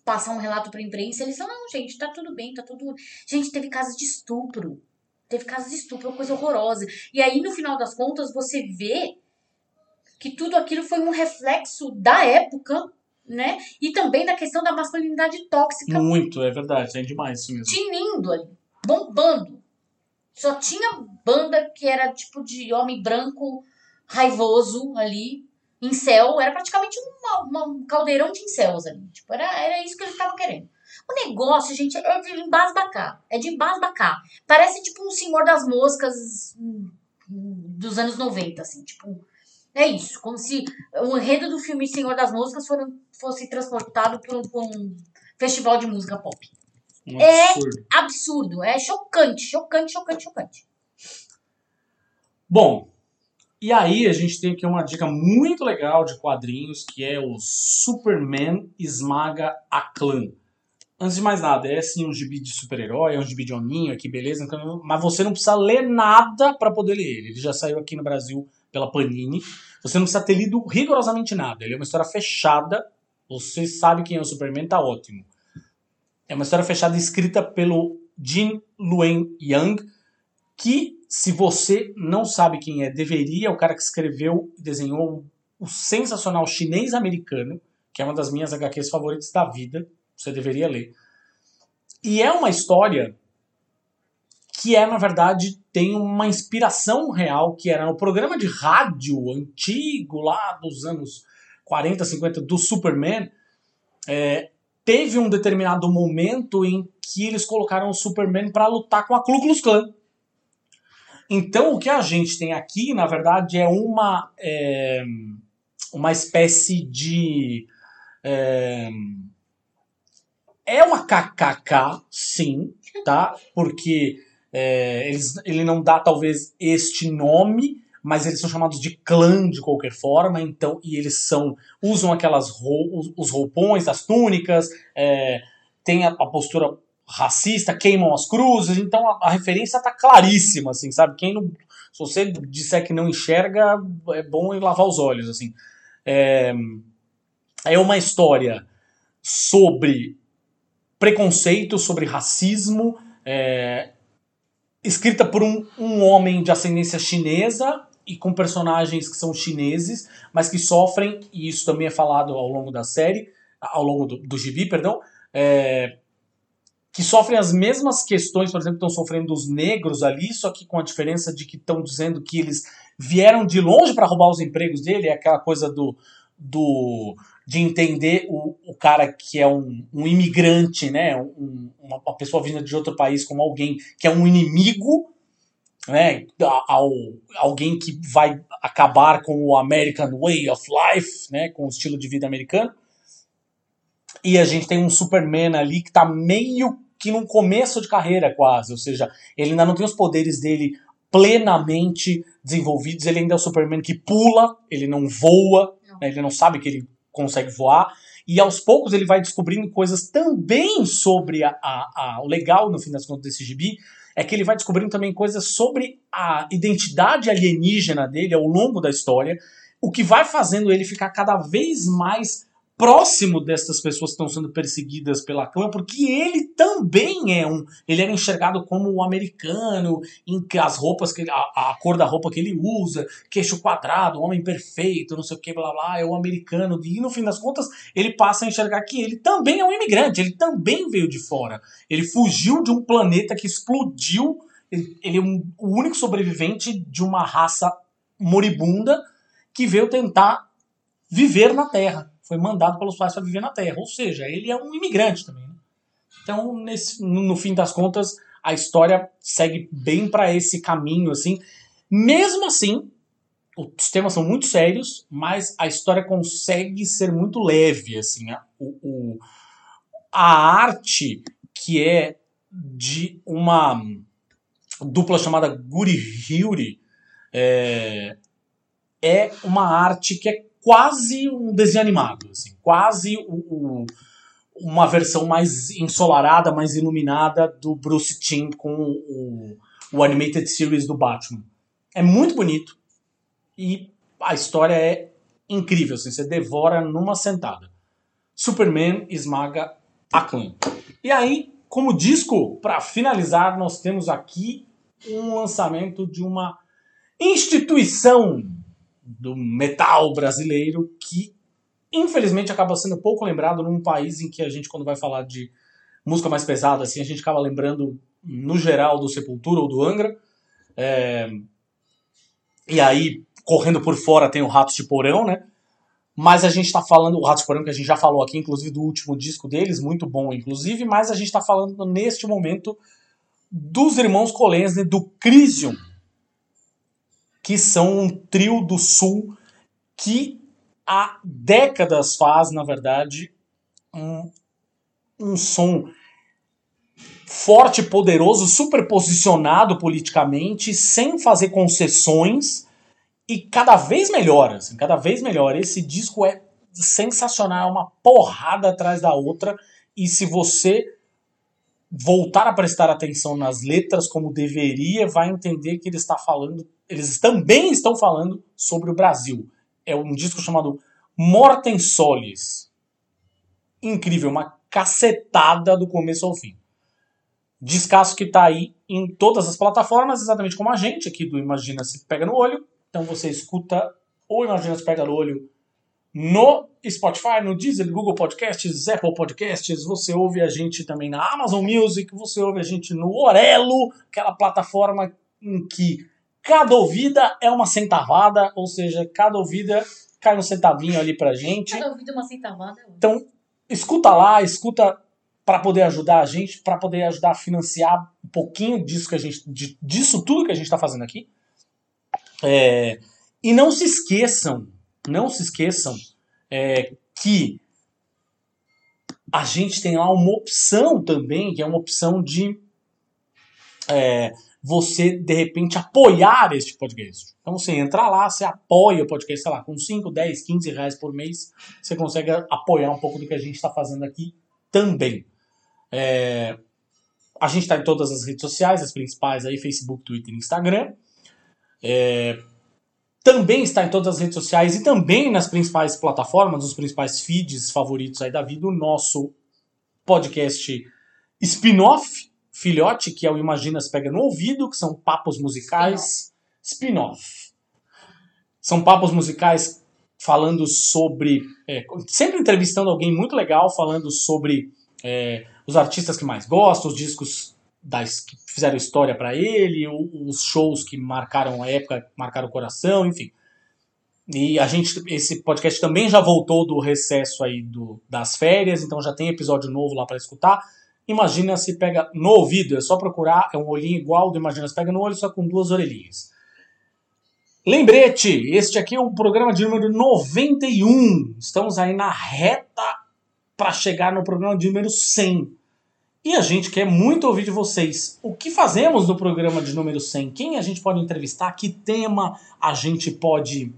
passar um relato pra imprensa, eles falam, não, gente, tá tudo bem, tá tudo... Gente, teve casos de estupro. Teve casos de estupro, coisa horrorosa. E aí, no final das contas, você vê que tudo aquilo foi um reflexo da época, né? E também da questão da masculinidade tóxica Muito, é verdade, é demais isso mesmo. tinindo ali, bombando. Só tinha banda que era tipo de homem branco raivoso ali, incel. Era praticamente uma, uma- um caldeirão de incels ali. Tipo, era, era isso que eles estavam querendo. O negócio, gente, é de embasbacar. É de embasbacar. Parece tipo um Senhor das Moscas hum, dos anos 90, assim, tipo. É isso, como se o enredo do filme Senhor das Moscas for, fosse transportado por, por um festival de música pop. Um É. absurdo. Absurdo, é chocante, chocante, chocante, chocante. Bom, e aí a gente tem aqui uma dica muito legal de quadrinhos, que é o Superman Esmaga a Clã. Antes de mais nada, é sim um gibi de super-herói, é um gibi de hominho aqui, beleza? Então, Mas você não precisa ler nada para poder ler ele. Ele já saiu aqui no Brasil pela Panini. Você não precisa ter lido rigorosamente nada. Ele é uma história fechada. Você sabe quem é o Superman, tá ótimo. É uma história fechada escrita pelo Jin Luen Yang, que, se você não sabe quem é, deveria, é o cara que escreveu e desenhou o sensacional chinês americano, que é uma das minhas HQs favoritas da vida. Você deveria ler. E é uma história que é, na verdade, tem uma inspiração real, que era no programa de rádio antigo, lá dos anos 40, 50, do Superman, é, teve um determinado momento em que eles colocaram o Superman para lutar com a Ku Klux Klan. Então, o que a gente tem aqui, na verdade, é uma, é, uma espécie de. É, é uma KKK, sim, tá? Porque é, eles, ele não dá, talvez, este nome, mas eles são chamados de clã de qualquer forma, então, e eles são. usam aquelas rou- os- roupões, as túnicas, é, tem a, a postura racista, queimam as cruzes, então a, a referência tá claríssima, assim, sabe? Quem não. Se você disser que não enxerga, é bom lavar os olhos, assim. É, é uma história sobre preconceito, sobre racismo, é, escrita por um, um homem de ascendência chinesa e com personagens que são chineses, mas que sofrem, e isso também é falado ao longo da série, ao longo do, do gibi, perdão, é, que sofrem as mesmas questões, por exemplo, que estão sofrendo os negros ali, só que com a diferença de que estão dizendo que eles vieram de longe para roubar os empregos dele, é aquela coisa do, do de entender o, o cara que é um, um imigrante, né, um, uma, uma pessoa vinda de outro país como alguém que é um inimigo, né, ao, alguém que vai acabar com o American Way of Life, né, com o estilo de vida americano. E a gente tem um Superman ali que tá meio que num começo de carreira quase, ou seja, ele ainda não tem os poderes dele plenamente desenvolvidos, ele ainda é o Superman que pula, ele não voa, né, ele não sabe que ele consegue voar, e aos poucos ele vai descobrindo coisas também sobre a, a, a- o legal, no fim das contas, desse gibi, é que ele vai descobrindo também coisas sobre a identidade alienígena dele ao longo da história, o que vai fazendo ele ficar cada vez mais próximo dessas pessoas que estão sendo perseguidas pela clã, porque ele também é um. Ele era enxergado como um americano, em que as roupas, que a, a cor da roupa que ele usa, queixo quadrado, homem perfeito, não sei o que, blá blá, é o americano. E no fim das contas, ele passa a enxergar que ele também é um imigrante, ele também veio de fora. Ele fugiu de um planeta que explodiu. Ele ele é um- o único sobrevivente de uma raça moribunda que veio tentar viver na Terra. Foi mandado pelos pais para viver na Terra. Ou seja, ele é um imigrante também. né? Então, nesse, no, fim das contas, a história segue bem para esse caminho, assim. Mesmo assim, os temas são muito sérios, mas a história consegue ser muito leve, assim. A, o, o- a arte que é de uma dupla chamada Guri Hyuri é, é uma arte que é quase um desenho animado, assim, quase uma versão mais ensolarada, mais iluminada do Bruce Timm com o, o animated series do Batman. É muito bonito e a história é incrível, assim, você devora numa sentada. Superman esmaga a clã. E aí, como disco, para finalizar, nós temos aqui um lançamento de uma instituição do metal brasileiro que infelizmente acaba sendo pouco lembrado num país em que a gente quando vai falar de música mais pesada assim a gente acaba lembrando no geral do Sepultura ou do Angra. É, e aí correndo por fora tem o Ratos de Porão né? Mas a gente está falando, o Ratos Porão, que a gente já falou aqui, inclusive do último disco deles, muito bom, inclusive, mas a gente está falando neste momento dos irmãos Kolensny, do Crisium, que são um trio do Sul que há décadas faz, na verdade, um, um som forte, poderoso, superposicionado politicamente, sem fazer concessões e cada vez melhor, assim, cada vez melhor. Esse disco é sensacional, é uma porrada atrás da outra e se você voltar a prestar atenção nas letras como deveria, vai entender que ele está falando, eles também estão falando sobre o Brasil. É um disco chamado Mortem Solis. Incrível, uma cacetada do começo ao fim. Descasso que está aí em todas as plataformas, exatamente como a gente aqui do Imagina se pega no olho. Então você escuta ou Imagina se pega no olho no Spotify, no Deezer, Google Podcasts, Apple Podcasts, você ouve a gente também na Amazon Music, você ouve a gente no Orelo, aquela plataforma em que cada ouvida é uma centavada, ou seja, cada ouvida cai um centavinho ali pra gente. Cada ouvida é uma centavada. Então, escuta lá, escuta para poder ajudar a gente, para poder ajudar a financiar um pouquinho disso que a gente, disso tudo que a gente está fazendo aqui. É, e não se esqueçam, não se esqueçam é, que a gente tem lá uma opção também, que é uma opção de é, você, de repente, apoiar este podcast. Então você entra lá, você apoia o podcast, sei lá, com 5, 10, 15 reais por mês, você consegue apoiar um pouco do que a gente está fazendo aqui também. É, a gente está em todas as redes sociais, as principais aí, Facebook, Twitter e Instagram. É, também está em todas as redes sociais e também nas principais plataformas, nos principais feeds favoritos aí da vida, o nosso podcast spin-off, filhote, que é o Imaginas Pega no Ouvido, que são papos musicais spin-off. São papos musicais falando sobre. É, sempre entrevistando alguém muito legal, falando sobre é, os artistas que mais gostam, os discos das, que fizeram história para ele, os shows que marcaram a época, marcaram o coração, enfim. E a gente, esse podcast também já voltou do recesso aí do, das férias, então já tem episódio novo lá para escutar. Imagina se pega no ouvido, é só procurar, é um olhinho igual do Imagina se pega no olho, só com duas orelhinhas. Lembrete, este aqui é o programa de número 91. Estamos aí na reta para chegar no programa de número 100. E a gente quer muito ouvir de vocês. O que fazemos no programa de número 100? Quem a gente pode entrevistar? Que tema a gente pode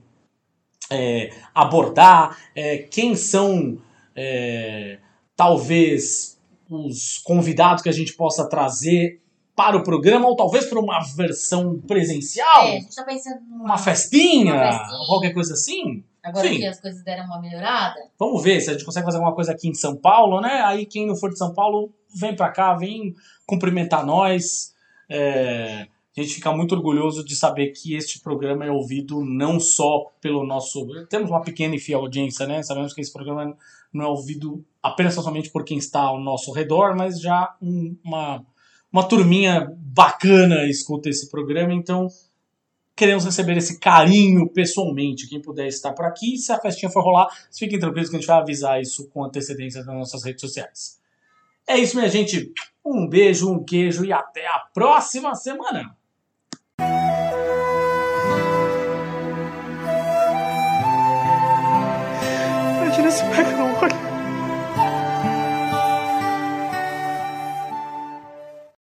é, abordar? É, quem são, é, talvez, os convidados que a gente possa trazer para o programa? Ou talvez para uma versão presencial? É, a gente tá pensando numa uma festinha? Uma festinha. Qualquer coisa assim? Agora Sim. que as coisas deram uma melhorada. Vamos ver se a gente consegue fazer alguma coisa aqui em São Paulo, né? Aí quem não for de São Paulo, vem pra cá, vem cumprimentar nós. É, a gente fica muito orgulhoso de saber que este programa é ouvido não só pelo nosso. Temos uma pequena e fiel audiência, né? Sabemos que esse programa não é ouvido apenas somente por quem está ao nosso redor, mas já um- uma, uma turminha bacana escuta esse programa, então queremos receber esse carinho pessoalmente. Quem puder estar por aqui, se a festinha for rolar, fiquem tranquilos que a gente vai avisar isso com antecedência nas nossas redes sociais. É isso, minha gente. Um beijo, um queijo e até a próxima semana. Imagina se pega.